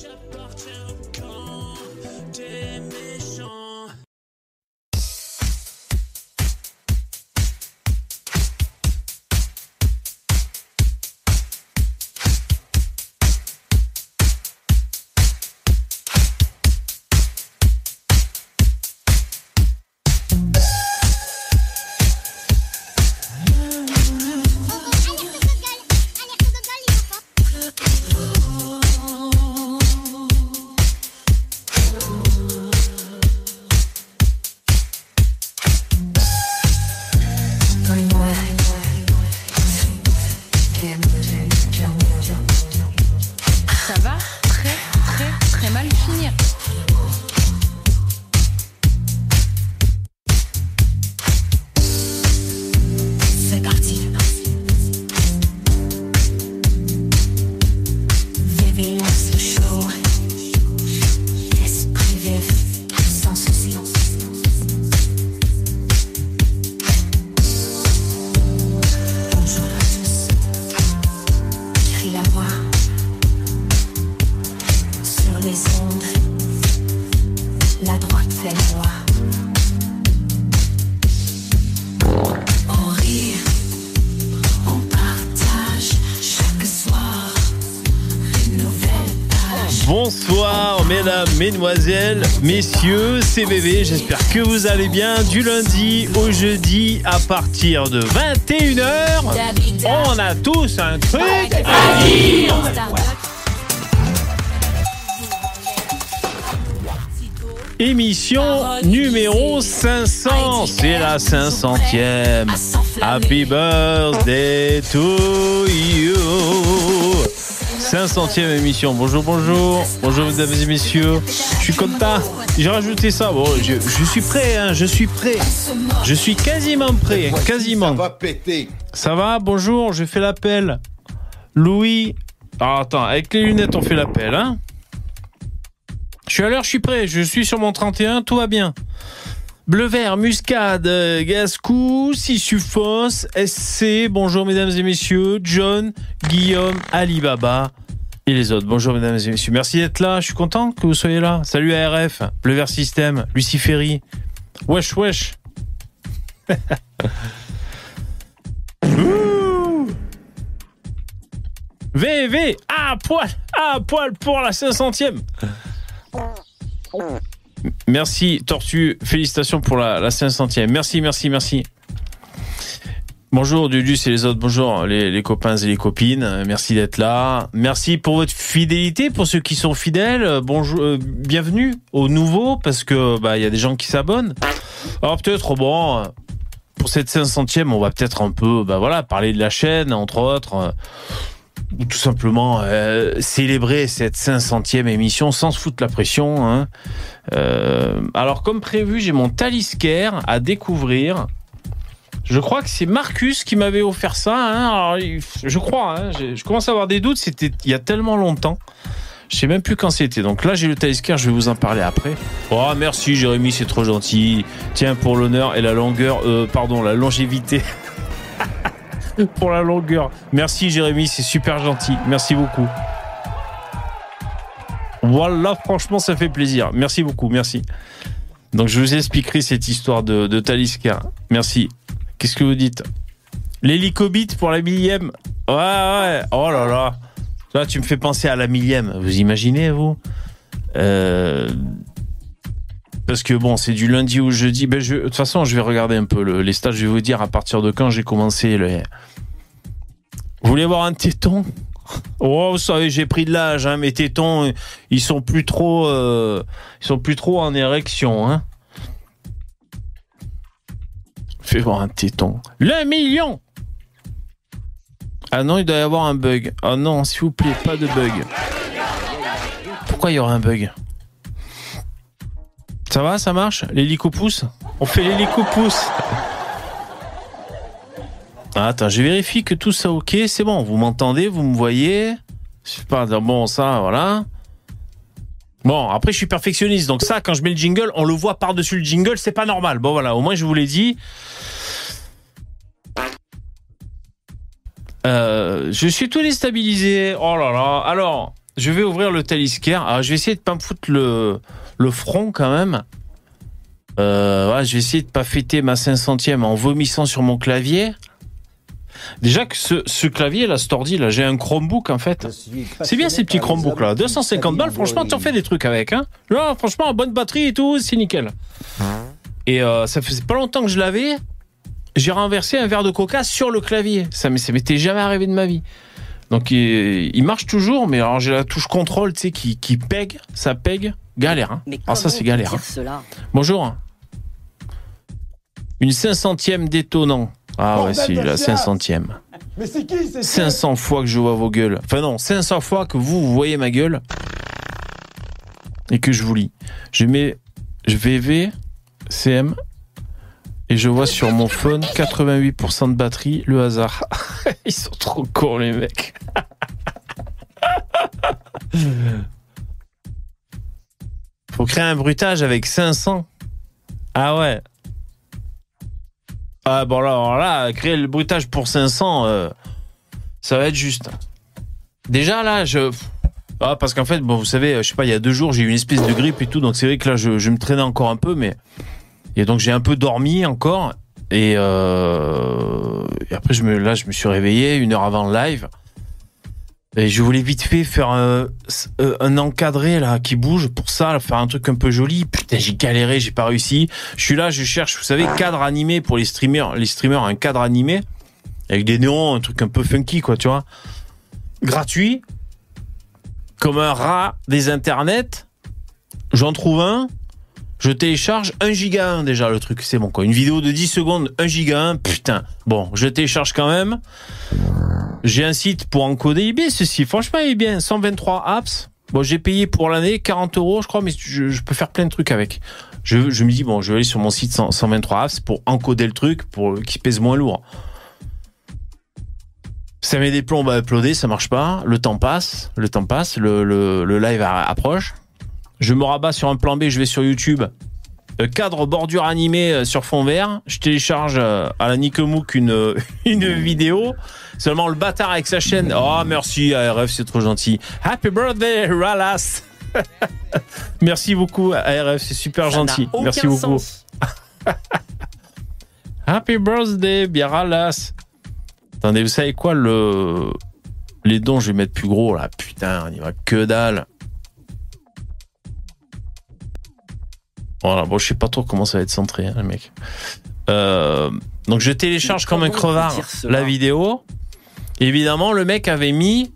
Ça mesdemoiselles, messieurs, c'est bébé, j'espère que vous allez bien du lundi au jeudi à partir de 21h. On a tous un truc à dire. Émission numéro 500, c'est la 500e. Happy birthday to you. 500e émission. Bonjour, bonjour. Bonjour, mesdames et messieurs. Content. J'ai rajouté ça. Bon, je, je suis prêt, hein, je suis prêt. Je suis quasiment prêt, quasiment. Ça va péter. Ça va Bonjour, je fais l'appel. Louis. Ah, attends, avec les lunettes, on fait l'appel, hein Je suis à l'heure, je suis prêt. Je suis sur mon 31, tout va bien. Bleu vert, muscade, euh, Gascou, Sissufos, SC, bonjour mesdames et messieurs, John, Guillaume, Alibaba et les autres. Bonjour mesdames et messieurs. Merci d'être là, je suis content que vous soyez là. Salut ARF, Bleu vert système, Luciferi. Wesh wesh. VV à poil, à poil pour la 500e. Merci Tortue, félicitations pour la, la 500e. Merci, merci, merci. Bonjour Dudus et les autres, bonjour les, copains et les copines, merci d'être là. Merci pour votre fidélité, pour ceux qui sont fidèles. Bonjour, euh, bienvenue aux nouveaux parce que bah il y a des gens qui s'abonnent. Alors peut-être bon pour cette 500e, on va peut-être un peu bah voilà, parler de la chaîne entre autres euh, ou tout simplement euh, célébrer cette 500e émission sans se foutre la pression hein. Alors comme prévu, j'ai mon taliscaire à découvrir. Je crois que c'est Marcus qui m'avait offert ça. hein. Je crois. hein. Je commence à avoir des doutes. C'était il y a tellement longtemps. Je sais même plus quand c'était. Donc là, j'ai le taliscaire. Je vais vous en parler après. Oh, merci Jérémy, c'est trop gentil. Tiens, pour l'honneur et la longueur, euh, pardon, la longévité. pour la longueur. Merci Jérémy, c'est super gentil. Merci beaucoup. Voilà, franchement, ça fait plaisir. Merci beaucoup, merci. Donc, je vous expliquerai cette histoire de, de Talisca. Merci. Qu'est-ce que vous dites L'hélicobite pour la millième Ouais, ouais. Oh là là. Là, tu me fais penser à la millième. Vous imaginez, vous Euh, Parce que bon, c'est du lundi au jeudi. Ben, je... De toute façon, je vais regarder un peu le- les stages. Je vais vous dire à partir de quand j'ai commencé. Le... Vous voulez voir un téton Oh, vous savez, j'ai pris de l'âge, hein, mes tétons, ils sont plus trop, euh, ils sont plus trop en érection, hein. Fais voir un téton. Le million Ah non, il doit y avoir un bug. Ah non, s'il vous plaît, pas de bug. Pourquoi il y aura un bug? Ça va, ça marche? L'hélico pousse On fait l'hélico pousse ah, Attends, je vérifie que tout ça ok, c'est bon, vous m'entendez, vous me voyez? Je pas, bon ça, voilà. Bon, après je suis perfectionniste, donc ça, quand je mets le jingle, on le voit par-dessus le jingle, c'est pas normal. Bon voilà, au moins je vous l'ai dit. Euh, je suis tout déstabilisé. Oh là là. Alors, je vais ouvrir le Talisker. Alors, je vais essayer de pas me foutre le, le front quand même. Euh, je vais essayer de pas fêter ma 500e en vomissant sur mon clavier. Déjà que ce, ce clavier, là, cet ordi, là, j'ai un Chromebook en fait. C'est bien ces petits Chromebooks là. 250 balles, franchement, tu en fais des trucs avec. Hein là, franchement, bonne batterie et tout, c'est nickel. Et euh, ça faisait pas longtemps que je l'avais. J'ai renversé un verre de coca sur le clavier. Ça, ça m'était jamais arrivé de ma vie. Donc il, il marche toujours, mais alors j'ai la touche contrôle, tu sais, qui, qui pègue, ça pègue. Galère, hein. Mais Ah, ça, c'est galère, hein. cela? Bonjour. Une 500e détonnant. Ah ouais, si, la chiasse. 500e. Mais c'est qui c'est 500 fois que je vois vos gueules. Enfin non, 500 fois que vous, vous voyez ma gueule et que je vous lis. Je mets je VV CM et je vois sur mon phone 88% de batterie, le hasard. Ils sont trop cons les mecs. Faut créer un bruitage avec 500. Ah ouais. Ah bon alors là, créer le bruitage pour 500, euh, ça va être juste. Déjà là, je... Ah, parce qu'en fait, bon, vous savez, je sais pas, il y a deux jours, j'ai eu une espèce de grippe et tout, donc c'est vrai que là, je, je me traînais encore un peu, mais... Et donc j'ai un peu dormi encore, et, euh... et après, je me... là, je me suis réveillé une heure avant le live. Je voulais vite fait faire un, euh, un encadré là qui bouge pour ça, faire un truc un peu joli. Putain, j'ai galéré, j'ai pas réussi. Je suis là, je cherche, vous savez, cadre animé pour les streamers. Les streamers, un cadre animé avec des néons, un truc un peu funky, quoi, tu vois. Gratuit, comme un rat des internets. J'en trouve un. Je télécharge 1 giga 1 déjà le truc, c'est bon quoi. Une vidéo de 10 secondes, 1 giga 1, putain. Bon, je télécharge quand même. J'ai un site pour encoder. Il ceci. Franchement, il est bien. 123 apps. Bon, j'ai payé pour l'année 40 euros, je crois, mais je, peux faire plein de trucs avec. Je, me dis, bon, je vais aller sur mon site 100 123 apps pour encoder le truc, pour qu'il pèse moins lourd. Ça met des plombs à uploader, ça marche pas. Le temps passe, le temps passe, le, live approche. Je me rabats sur un plan B, je vais sur YouTube. Euh, cadre bordure animée euh, sur fond vert. Je télécharge euh, à la Nikemook une, une vidéo. Seulement le bâtard avec sa chaîne. Oh merci ARF, c'est trop gentil. Happy birthday, Ralas. Merci beaucoup ARF, c'est super Ça gentil. aucun Merci beaucoup. sens. Happy birthday, bien Ralas. Attendez, vous savez quoi le les dons, je vais mettre plus gros là. Putain, on y va que dalle. Voilà, bon, je sais pas trop comment ça va être centré, hein, les mecs. Euh, donc je télécharge comme un crevard la vidéo. Évidemment, le mec avait mis,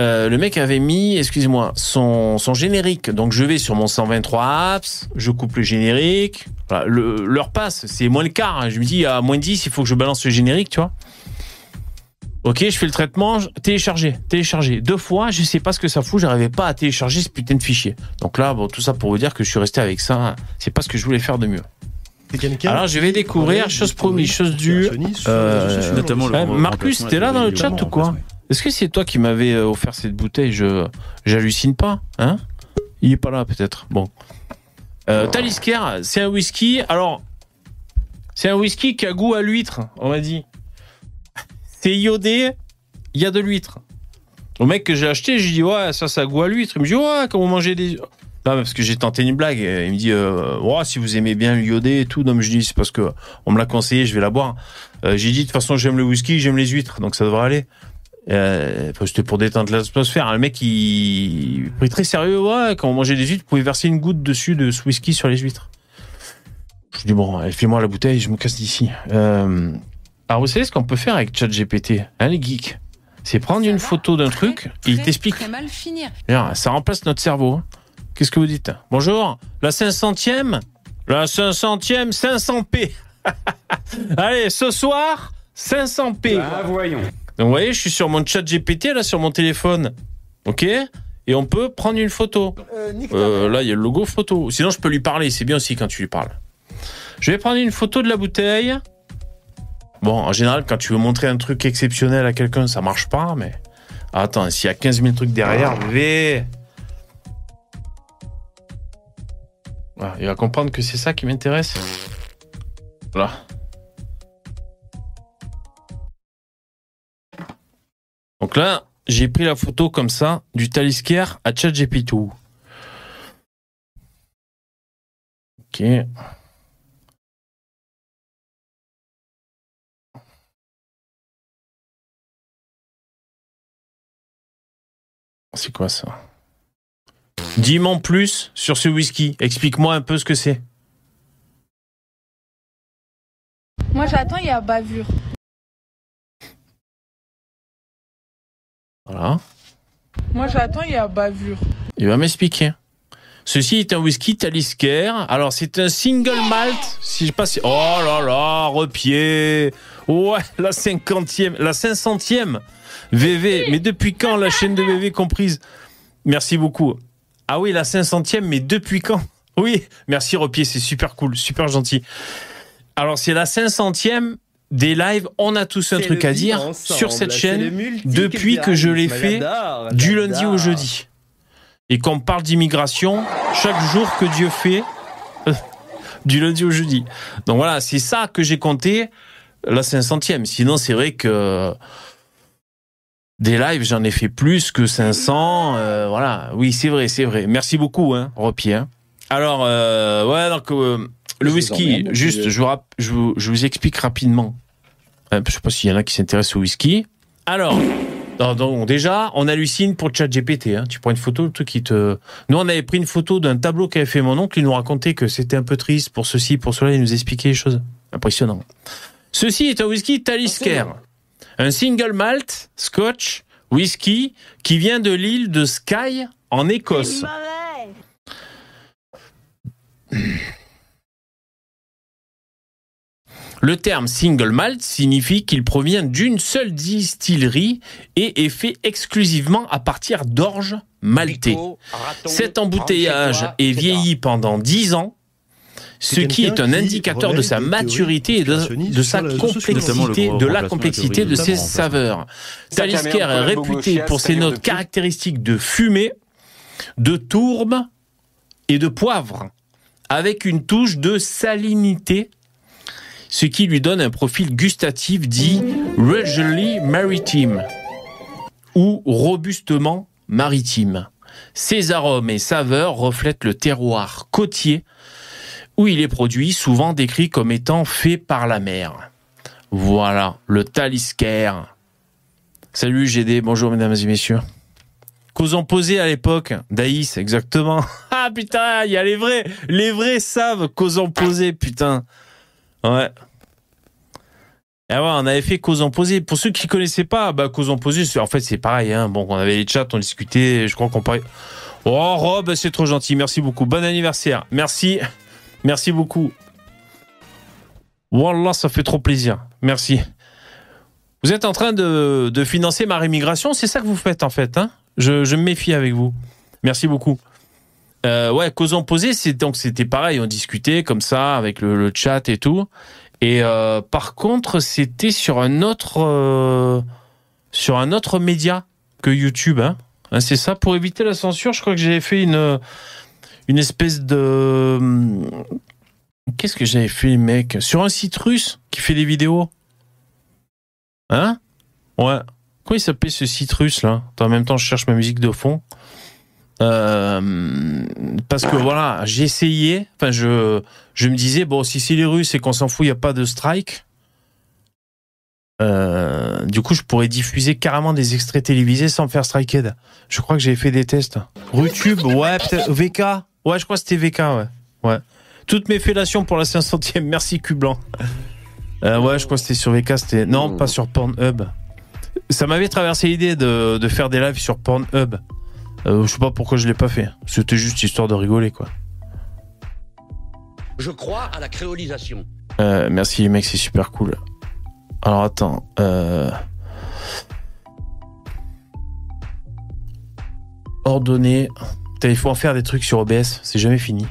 euh, le mec avait mis, excusez-moi, son, son générique. Donc je vais sur mon 123 apps, je coupe le générique. Voilà, le, l'heure passe, c'est moins le quart. hein. Je me dis à moins 10, il faut que je balance le générique, tu vois. Ok, je fais le traitement, télécharger, télécharger. Deux fois, je sais pas ce que ça fout, j'arrivais pas à télécharger ce putain de fichier. Donc là, bon, tout ça pour vous dire que je suis resté avec ça. C'est pas ce que je voulais faire de mieux. Alors, je vais découvrir, chose promise, chose due. Euh, Notamment le rem- Marcus, t'es là dans le chat ou quoi. Est-ce que c'est toi qui m'avais euh, offert cette bouteille Je j'hallucine pas, hein Il est pas là peut-être. Bon. Euh, Talisker, c'est un whisky. Alors, c'est un whisky qui a goût à l'huître, on m'a dit. C'est iodé, il y a de l'huître. Au mec que j'ai acheté, j'ai dit ouais, ça, ça a goût à l'huître. Il me dit ouais, comment manger des. Non, parce que j'ai tenté une blague. Il me dit euh, ouais, si vous aimez bien l'iodé et tout. Non, mais je dis c'est parce que on me l'a conseillé, je vais la boire. Euh, j'ai dit de toute façon j'aime le whisky, j'aime les huîtres, donc ça devrait aller. Euh, C'était pour détendre l'atmosphère. Le mec, il, il pris très sérieux. Ouais, quand on mangeait des huîtres, vous pouvez verser une goutte dessus de ce whisky sur les huîtres. Je dis bon, fais-moi la bouteille, je me casse d'ici. Euh, alors vous savez ce qu'on peut faire avec ChatGPT, hein, les geeks? C'est prendre Ça une photo d'un très, truc et il t'explique. Très mal finir. Regarde, Ça remplace notre cerveau. hein. Qu'est-ce que vous dites? Bonjour, la 500e La 500e, 500p. Allez, ce soir, 500p. Ah, voyons. Donc vous voyez, je suis sur mon chat GPT, là, sur mon téléphone. OK? Et on peut prendre une photo. Euh, Euh, là, il y a le logo photo. Sinon, je peux lui parler. C'est bien aussi quand tu lui parles. Je vais prendre une photo de la bouteille. Bon, en général, quand tu veux montrer un truc exceptionnel à quelqu'un, ça marche pas, mais... Ah, Attends, s'il y a 15 000 trucs derrière, vais... Voilà, il va comprendre que c'est ça qui m'intéresse. Voilà. Donc là, j'ai pris la photo comme ça du Talisker à ChatGPT. Ok. C'est quoi ça Dis-moi en plus sur ce whisky. Explique-moi un peu ce que c'est. Moi j'attends, il y a bavure. Voilà. Moi j'attends, il y a bavure. Il va m'expliquer. Ceci est un whisky Talisker. Alors, c'est un single malt. Si je passe. Oh là là, repied. Ouais, la cinquantième, la 500e VV. Mais depuis quand la chaîne de VV comprise? Merci beaucoup. Ah oui, la 500e, mais depuis quand? Oui, merci repied, c'est super cool, super gentil. Alors, c'est la 500e des lives. On a tous un truc à dire sur cette chaîne depuis que je l'ai fait du lundi au jeudi. Et quand on parle d'immigration, chaque jour que Dieu fait, du lundi au jeudi. Donc voilà, c'est ça que j'ai compté la 500e. Sinon, c'est vrai que des lives, j'en ai fait plus que 500. euh, voilà, oui, c'est vrai, c'est vrai. Merci beaucoup, hein, Ropier. hein. Alors, euh, ouais, donc euh, le whisky, juste, je- vous, rap- je, vous, je vous explique rapidement. Euh, je sais pas s'il y en a qui s'intéressent au whisky. Alors, non, donc, déjà, on hallucine pour ChatGPT. Hein. Tu prends une photo, le truc qui te. Nous, on avait pris une photo d'un tableau qu'avait fait mon oncle. Il nous racontait que c'était un peu triste pour ceci, pour cela. Il nous expliquait les choses. Impressionnant. Ceci est un whisky Talisker. Un single malt, scotch, whisky, qui vient de l'île de Skye, en Écosse. Le terme single malt signifie qu'il provient d'une seule distillerie et est fait exclusivement à partir d'orge maltais. Cet embouteillage est vieilli pendant 10 ans, ce qui est un indicateur de sa maturité et de, sa complexité, de la complexité de ses saveurs. Talisker est réputé pour ses notes caractéristiques de fumée, de tourbe et de poivre, avec une touche de salinité, ce qui lui donne un profil gustatif dit ruggedly maritime ou robustement maritime. Ses arômes et saveurs reflètent le terroir côtier il est produit, souvent décrit comme étant fait par la mer. Voilà, le Talisker. Salut GD, bonjour mesdames et messieurs. Causons posé à l'époque, Daïs, exactement? Ah putain, il y a les vrais, les vrais savent causons posé, putain. Ouais. Et ouais, on avait fait causons posé. Pour ceux qui connaissaient pas, bah causons posé, c'est- en fait c'est pareil. Hein. Bon, on avait les chats, on discutait. Je crois qu'on parlait. Oh Rob, c'est trop gentil. Merci beaucoup. Bon anniversaire. Merci, merci beaucoup. Wallah, ça fait trop plaisir. Merci. Vous êtes en train de, financer ma rémigration, c'est ça que vous faites en fait. Hein? Je, me méfie avec vous. Merci beaucoup. Euh, ouais, causons posé, c'est donc c'était pareil, on discutait comme ça avec le, chat et tout. Et euh, par contre, c'était sur un autre euh, sur un autre média que YouTube. Hein. Hein, c'est ça pour éviter la censure. Je crois que j'avais fait une une espèce de qu'est-ce que j'avais fait, mec? Sur un site russe qui fait des vidéos? Hein? Ouais. Comment il s'appelait ce site russe là? En même temps, je cherche ma musique de fond. Euh, parce que voilà, j'ai essayé. Enfin, je, me disais bon, si c'est les Russes et qu'on s'en fout, il y a pas de strike. Euh, du coup, je pourrais diffuser carrément des extraits télévisés sans me faire striked. Je crois que j'ai fait des tests. Rutube, ouais, peut-être VK. Ouais, je crois que c'était VK, ouais. Ouais. Toutes mes fellations pour la 500e. Merci, cul blanc. Euh, ouais, je crois que c'était sur VK. C'était non, pas sur Pornhub. Ça m'avait traversé l'idée de, de faire des lives sur Pornhub. Euh, je sais pas pourquoi je l'ai pas fait. C'était juste histoire de rigoler, quoi. Je crois à la créolisation. Euh, merci les mecs, c'est super cool. Alors attends. Euh... Ordonner. Il faut en faire des trucs sur OBS, c'est jamais fini.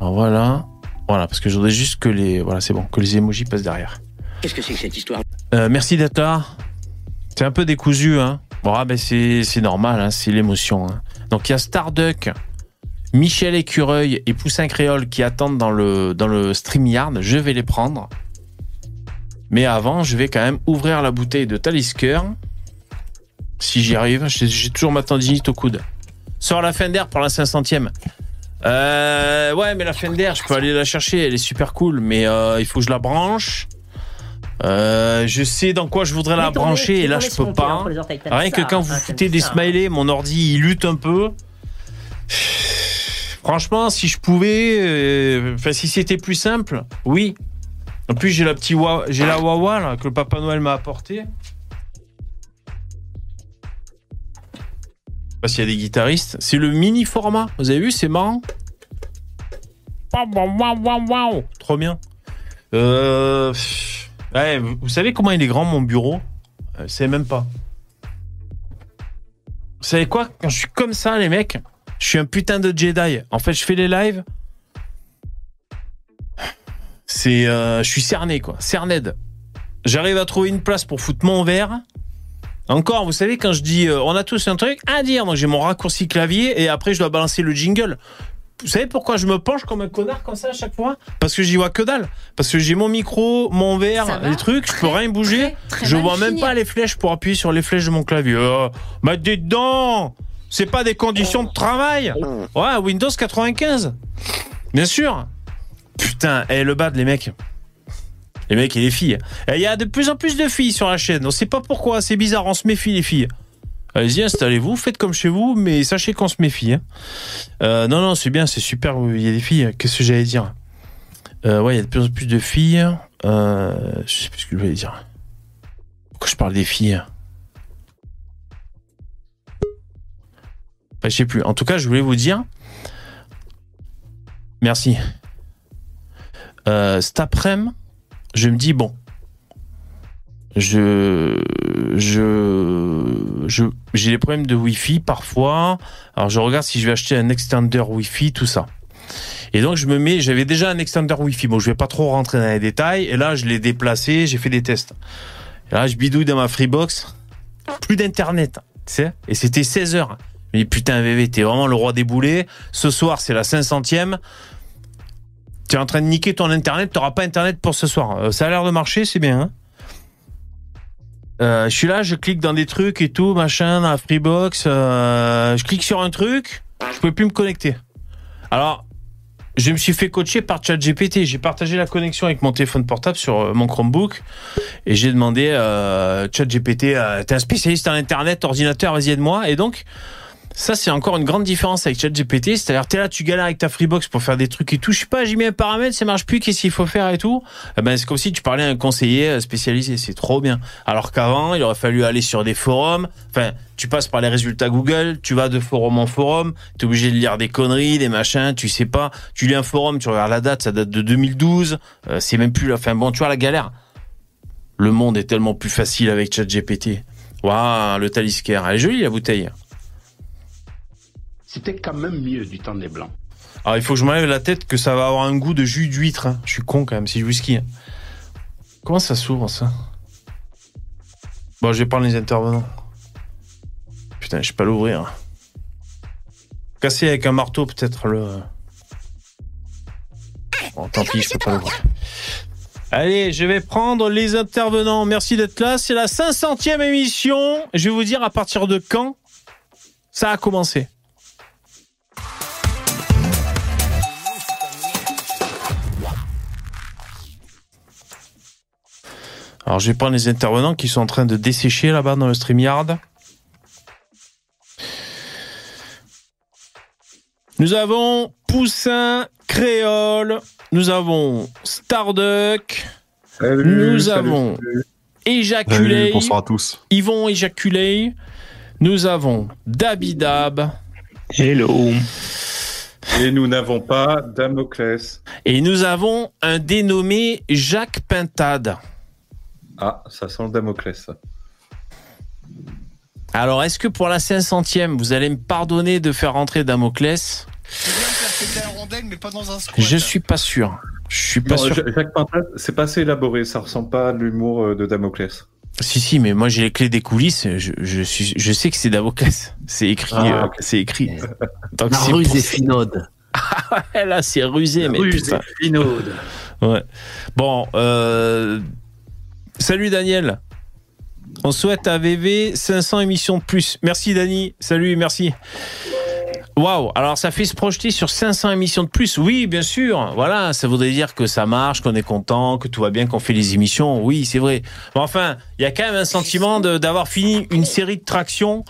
Alors voilà. Voilà, parce que je voudrais juste que les. Voilà, c'est bon, que les emojis passent derrière. Qu'est-ce que c'est que cette histoire? Euh, merci là. C'est un peu décousu, hein. Bon, ah, ben c'est normal, hein, c'est l'émotion. hein. Donc il y a Starduck, Michel Écureuil et Poussin Créole qui attendent dans le, dans le StreamYard. Je vais les prendre. Mais avant, je vais quand même ouvrir la bouteille de Talisker. Si j'y arrive, j'ai j'ai toujours ma tendinite au coude. Sors la Fender pour la 500e. Euh, ouais, mais la Fender, je peux aller la chercher, elle est super cool, mais euh, il faut que je la branche. Euh, je sais dans quoi je voudrais la brancher et là je peux pas. orteils, t'aimes Rien que quand vous hein, foutez t'aimes des ça. smileys, mon ordi il lutte un peu. Franchement, si je pouvais, euh, enfin si c'était plus simple, oui. En plus j'ai la petite j'ai la Wawa là, que le Papa Noël m'a apporté. S'il y a des guitaristes. C'est le mini format. Vous avez vu, c'est marrant. Trop bien. Euh, vous savez comment il est grand mon bureau? Euh, Je sais même pas. Vous savez quoi? Quand je suis comme ça, les mecs, je suis un putain de Jedi. En fait, je fais les lives. C'est, euh, je suis cerné quoi, cerned. J'arrive à trouver une place pour foutre mon verre. Encore, vous savez, quand je dis, euh, on a tous un truc à dire, donc j'ai mon raccourci clavier et après je dois balancer le jingle. Vous savez pourquoi je me penche comme un connard comme ça à chaque fois? Parce que j'y vois que dalle. Parce que j'ai mon micro, mon verre, les trucs, je peux rien bouger. très, très Je vois même pas les flèches pour appuyer sur les flèches de mon clavier. Euh, bah dis donc C'est pas des conditions de travail Ouais, Windows 95 Bien sûr Putain, et le bad, les mecs. Les mecs et les filles. Et Il y a de plus en plus de filles sur la chaîne. On sait pas pourquoi, c'est bizarre, on se méfie les filles. Allez-y, installez-vous, faites comme chez vous, mais sachez qu'on se méfie. hein. Euh, non, non, c'est bien, c'est super, il y a des filles. Qu'est-ce que j'allais dire? Euh, Ouais, il y a de plus en plus de filles. Euh, je sais plus ce que je voulais dire. Pourquoi je parle des filles Enfin, Je sais plus. En tout cas, je voulais vous dire. Merci. Euh, cet après-midi, je me dis bon. Je, je, j'ai des problèmes de Wi-Fi parfois. Alors je regarde si je vais acheter un extender Wi-Fi, tout ça. Et donc je me mets, j'avais déjà un extender Wi-Fi. Bon, je vais pas trop rentrer dans les détails. Et là, je l'ai déplacé, j'ai fait des tests. Et là, je bidouille dans ma Freebox. Plus d'internet, tu sais. Et c'était 16 heures. Dis putain, VV, t'es vraiment le roi des boulets. Ce soir, c'est la 500e. Tu es en train de niquer ton internet, t'auras pas internet pour ce soir. Euh, ça a l'air de marcher, c'est bien. Hein Euh, je suis là, je clique dans des trucs et tout, machin, dans la Freebox. euh, je clique sur un truc, je pouvais plus me connecter. Alors, je me suis fait coacher par ChatGPT. J'ai partagé la connexion avec mon téléphone portable sur mon Chromebook et j'ai demandé euh, ChatGPT, t'es un spécialiste en internet, ordinateur, vas-y aide-moi. Et donc, ça, c'est encore une grande différence avec ChatGPT. C'est-à-dire, t'es là, tu galères avec ta Freebox pour faire des trucs et tout. Je sais pas, j'ai mis un paramètre, ça marche plus, qu'est-ce qu'il faut faire et tout. Eh ben, c'est comme si tu parlais à un conseiller euh, spécialisé. C'est trop bien. Alors qu'avant, il aurait fallu aller sur des forums. Enfin, tu passes par les résultats Google, tu vas de forum en forum, t'es obligé de lire des conneries, des machins, tu sais pas. Tu lis un forum, tu regardes la date, ça date de 2012. Euh, c'est même plus la fin. Bon, tu vois la galère. Le monde est tellement plus facile avec ChatGPT. Waouh, le taliscaire. Elle est jolie, la bouteille. C'était quand même mieux du temps des Blancs. Alors il faut que je m'enlève la tête que ça va avoir un goût de jus d'huître. hein. Je suis con quand même, c'est whisky. hein. Comment ça s'ouvre ça? Bon, je vais prendre les intervenants. Putain, je sais pas l'ouvrir. Casser avec un marteau peut-être le. Bon, tant pis, je peux pas l'ouvrir. Allez, je vais prendre les intervenants. Merci d'être là. C'est la 500e émission. Je vais vous dire à partir de quand ça a commencé. Alors, je vais prendre les intervenants qui sont en train de dessécher là-bas dans le StreamYard. Nous avons Poussin Créole, nous avons Starduck, nous avons Éjaculé, bonsoir à tous. ils vont éjaculer, nous avons Dabidab Hello. Et nous n'avons pas Damoclès. et nous avons un dénommé Jacques Pintade. Ah, ça sent le Damoclès. ça. Alors, est-ce que pour la 500e, vous allez me pardonner de faire rentrer Damoclès Je suis pas sûr. Je suis pas Non, sûr. Ja- Jacques Pintat, c'est pas assez élaboré, ça ressemble pas à l'humour euh, de Damoclès. Si, si, mais moi j'ai les clés des coulisses. Je, je, suis, je sais que c'est Damoclès. C'est écrit. Ah, euh. C'est écrit. La c'est ruse pour- est finaude. Ouais, Là, c'est rusé, mais Ruse putain. est finaude. Ouais. Bon, euh... salut Daniel. On souhaite à VV 500 émissions de plus. Merci Dani. Salut, merci. Waouh, alors ça fait se projeter sur 500 émissions de plus. Oui, bien sûr. Voilà, ça voudrait dire que ça marche, qu'on est content, que tout va bien, qu'on fait les émissions. Oui, c'est vrai. Mais enfin, il y a quand même un sentiment d'avoir fini une série de tractions.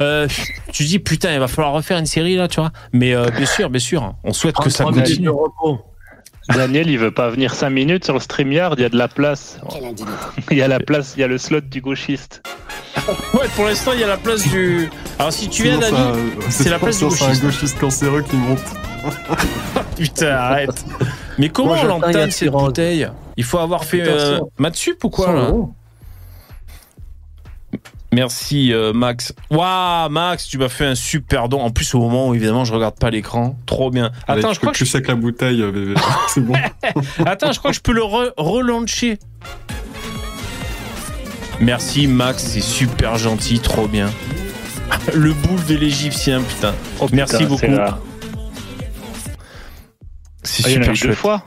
Euh, tu dis putain, il va falloir refaire une série là, tu vois. Mais euh, bien sûr, bien sûr, on souhaite que ça 33 minutes continue. Daniel, il veut pas venir 5 minutes sur le StreamYard, il y a de la place. Il y a la place, il y a le slot du gauchiste. Ouais, pour l'instant, il y a la place du. Alors si tu viens, Dani, ça- c'est la place du C'est un gauchiste. gauchiste cancéreux qui monte. Putain, arrête. Mais comment l'entame le cette sirop. bouteille? Il faut avoir fait euh, Matsup ou quoi 100 là? euros. Merci euh, Max. Waouh Max, tu m'as fait un super don. En plus au moment où évidemment je regarde pas l'écran, trop bien. Attends, tu je crois que je... sec la bouteille, euh. C'est bon. Attends, je crois que je peux le re- relancer. Merci Max, c'est super gentil, trop bien. Le boule de l'Égyptien, putain. Oh, Merci putain, beaucoup. c'est. C'est Ah, y en a super eu deux fois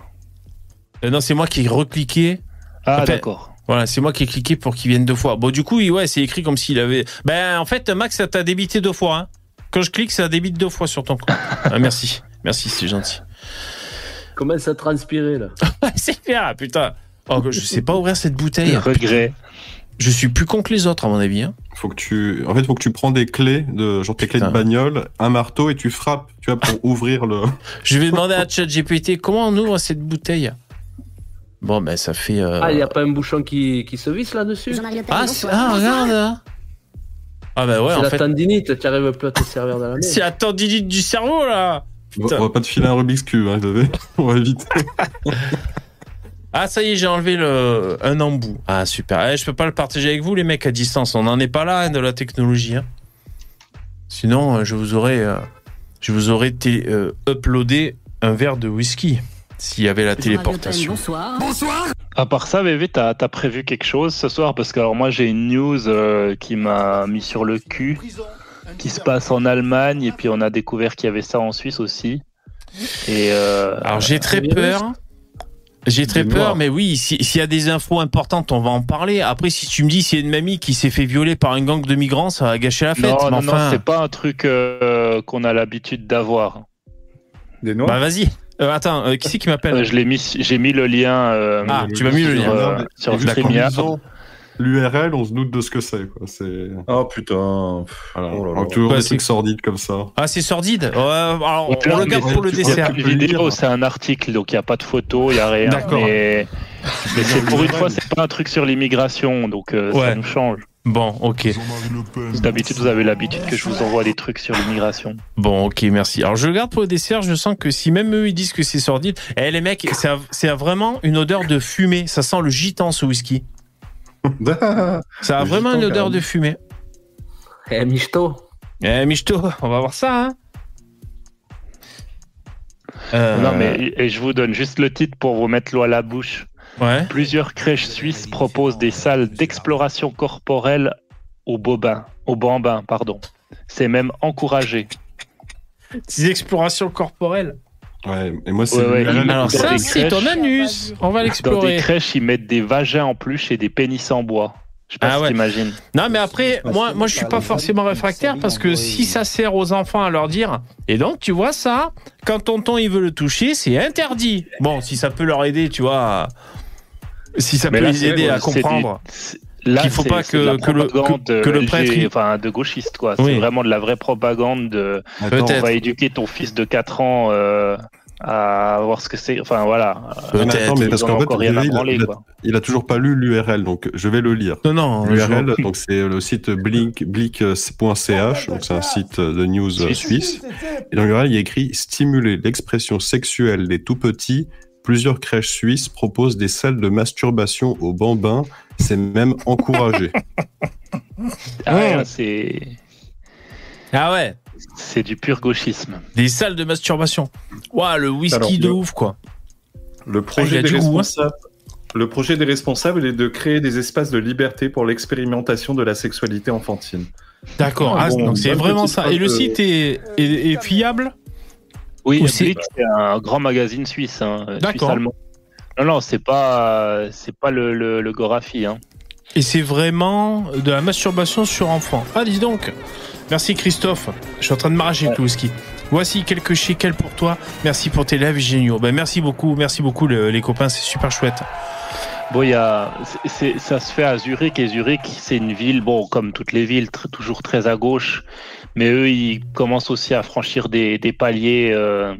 Euh, non, c'est moi qui ai recliqué. Ah, d'accord. Voilà, c'est moi qui ai cliqué pour qu'il vienne deux fois. Bon, du coup, il- ouais, c'est écrit comme s'il avait. Ben, en fait, Max, ça t'a débité deux fois. Hein. Quand je clique, ça débite deux fois sur ton compte. Ah, merci, merci, c'est gentil. Comment ça transpirer là c'est bien, putain. Oh, je sais pas ouvrir cette bouteille. Regret. Je suis plus con que les autres, à mon avis. Hein. Faut que tu, en fait, faut que tu prends des clés de, genre tes clés de bagnole, un marteau et tu frappes, tu vois, pour ouvrir le. Je vais demander à ChatGPT comment on ouvre cette bouteille? Bon, ben, ça fait. euh, Ah, il n'y a pas un bouchon qui, qui se visse là-dessus Ah, ah, regarde. là. Ah, bah ouais, C'est en la fait. tendinite, tu arrives plus à te servir dans la main. C'est la tendinite du cerveau, là. On Putain. va pas te filer un Rubik's Cube, hein. On va éviter. Ah, ça y est, j'ai enlevé le, un embout. Ah, super. Eh, je peux pas le partager avec vous, les mecs, à distance. On n'en est pas là, hein, de la technologie. hein. Sinon, euh, je vous aurais, euh, je vous aurais euh, uploadé un verre de whisky s'il y avait la téléportation. Bonsoir. À part ça, bébé, t'as as prévu quelque chose ce soir? Parce que alors moi j'ai une news euh, qui m'a mis sur le cul, qui se passe en Allemagne, et puis on a découvert qu'il y avait ça en Suisse aussi. Et euh, Alors, j'ai très peur. J'ai très peur, mais oui, si- s'il y a des infos importantes, on va en parler. Après, si tu me dis s'il y a une mamie qui s'est fait violer par une gang de migrants, ça va gâcher la fête. non, mais non, non, enfin, c'est pas un truc euh, qu'on a l'habitude d'avoir. Des noirs bah vas-y. Euh, attends, euh, qui c'est qui m'appelle Euh, je l'ai mis, j'ai mis le lien euh, Ah, tu m'as mis le sur, lien. euh, sur StreamYard. lisant L'URL, on se doute de ce que c'est, quoi. C'est, Oh putain. voilà. Oh là là. Toujours Ouais, des c'est- trucs sordides comme ça. Ah, c'est sordide. Alors, Ouais, on le mais garde c'est- pour le dessert. vidéo, c'est un article, donc il n'y a pas de photo, il n'y a rien. D'accord. Mais, mais c'est pour une fois, c'est pas un truc sur l'immigration, donc euh, Ouais. ça nous change. Bon, ok. D'habitude, vous avez l'habitude que je vous envoie des trucs sur l'immigration. Bon, ok, merci. Alors, je le garde pour le dessert. Je sens que si même eux, ils disent que c'est sordide. Eh, les mecs, ça- c'est vraiment une odeur de fumée. Ça sent le gitan, ce whisky. Ça a Le vraiment gitan, une odeur de fumée. Eh, Michto Eh, Michto, on va voir ça, hein. Euh, Non, mais et je vous donne juste le titre pour vous mettre l'eau à la bouche. Ouais. Plusieurs crèches suisses proposent des salles d'exploration corporelle au bobin, au bambin, pardon. C'est même encouragé. Des explorations corporelles. Ouais, et moi, c'est Ouais, ouais, Alors, ça, des c'est ton crèches. anus. On va Dans des l'explorer. crèches, ils mettent des vagins en plus et des pénis en bois. Je sais pas Ah si t'imagines. Non, mais après, moi, moi, je suis pas forcément réfractaire parce que si ça sert aux enfants à leur dire, et donc, tu vois ça, quand tonton il veut le toucher, c'est interdit. Bon, si ça peut leur aider, tu vois, à- si ça Mais peut là, les aider à du- comprendre. c'est- Là, Qu'il faut pas que- que le- que- propagande que le LG, prêtre, il- enfin de gauchiste quoi. Oui. C'est vraiment de la vraie propagande de. Attends, Peut-être. On va éduquer ton fils de 4 ans euh, à voir ce que c'est. Enfin voilà. mais Peut-être. attends, mais parce en qu'en fait, rien il, a- branler il a, quoi. il a toujours pas lu l'URL, donc je vais le lire. Non, non, je- L'URL, donc c'est le site blink, blink.ch, donc c'est un site de news euh, suisse. Et dans l'URL, il y a écrit stimuler l'expression sexuelle des tout petits. Plusieurs crèches suisses proposent des salles de masturbation au bambin. C'est même encouragé. Ah ouais, c'est Ah ouais, c'est du pur gauchisme. des salles de masturbation. Ouah, le whisky Alors, de le- ouf, quoi. Le Ah, projet, des goût, hein. responsables, le projet des responsables est de créer des espaces de liberté pour l'expérimentation de la sexualité enfantine. D'accord, Ah, ah, bon, donc c'est vraiment ça. Et le site est, est- est fiable? Oui, Ou c'est- un grand magazine suisse. Hein, D'accord. suisse-allemand. Non, non, c'est pas, c'est pas le, le, le Gorafi. Hein. Et c'est vraiment de la masturbation sur enfant. Ah, dis donc. Merci Christophe. Je suis en train de m'arracher le whisky. Voici quelques shekels pour toi. Merci pour tes lèvres géniaux. Ben, merci beaucoup, merci beaucoup le- les copains, c'est super chouette. Bon, y a, c'est- ça se fait à Zurich et Zurich, c'est une ville, bon, comme toutes les villes, tr- toujours très à gauche, mais eux, ils commencent aussi à franchir des, des paliers. euh,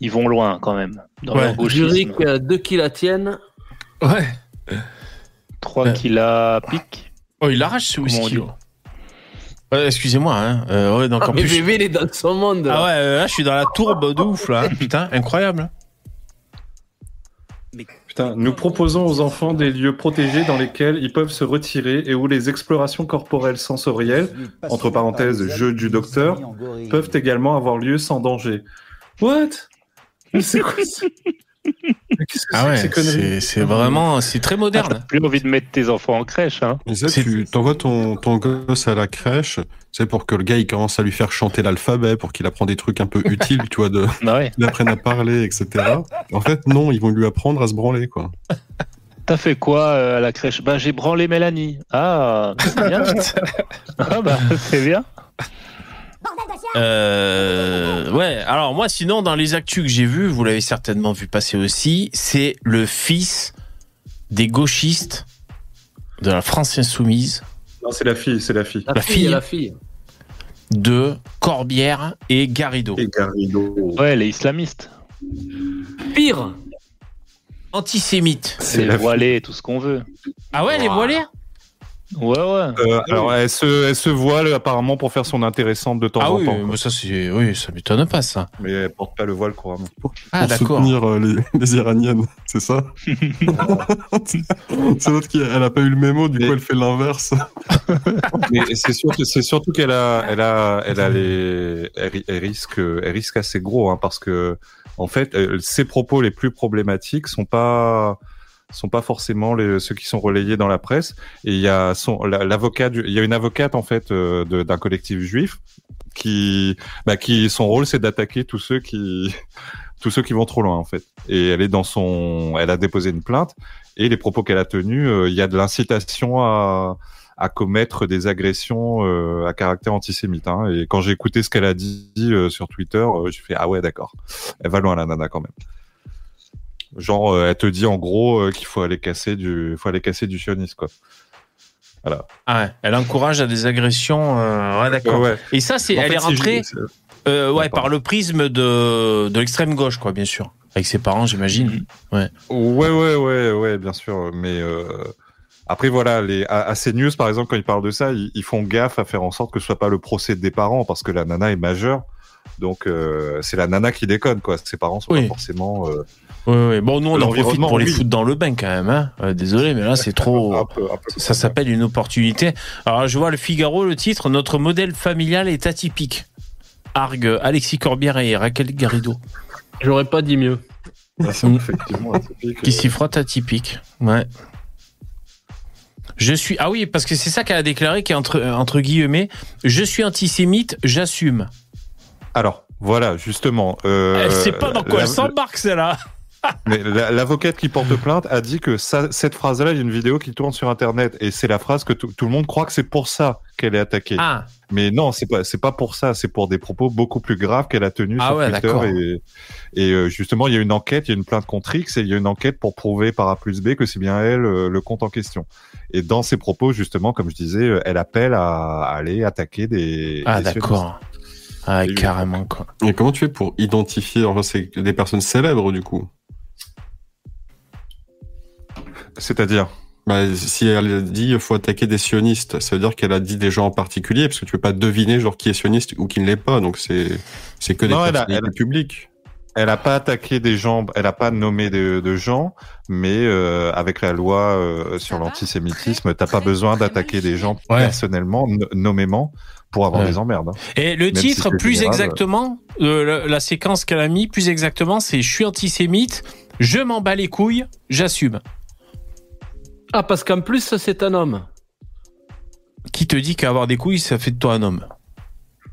ils vont loin quand même dans Ouais. leur. Zurich, euh, deux qui la tiennent. Ouais. Trois qui la piquent. Oh, il arrache ce whisky. oh. Ouais, Excusez-moi. Hein. Euh, ouais, donc Ah, en mais plus. bébé, il est dans son monde. là. Ah ouais, là je suis dans la tourbe de ouf là. Putain, incroyable. Nous proposons aux enfants des lieux protégés dans lesquels ils peuvent se retirer et où les explorations corporelles sensorielles, entre parenthèses, jeu du docteur, peuvent également avoir lieu sans danger. What? Mais c'est quoi ça? Ah ouais, c'est c'est vraiment, c'est très Ah, moderne. T'as plus envie de mettre tes enfants en crèche, hein Mais ça, C'est- tu t'envoies ton, ton gosse à la crèche, c'est pour que le gars il commence à lui faire chanter l'alphabet, pour qu'il apprenne des trucs un peu utiles, tu vois, de, Bah ouais. qu'il apprenne à parler, etc. En fait, non, ils vont lui apprendre à se branler, quoi. T'as fait quoi euh, à la crèche? Bah j'ai branlé Mélanie. Ah, c'est bien. ah bah c'est bien. Euh, ouais, alors moi sinon dans les actus que j'ai vus, vous l'avez certainement vu passer aussi, c'est le fils des gauchistes de la France Insoumise Non, c'est la fille, c'est la fille. La, La fille, fille. la fille. de Corbière et Garrido. Et Garrido. Ouais, les islamistes. Pire. Antisémites. C'est voilé, tout ce qu'on veut. Ah ouais, les voilés? Ouais, ouais. Euh, alors, elle se, elle se voile apparemment pour faire son intéressante de temps Ah en oui, temps. mais ça c'est, oui, ça m'étonne pas ça. Mais elle porte pas le voile couramment. Ah pour soutenir euh, les, les Iraniennes, c'est ça C'est l'autre qui, elle a pas eu le mémo, du Mais- coup elle fait l'inverse. Mais c'est surtout, c'est surtout qu'elle a, elle a, elle a les, elle risque, elle risque assez gros, hein, parce que en fait, euh, ses propos les plus problématiques sont pas, sont pas forcément ceux qui sont relayés dans la presse. Et il y a l'avocat, il y a une avocate en fait euh, d'un collectif juif qui, bah, qui son rôle c'est d'attaquer tous ceux qui, tous ceux qui vont trop loin en fait. Et elle est dans son, elle a déposé une plainte et les propos qu'elle a tenus, euh, il y a de l'incitation à commettre des agressions euh, à caractère antisémite. Hein. Et quand j'ai écouté ce qu'elle a dit sur Twitter, euh, j'ai fait ah ouais d'accord, elle va loin la nana quand même. Genre euh, elle te dit en gros euh, qu'il faut aller casser du, faut aller casser du sionisme quoi. Voilà. Ah ouais, elle encourage à des agressions. euh, ouais, d'accord. Ouais, ouais. Et ça, c'est, En elle fait, est rentrée, euh, ouais, Ouais, par le prisme de, de l'extrême gauche, quoi, bien sûr, avec ses parents, j'imagine. Ouais, ouais, ouais, ouais, bien sûr. Mais euh, après, voilà, les, à, à CNews, par exemple, quand ils parlent de ça, ils, ils font gaffe à faire en sorte que ce soit pas le procès des parents, parce que la nana est majeure. Donc, c'est la nana qui déconne, quoi. Ses parents sont Oui. pas forcément. Euh, Ouais, ouais. Bon, nous, on en profite pour les oui. foutre dans le bain, quand même. Hein. Euh, désolé, mais là, c'est trop. un peu- un peu Ça s'appelle une opportunité. Alors, je vois le Figaro, le titre Notre modèle familial est atypique. Argue Alexis Corbière et Raquel Garrido. J'aurais pas dit mieux. Effectivement atypique. Qui s'y frotte atypique. Ouais. Je suis. Ah oui, parce que c'est ça qu'elle a déclaré, qui est entre, euh, entre guillemets Je suis antisémite, j'assume. Alors, voilà, justement. euh, elle sait pas dans quoi la- elle s'embarque, celle-là. Mais la- l'avocate qui porte plainte a dit que ça, cette phrase-là, il y a une vidéo qui tourne sur Internet et c'est la phrase que tout le monde croit que c'est pour ça qu'elle est attaquée. Ah, Mais non, c'est pas, c'est pas pour ça. C'est pour des propos beaucoup plus graves qu'elle a tenus Ah sur ouais. Twitter. Et, et euh, justement, il y a une enquête, il y a une plainte contre X et il y a une enquête pour prouver par A plus B que c'est bien elle euh, le compte en question. Et dans ses propos, justement, comme je disais, euh, elle appelle à, à aller attaquer des. ah d'accord. Ah, carrément, quoi. Et comment tu fais pour identifier, enfin c'est des personnes célèbres du coup? C'est-à-dire. bah, Si elle dit il faut attaquer des sionistes, ça veut dire qu'elle a dit des gens en particulier, parce que tu peux pas deviner genre qui est sioniste ou qui ne l'est pas, donc c'est c'est que des Non, elle a- elle a- publiques. Elle a pas attaqué des gens, elle a pas nommé de, de gens, mais euh, avec la loi euh, sur l'antisémitisme, t'as pas besoin d'attaquer des gens Ouais. personnellement, nommément, pour avoir Ouais. des emmerdes. hein. Et le Même titre, si plus général, exactement, euh, la, la séquence qu'elle a mis, plus exactement, c'est Je suis antisémite, je m'en bats les couilles, j'assume. Ah, parce qu'en plus, c'est un homme. Qui te dit qu'avoir des couilles, ça fait de toi un homme?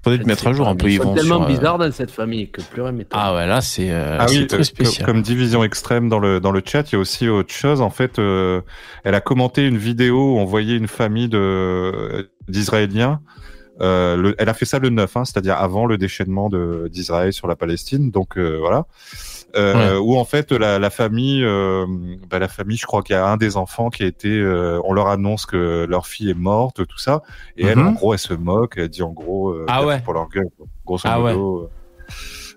Faudrait te mettre à jour un peu, Yvon. sont tellement sur, euh, bizarres dans cette famille que plus rien. Ah ouais, là, c'est euh, Ah c'est oui, très euh, spécial. comme, division extrême dans le dans le chat, il y a aussi autre chose. En fait, euh, elle a commenté une vidéo où on voyait une famille de d'Israéliens. Euh, le- elle a fait ça le 9, hein, c'est-à-dire avant le déchaînement d'Israël sur la Palestine. Donc euh, voilà. Euh, Où en fait la, la famille, euh, bah, la famille, je crois qu'il y a un des enfants qui a été, euh, on leur annonce que leur fille est morte, tout ça, et elle Mhm. en gros elle se moque, elle dit en gros, euh, Ah ouais. pour leur gueule, grosso Ah ouais. modo. euh,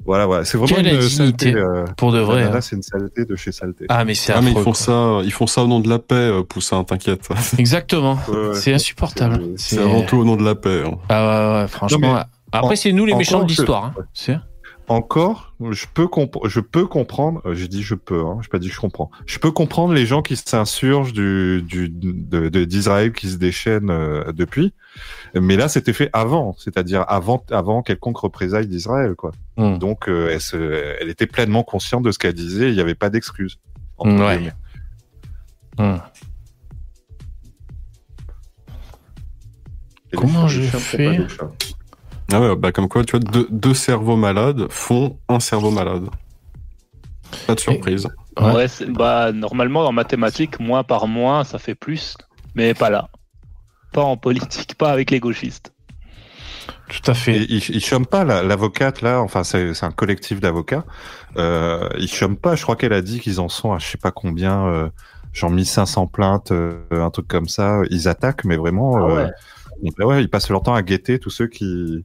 Voilà, voilà, c'est vraiment Quelle une saleté. euh, pour de vrai. hein. c'est une saleté de chez saleté. Ah, mais c'est Ah, mais ils font ça, ils font ça au nom de la paix, Poussin, t'inquiète. Exactement. C'est insupportable. C'est avant tout au nom de la paix. hein. Ah ouais, ouais, franchement. Non, mais Après, c'est nous les méchants de l'histoire. hein. Encore, je peux, je peux comprendre, euh, j'ai dit je peux, hein, j'ai pas dit je comprends. Je peux comprendre les gens qui s'insurgent du, du, d'Israël qui se déchaîne euh, depuis, mais là c'était fait avant, c'est-à-dire avant, avant quelconque représailles d'Israël, quoi. Hmm. Donc euh, elle, se- elle était pleinement consciente de ce qu'elle disait, il n'y avait pas d'excuses. entre Hmm, ouais. Comment je fais. Ah ouais, bah comme quoi, tu vois, deux, deux cerveaux malades font un cerveau malade. Pas de surprise. Ouais. Bah, normalement, en mathématiques, moins par moins, ça fait plus. Mais pas là. Pas en politique, pas avec les gauchistes. Tout à fait. Et ils, ils chôment pas la- l'avocate là, enfin c'est c'est un collectif d'avocats. Euh, ils chôment pas. Je crois qu'elle a dit qu'ils en sont à je sais pas combien, euh, genre 1500 plaintes, euh, un truc comme ça. Ils attaquent, mais vraiment. Ah euh, ouais. Donc, bah ouais, ils passent leur temps à guetter tous ceux qui.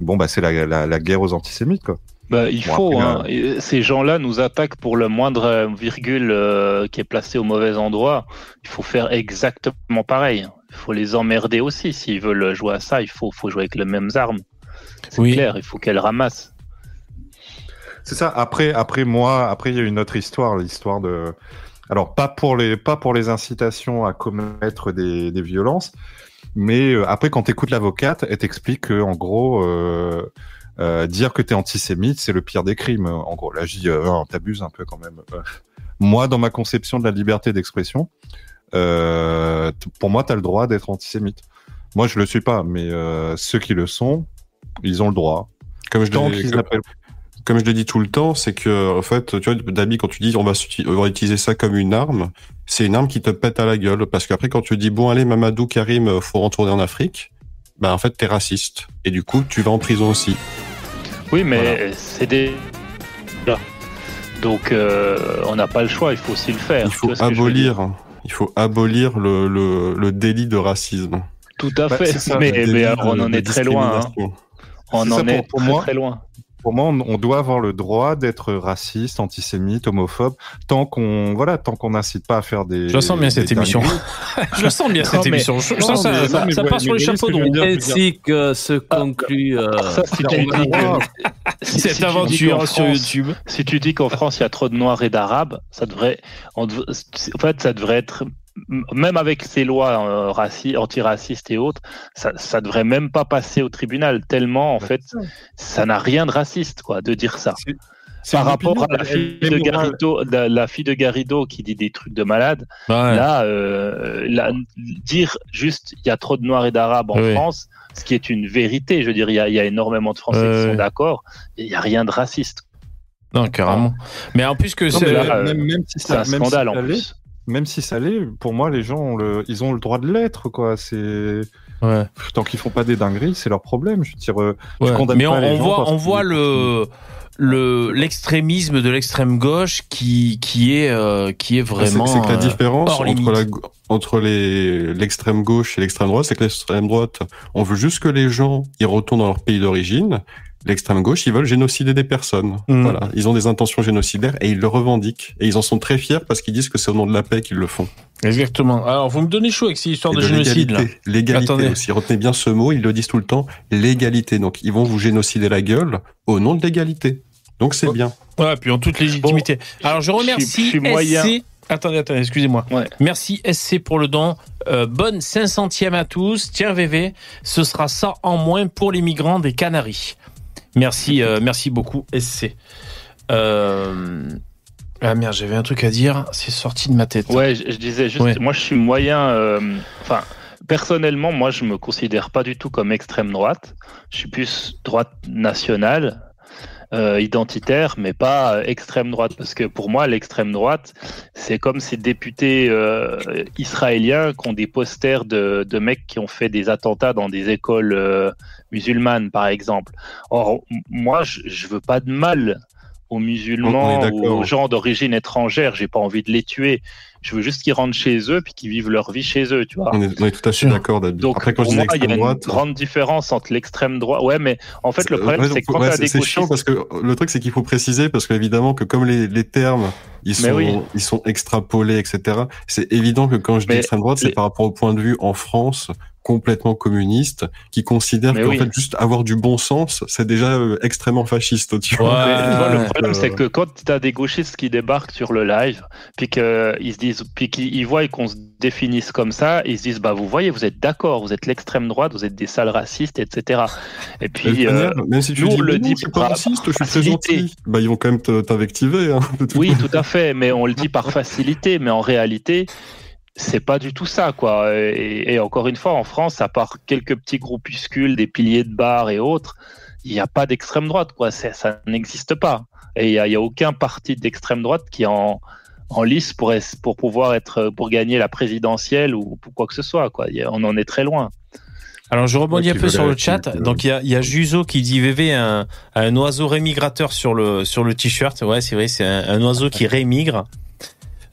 Bon bah c'est la, la, la guerre aux antisémites quoi. Bah, il Bon, faut. hein. Et Ces gens-là nous attaquent pour le moindre euh, virgule euh, qui est placé au mauvais endroit. Il faut faire exactement pareil. Il faut les emmerder aussi. S'ils veulent jouer à ça, il faut, faut jouer avec les mêmes armes. C'est Oui. clair, il faut qu'elles ramassent. C'est ça. Après, après moi, après il y a une autre histoire, l'histoire de. Alors pas pour les pas pour les incitations à commettre des, des violences, mais euh, après quand t'écoutes l'avocate, elle t'explique que en gros. Euh, euh, dire que t'es antisémite, c'est le pire des crimes. En gros, là, je dis, euh, non, t'abuses un peu quand même. Moi, dans ma conception de la liberté d'expression, euh, pour moi, t'as le droit d'être antisémite. Moi, je le suis pas, mais euh, ceux qui le sont, ils ont le droit. Comme je Tant le dis- qu'ils appellent comme je le dis tout le temps, c'est que en fait, tu vois, Dabi, quand tu dis on va, s'uti- on va utiliser ça comme une arme, c'est une arme qui te pète à la gueule. Parce qu'après, quand tu dis bon allez Mamadou Karim, euh, faut retourner en Afrique, bah en fait t'es raciste et du coup tu vas en prison aussi. Oui, mais c'est des. Là. Donc, euh, on n'a pas le choix, il faut aussi le faire. Il faut abolir, il faut abolir le, le, le délit de racisme. Tout à Bah, fait. ça, mais, alors, on en est très loin. hein. On ça en pour- est pour très, moi. très loin. Pour moi, on, doit avoir le droit d'être raciste, antisémite, homophobe, tant qu'on voilà, tant qu'on n'incite pas à faire des. Je sens bien cette émission. Je sens bien cette émission. Je, sens ça, ça, part sur les chapeaux de roue. Ainsi que se conclut. euh, Alors ça, si tu on a dis le droit. que- si- si Cette aventure sur YouTube. Si tu dis qu'en France il y a trop de Noirs et d'Arabes, ça devrait, en fait, ça devrait être, même avec ces lois euh, raci- antiracistes et autres, ça, ça devrait même pas passer au tribunal tellement en fait, ça n'a rien de raciste quoi de dire ça. C'est- c'est Par rapport opinion, à la fille de. Garrido, la, la fille de Garrido qui dit des trucs de malade, Ouais. là, euh, là, dire juste il y a trop de Noirs et d'Arabes en Oui. France, ce qui est une vérité. Je veux dire, il y a, il y a énormément de Français qui sont d'accord. et Il n'y a rien de raciste. Non, carrément. Mais en plus que Non, c'est. mais là, là, euh, même, même si C'est un scandale si en plus. Même si ça l'est, pour moi, les gens, ont le, ils ont le droit de l'être, quoi. C'est Ouais. tant qu'ils font pas des dingueries, c'est leur problème. Je dire, euh, je Ouais. Mais pas on, les on gens voit, on voit le le l'extrémisme de l'extrême gauche qui qui est euh, qui est vraiment. c'est que la euh, différence entre la entre les l'extrême gauche et l'extrême droite, c'est que l'extrême droite, on veut juste que les gens ils retournent dans leur pays d'origine. L'extrême gauche, ils veulent génocider des personnes. Mm. Voilà, ils ont des intentions génocidaires et ils le revendiquent et ils en sont très fiers parce qu'ils disent que c'est au nom de la paix qu'ils le font. Exactement. Alors vous me donnez chaud avec ces histoires Et de, génocide là. l'égalité. Aussi. Retenez bien ce mot, ils le disent tout le temps. L'égalité. Donc, ils vont vous génocider la gueule au nom de l'égalité. Donc, c'est Oh. bien. Ouais, puis en toute légitimité. Alors je je remercie suis- je suis moyen. SC. Attendez, attendez, excusez-moi. Ouais. Merci SC pour le don. Euh, bonne 500e à tous. Tiens VV, ce sera ça en moins pour les migrants des Canaries. Merci, euh, merci beaucoup SC. Euh... Ah merde, j'avais un truc à dire, c'est sorti de ma tête. Ouais, je, je disais juste, Ouais. moi je suis moyen. euh, Enfin, personnellement, moi, je me considère pas du tout comme extrême droite. Je suis plus droite nationale, euh, identitaire, mais pas euh, extrême droite. Parce que pour moi, l'extrême droite, c'est comme ces députés euh, israéliens qui ont des posters de, de mecs qui ont fait des attentats dans des écoles euh, musulmanes, par exemple. Or, moi, je, je veux pas de mal aux musulmans ou aux gens d'origine étrangère. J'ai pas envie de les tuer. Je veux juste qu'ils rentrent chez eux puis qu'ils vivent leur vie chez eux, tu vois. On est, on est tout à fait d'accord, David. Donc Après, quand je dis moi, il y a extrême une droite, grande différence entre l'extrême droite. Ouais, mais en fait, le problème, c'est quand ouais, c'est des c'est chiant parce que le truc c'est qu'il faut préciser parce qu'évidemment que comme les, les termes ils sont oui. ils sont extrapolés etc. C'est évident que quand je dis Mais extrême droite c'est par rapport au point de vue en France complètement communiste qui considère qu'en oui. fait juste avoir du bon sens c'est déjà euh, extrêmement fasciste tu vois. Vois, le problème, Euh, c'est que quand tu as des gauchistes qui débarquent sur le live, puis qu'ils se disent, puis qu'ils ils voient qu'on se définisse comme ça, ils se disent, bah, vous voyez, vous êtes d'accord, vous êtes l'extrême droite, vous êtes des sales racistes, etc. Et puis, euh, manière, même si tu nous, dis on le dit je suis pas par raciste, je suis très gentil, bah ils vont quand même t'invectiver. Hein, oui, tout à fait, mais on le dit par facilité, mais en réalité, c'est pas du tout ça, quoi. Et, et encore une fois, en France, à part quelques petits groupuscules, des piliers de bar et autres, il n'y a pas d'extrême droite, quoi. C'est- Ça n'existe pas. Et il n'y a, il y a aucun parti d'extrême droite qui est en, en lice pour, es- pour pouvoir être, pour gagner la présidentielle ou pour quoi que ce soit, quoi. A- On en est très loin. Alors je rebondis Ouais, un peu sur le chat. veut- Donc il y a, y a Juzo qui dit VV un, un oiseau rémigrateur sur le sur le t-shirt. Ouais, c'est vrai, c'est un, un oiseau qui rémigre.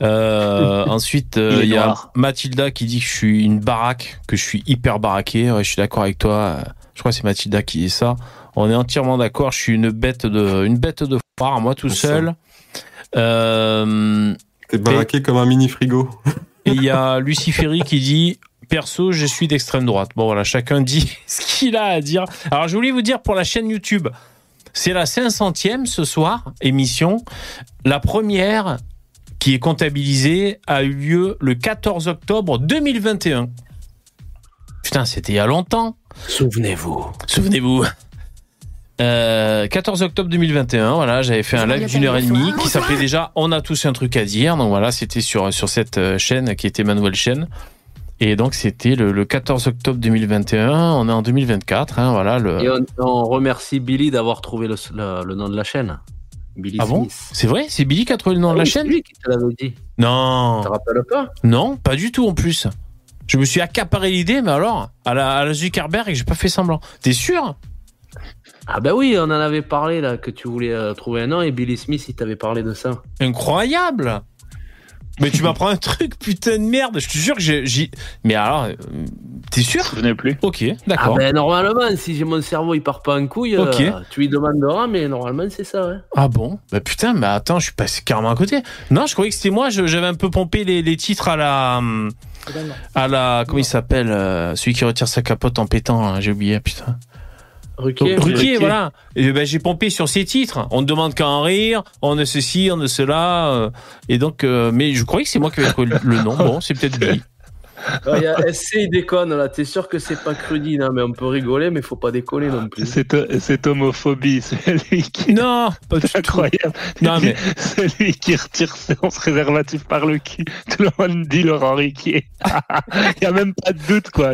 Euh, ensuite, euh, Il y a noir. Mathilda qui dit que je suis une baraque, que je suis hyper baraqué. Ouais, je suis d'accord avec toi. Je crois que c'est Mathilda qui dit ça. On est entièrement d'accord. Je suis une bête de une bête de foire, moi tout seul. Euh, T'es baraqué comme un mini frigo. et il y a Luciferi qui dit Perso, je suis d'extrême droite. Bon, voilà, chacun dit ce qu'il a à dire. Alors, je voulais vous dire pour la chaîne YouTube, c'est la 500e ce soir, émission. La première qui est comptabilisée a eu lieu le 14 octobre 2021. Putain, c'était il y a longtemps. Souvenez-vous. Souvenez-vous. Euh, 14 octobre 2021, voilà, j'avais fait un live d'une heure et demie qui s'appelait déjà On a tous un truc à dire. Donc voilà, c'était sur sur cette euh, chaîne qui était Manuel Chaîne. Et donc c'était le, le 14 octobre 2021. On est en 2024, hein, voilà. Le... Et on, on remercie Billy d'avoir trouvé le, le- le nom de la chaîne. Billy Ah bon Smith. C'est vrai C'est Billy qui a trouvé le nom de la oui, chaîne lui qui te l'avait dit. Non, Tu te rappelles pas non, pas du tout en plus. Je me suis accaparé l'idée, mais alors à la, à la Zuckerberg, j'ai pas fait semblant. T'es sûr Ah ben oui, on en avait parlé là, que tu voulais euh, trouver un nom et Billy Smith, il t'avait parlé de ça. Incroyable Mais tu m'apprends un truc, putain de merde. Je te jure que j'ai. Mais alors, euh, t'es sûr Je n'ai plus. Ok, Ah d'accord. ben normalement, si j'ai mon cerveau il part pas en couille, euh, Ok. tu lui demanderas, mais normalement c'est ça. Ouais. Ah bon? Bah putain, mais attends, je suis passé carrément à côté. Non, je croyais que c'était moi. je- J'avais un peu pompé les, les titres à la, hum, à la, comment il s'appelle, euh, celui qui retire sa capote en pétant. hein, J'ai oublié, putain. Ruquier, Donc, Ruquier, Ruquier. voilà. Et ben, j'ai pompé sur ces titres. On ne demande qu'à en rire. On ne ceci, on ne cela. euh, et donc, euh, mais je croyais que c'est moi qui avais trouvé le- le nom. Bon, c'est peut-être lui. Il y a SC, il déconne là. T'es sûr que c'est pas Crudy, non Mais on peut rigoler, mais faut pas décoller non plus. C'est cette homophobie, celui qui Non, pas du C'est tout. incroyable. Non, mais Celui qui retire son préservatif par le cul. Tout le monde dit Laurent Riquier. Il n'y a même pas de doute, quoi.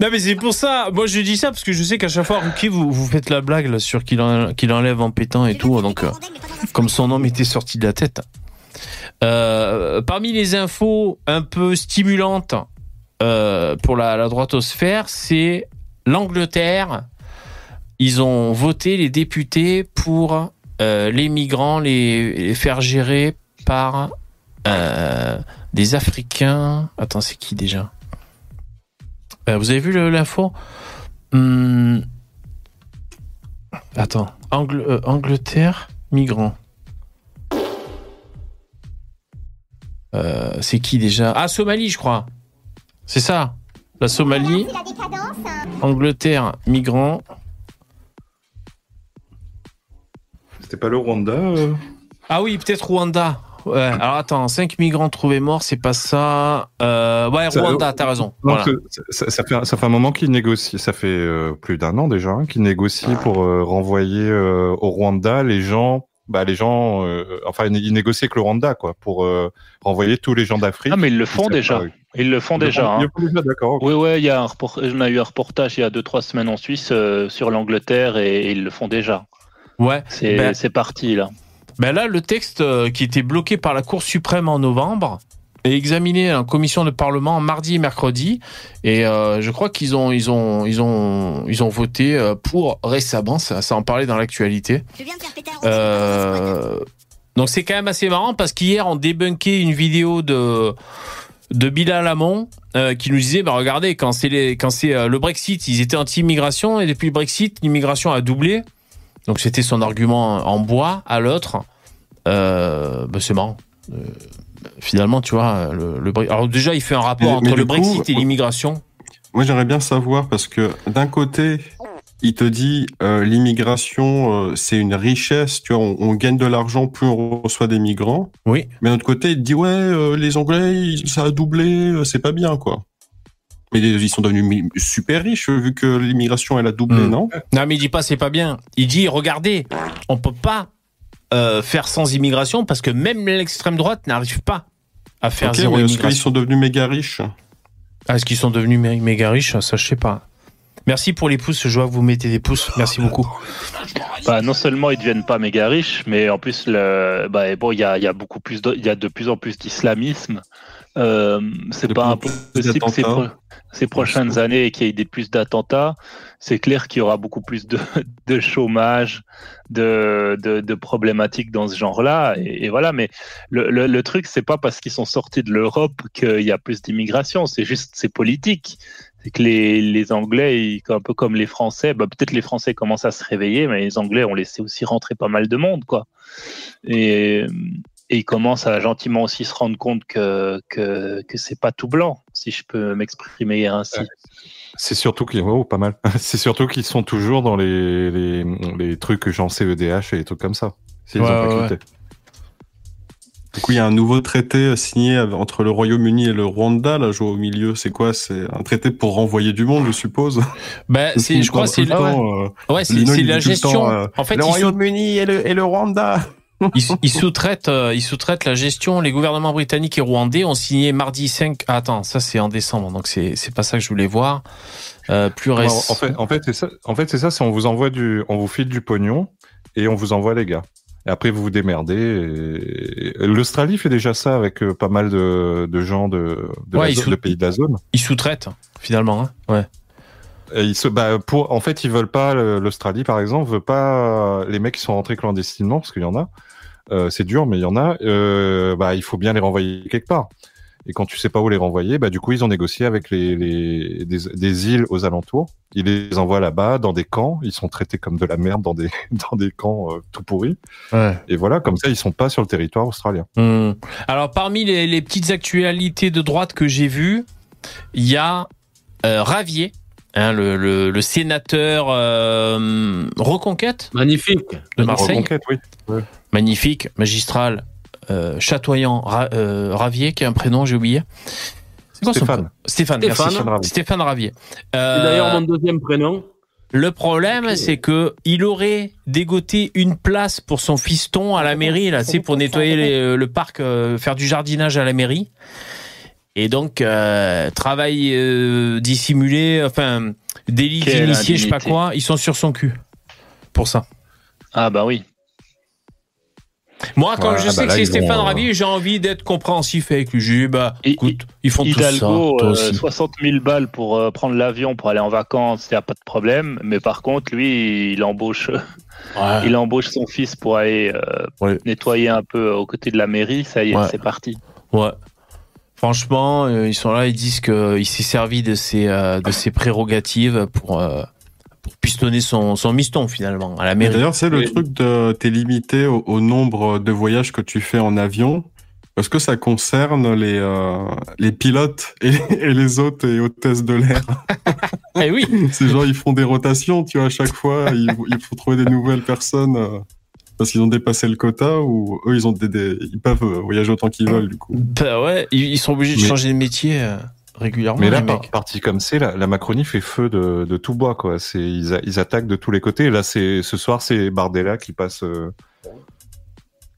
Non mais c'est pour ça, moi je dis ça parce que je sais qu'à chaque fois, Ruki, vous, vous faites la blague là, sur qu'il en- qu'il enlève en pétant et tout, donc euh, comme son nom m'était sorti de la tête. Euh, parmi les infos un peu stimulantes euh, pour la, la droitosphère, c'est l'Angleterre. Ils ont voté les députés pour euh, les migrants, les, faire gérer par des Africains. Attends, c'est qui déjà? Vous avez vu l'info? Hum, Attends. Angle- Angleterre, migrants. Euh, c'est qui déjà? Ah, Somalie, je crois. C'est ça. La Somalie. Angleterre, migrants. C'était pas le Rwanda euh? Ah oui, peut-être Rwanda. Ouais. Alors attends, 5 migrants trouvés morts, c'est pas ça. Euh, ouais, Rwanda, t'as raison. Voilà. ça, ça fait, ça fait un moment qu'ils négocient, ça fait euh, plus d'un an déjà, hein, qu'ils négocient pour euh, renvoyer euh, au Rwanda les gens bah les gens, euh, enfin ils négocient avec le Rwanda quoi pour euh, renvoyer tous les gens d'Afrique. Ah mais ils le font déjà. Ils le font Ils déjà. hein. le font déjà, d'accord. ok. Oui, ouais, il y a un report... on a eu un reportage il y a deux trois semaines en Suisse euh, sur l'Angleterre et, et ils le font déjà. Ouais. C'est Ben- c'est parti là. Ben là, le texte euh, qui était bloqué par la Cour suprême en novembre est examiné en commission de parlement mardi et mercredi. Et euh, je crois qu'ils ont ils ont ils ont ils ont voté euh, pour récemment. Ça, ça en parlait dans l'actualité. Euh, donc c'est quand même assez marrant parce qu'hier on débunkait une vidéo de de Bilal Hamon euh, qui nous disait bah regardez quand c'est les quand c'est le Brexit ils étaient anti-immigration et depuis le Brexit l'immigration a doublé. Donc c'était son argument en bois à l'autre. Bah, c'est marrant finalement tu vois le, le alors déjà il fait un rapport Mais- entre mais le coup, Brexit et l'immigration Moi, j'aimerais bien savoir parce que d'un côté, il te dit euh, l'immigration, euh, c'est une richesse. Tu vois, on, on gagne de l'argent plus on reçoit des migrants. oui Mais d'un autre côté, il te dit ouais, euh, les Anglais, ça a doublé, c'est pas bien quoi. Mais ils sont devenus super riches vu que l'immigration elle a doublé, Hmm. non? Non, mais il dit pas c'est pas bien. Il dit regardez, on peut pas euh, faire sans immigration parce que même l'extrême droite n'arrive pas à faire Ok, zéro mais est-ce qu'ils immigration. sont devenus méga riches Ah, Est-ce qu'ils sont devenus mé- méga riches? Ça, je sais pas. Merci pour les pouces. Je vois que vous mettez des pouces. Merci beaucoup. Bah, non seulement ils deviennent pas méga riches, mais en plus, le, bah, bon, il y a, il y a beaucoup plus, il y a de plus en plus d'islamisme. Euh, c'est pas impossible ces, pro- ces prochaines années qu'il y ait des plus d'attentats. C'est clair qu'il y aura beaucoup plus de, de chômage, de, de, de problématiques dans ce genre-là. Et, et voilà. Mais le, le, le truc, c'est pas parce qu'ils sont sortis de l'Europe qu'il y a plus d'immigration. C'est juste, c'est politique. C'est que les, les Anglais, ils- un peu comme les Français, bah, peut-être les Français commencent à se réveiller, mais les Anglais ont laissé aussi rentrer pas mal de monde, quoi. Et, et ils commencent à gentiment aussi se rendre compte que, que, que c'est pas tout blanc, si je peux m'exprimer ainsi. C'est surtout qu'ils, oh, pas mal. C'est surtout qu'ils sont toujours dans les, les, les trucs genre CEDH et les trucs comme ça. S'ils Ouais, ont pas ouais, quitté. Du coup, il y a un nouveau traité euh, signé entre le Royaume-Uni et le Rwanda, là, je vois au milieu. C'est quoi? C'est un traité pour renvoyer du monde, je suppose? Ben, c'est, je crois, que c'est, euh, ouais, c'est, la gestion. temps, euh, en fait, le Royaume-Uni et le, et le Rwanda. Ils, ils sous-traitent, euh, ils sous-traitent la gestion. Les gouvernements britanniques et rwandais ont signé mardi 5. Ah, attends, ça c'est en décembre, donc c'est, c'est pas ça que je voulais voir. Euh, plus récent. en fait, en fait, c'est ça. En fait, c'est ça. C'est on vous envoie du, on vous file du pognon et on vous envoie les gars. Et après, vous vous démerdez. et- L'Australie fait déjà ça avec euh, pas mal de, de gens de, de, Ouais, zone- pays de la zone. Ils sous-traitent finalement. Hein ouais. Et ils se, bah, pour, en fait, ils veulent pas l'Australie, par exemple, veut pas les mecs qui sont rentrés clandestinement, parce qu'il y en a. Euh, c'est dur, mais il y en a. Euh, bah, il faut bien les renvoyer quelque part. Et quand tu sais pas où les renvoyer, bah, du coup, ils ont négocié avec les, les des, des îles aux alentours. Ils les envoient là-bas dans des camps. Ils sont traités comme de la merde dans des dans des camps euh, tout pourris. Ouais. Et voilà, comme ça, ils sont pas sur le territoire australien. Hmm. Alors parmi les, les petites actualités de droite que j'ai vues, il y a euh, Ravier, hein, le, le, le sénateur euh, Reconquête Magnifique. de Marseille, Reconquête, oui. Magnifique, magistral, euh, chatoyant, Ra- euh, Ravier, qui a un prénom, j'ai oublié. C'est quoi son Stéphane. prénom Stéphane, Stéphane. merci. Stéphane Ravier. Stéphane Ravier. C'est Euh, d'ailleurs mon deuxième prénom. Le problème, c'est que il aurait dégoté une place pour son fiston à la mairie, là, sais, pour nettoyer les- le parc, euh, faire du jardinage à la mairie. Et donc, euh, travail euh, dissimulé, enfin, délit d'initié, je sais pas quoi, ils sont sur son cul. Pour ça. Ah bah oui. Moi, quand Ouais, je ah sais bah que c'est Stéphane vont, euh, Ravier, j'ai envie d'être compréhensif avec lui. J'ai dit, bah, Et- écoute, ils font tout ça. Hidalgo, euh, aussi. 60 000 balles pour euh, prendre l'avion pour aller en vacances, il n'y a pas de problème. Mais par contre, lui, il embauche, Ouais. il embauche son fils pour aller euh, Ouais. nettoyer un peu aux côtés de la mairie. Ça y est, Ouais. c'est parti. Ouais. Franchement, euh, ils sont là, ils disent qu'il s'est servi de ses, euh, de ses prérogatives pour, euh, pour pistonner son, son miston finalement à la mairie. d'ailleurs, c'est le Oui. truc de t'es limité au, au nombre de voyages que tu fais en avion. Est-ce que ça concerne les, euh, les pilotes et, et les hôtes et hôtesses de l'air Eh oui, Ces gens, ils font des rotations, tu vois, à chaque fois. Il, faut trouver des nouvelles personnes euh, parce qu'ils ont dépassé le quota ou eux, ils, ont des, des- ils peuvent voyager autant qu'ils veulent, du coup. bah ouais, ils, sont obligés de Mais- changer de métier euh, régulièrement. Mais là, par, parti comme c'est, la, la Macronie fait feu de, de tout bois, quoi. C'est, ils, a- ils attaquent de tous les côtés. Là, c'est, ce soir, c'est Bardella qui passe, euh,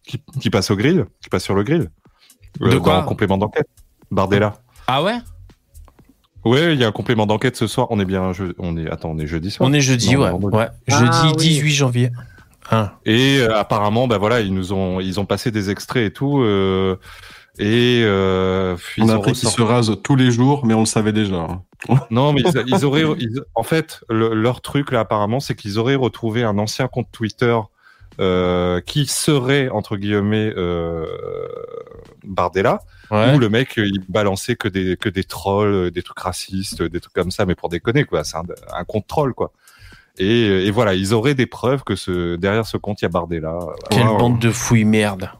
qui, qui passe au grill, qui passe sur le grill. Euh, De quoi dans complément d'enquête. Bardella. Ah ouais? Ouais, il y a un complément d'enquête ce soir. On est bien, je- on est, attends, on est jeudi soir. On est jeudi, Non, ouais. ouais. Ah, Jeudi oui. 18 janvier. Hein. Et euh, apparemment, bah voilà, ils nous ont, ils ont passé des extraits et tout. euh, et euh, ils On a appris qu'ils se rasent tous les jours, mais on le savait déjà. hein. Non, mais ils, ils auraient, ils- en fait, le- leur truc là apparemment, c'est qu'ils auraient retrouvé un ancien compte Twitter euh, qui serait entre guillemets euh, Bardella, Ouais. où le mec euh, il balançait que des que des trolls, euh, des trucs racistes, des trucs comme ça, mais pour déconner quoi, c'est un, un compte troll quoi. Et, et voilà, ils auraient des preuves que ce derrière ce compte il y a Bardella. Quelle Voilà. bande de fouilles merde.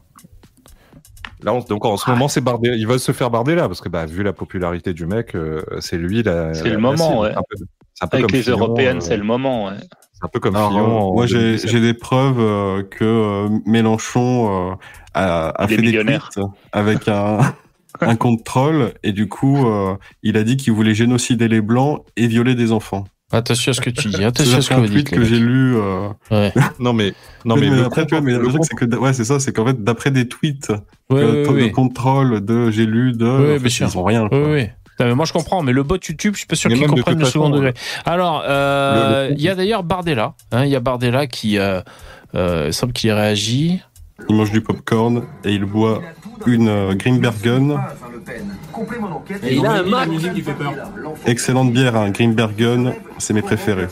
Là, on- donc en ce moment, c'est Bardella. Ils veulent se faire Bardella parce que, bah, vu la popularité du mec, euh, c'est lui la. C'est le la moment, ouais. C'est un peu- c'est un peu Avec comme les Fillon, européennes, euh, c'est le moment. Ouais. C'est un peu comme Alors, Fillon. euh, moi, j'ai 2017. j'ai des preuves euh, que euh, Mélenchon euh, a, fait des tweets avec un, un compte troll et du coup, euh, il a dit qu'il voulait génocider les blancs et violer des enfants. Attention à ce que tu dis. Attention à ce que tweet dites. que les j'ai lu. euh, Ouais. Non, mais, non, mais, mais le après, tu vois, mais le truc, c'est que, ouais, c'est ça, c'est qu'en fait, d'après des tweets, Ouais, que, ouais, de troll, de j'ai lu, de, en bien fait, sûr. ils ont rien. Oui, quoi. oui. Non, mais moi je comprends, mais le bot YouTube, je suis pas sûr Mais qu'il même de comprenne toute le second degré. Alors, euh, Le- le- il y a d'ailleurs Bardella. hein, Il y a Bardella qui euh, euh, il semble qu'il ait réagi. Il mange du popcorn et il boit une euh, Grimbergen, Et il a un Mac. excellente bière, un Grimbergen, c'est mes préférés.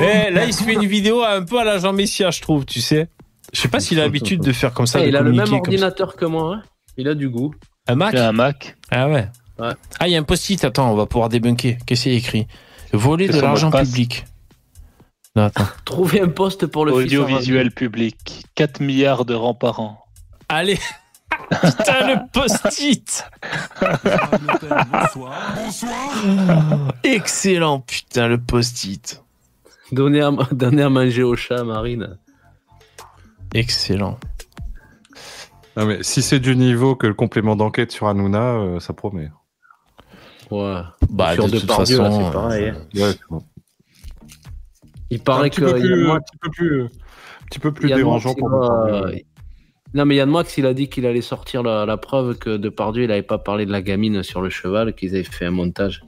Eh, là, il se fait une vidéo un peu à la Jean Messia, je trouve, tu sais. Je sais pas s'il a l'habitude de faire comme ça. Eh, de il a le même ordinateur que moi. hein. Il a du goût. Un Mac un Mac. Ah ouais. Ouais. Ah, il y a un post-it, attends, on va pouvoir débunker. Qu'est-ce qu'il y a écrit? Voler de l'argent passe. public. Non, attends. Trouver un poste pour le Audiovisuel public. 4 milliards de rangs par an. Allez Putain, le post-it Excellent, putain, le post-it. Donner à, donner à manger au chat, Marine. Excellent. Non, mais si c'est du niveau que le complément d'enquête sur Hanouna, euh, ça promet. Ouais. Bah, Sur de toute façon, là, c'est pareil. euh, hein. Ouais, c'est bon. Il paraît que plus, un petit peu plus, un petit peu plus Yann dérangeant pour il va- Depardieu. Non, mais Yann Moix, il a dit qu'il allait sortir la, la preuve que Depardieu, il n'avait pas parlé de la gamine sur le cheval, qu'ils avaient fait un montage.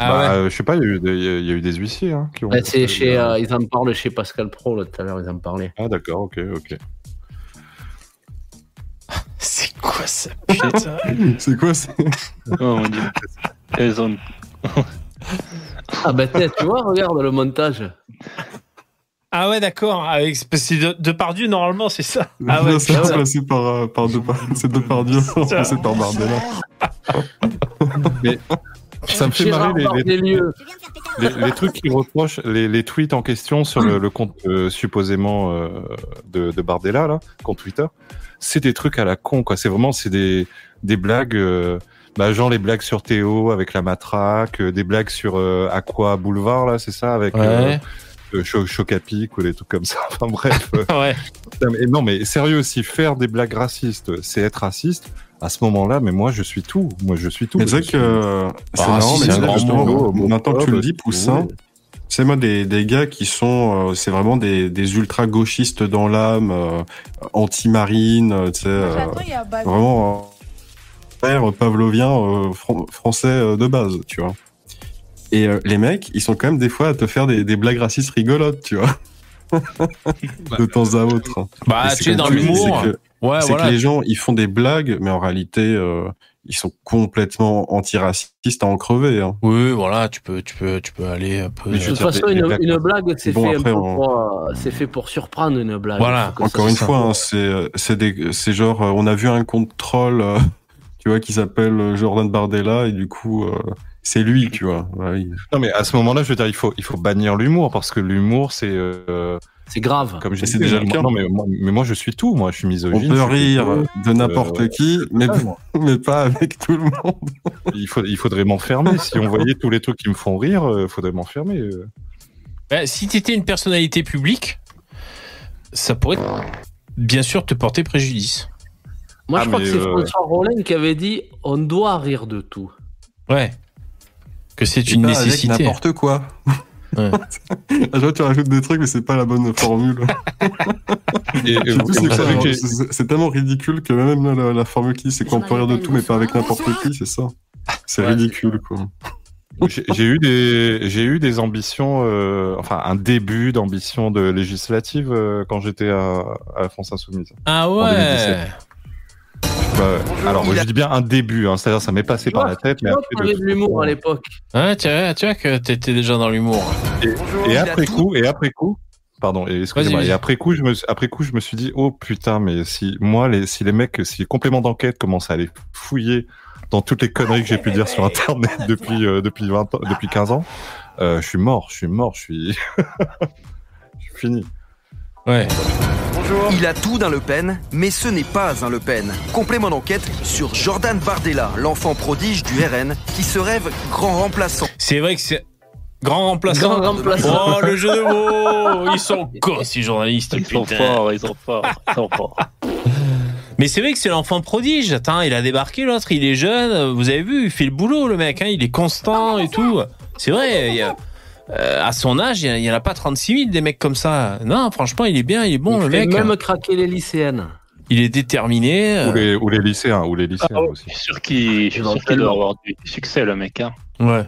Ah bah, ouais. euh, je sais pas, il y, a eu des- il y a- il y a eu des huissiers hein, qui ont. Ouais, c'est chez, euh, ils en parlent chez Pascal Pro, là, tout à l'heure, ils en parlaient. Ah d'accord, ok, ok. C'est quoi ça, putain? C'est quoi ça? Oh mon dieu. Elles ont- Ah, ben, t'es- tu vois, regarde le montage. Ah ouais, d'accord. Avec... parce que de, Depardieu, normalement, c'est ça. Ah ouais, c'est remplacé par, euh, par deux, c'est Depardieu, remplacé par Bardella. Ça me fait marrer les, les, les, les trucs qui reprochent, les, les tweets en question sur le, le compte euh, supposément euh, de, de Bardella, là, compte Twitter. C'est des trucs à la con, quoi. C'est vraiment, c'est des, des blagues, euh, bah, genre les blagues sur Théo avec la matraque, euh, des blagues sur euh, Aqua Boulevard, là, c'est ça, avec euh, Ouais. euh, Cho- Chocapic ou des trucs comme ça. Enfin bref. ouais. non, mais, non, mais sérieux aussi, faire des blagues racistes, c'est être raciste. À ce moment-là, mais moi, je suis tout. Moi, je suis tout. Sais Je que euh, c'est Ah, marrant, si, mais c'est justement, mot, mot maintenant que tu le dis, Poussin, oui. c'est moi des, des gars qui sont, euh, c'est vraiment des, des ultra gauchistes dans l'âme, euh, anti-marine, tu sais, euh, vraiment euh, frère pavlovien euh, fran- français euh, de base, tu vois. Et euh, les mecs, ils sont quand même des fois à te faire des, des blagues racistes rigolotes, tu vois, de temps à autre. Bah, Et tu sais, dans l'humour. c'est que- Ouais, c'est voilà. que les gens, ils font des blagues, mais en réalité, euh, ils sont complètement antiracistes à en crever. Hein. Oui, voilà, tu peux, tu peux, tu peux aller un peu. Mais De toute façon, des- une, blague, c'est Bon, fait, on- pour, euh, c'est fait pour surprendre une blague. Voilà. Ça Encore une fois, hein, c'est c'est des- c'est genre, euh, on a vu un euh, tu vois, qui s'appelle euh, Jordan Bardella, et du coup, euh, c'est lui, tu vois. Ouais. Non, mais à ce moment-là, je veux dire, il faut, il faut bannir l'humour parce que l'humour, c'est, euh, C'est grave. comme je Mais c'est disais, déjà le moi- cas. Non, mais moi, mais moi, je suis tout. Moi, je suis On misogyne. peut je suis rire tout. de n'importe Euh, qui, mais, mais pas avec tout le monde. Il, faut, il faudrait m'enfermer. si on voyait tous les trucs qui me font rire, il faudrait m'enfermer. Bah, si tu étais une personnalité publique, ça pourrait bien sûr te porter préjudice. Moi, Ah, je crois que c'est euh, François Rollin qui avait dit on doit rire de tout. Ouais. Que c'est une pas avec nécessité. n'importe quoi. Ouais. À chaque fois, tu rajoutes des trucs, mais c'est pas la bonne formule. C'est c'est c'est tellement ridicule que même la, la formule qui dit c'est qu'on peut rire de tout, mais pas avec n'importe qui, c'est ça. C'est Ouais, ridicule, quoi. J'ai j'ai eu des j'ai eu des ambitions, euh, enfin un début d'ambition de législative euh, quand j'étais à, à la France Insoumise. Ah En ouais 2017. Bah, alors je dis bien un début, hein, c'est-à-dire ça m'est passé par la tête, mais Tu vois, après t'avais de l'humour à l'époque. Ouais, tu vois, tu vois que t'étais déjà dans l'humour. et après coup et après coup, pardon, et excusez-moi, Vas-y, vas-y. et après coup je me suis- après coup je me suis dit oh putain mais si moi les si les mecs si les compléments d'enquête commencent à aller fouiller dans toutes les conneries que j'ai pu dire sur internet depuis euh, depuis 20 ans, depuis 15 ans, euh, je suis mort, je suis mort, je suis je suis fini. Ouais. Il a tout d'un Le Pen, mais ce n'est pas un Le Pen. Complément d'enquête sur Jordan Bardella, l'enfant prodige du RN, qui se rêve grand remplaçant. C'est vrai que c'est. Grand remplaçant. Grand remplaçant. Oh, le jeu de mots Ils sont cons, ces journalistes. Ils sont forts, ils sont forts, ils sont forts. Mais c'est vrai que c'est l'enfant prodige. Attends, il a débarqué l'autre, il est jeune. Vous avez vu, il fait le boulot, le mec. Hein, il est constant et tout. C'est vrai. il y a- euh, à son âge, il n'y en a pas 36 000 des mecs comme ça. Non, franchement, il est bien, il est bon, il le fait mec. même craquer les lycéennes. Il est déterminé. Ou les ou les lycéens, ou les lycéens Ah ouais, aussi. je suis sûr qu'il je suis sûr qu'il doit avoir du succès, le mec. Hein. Ouais.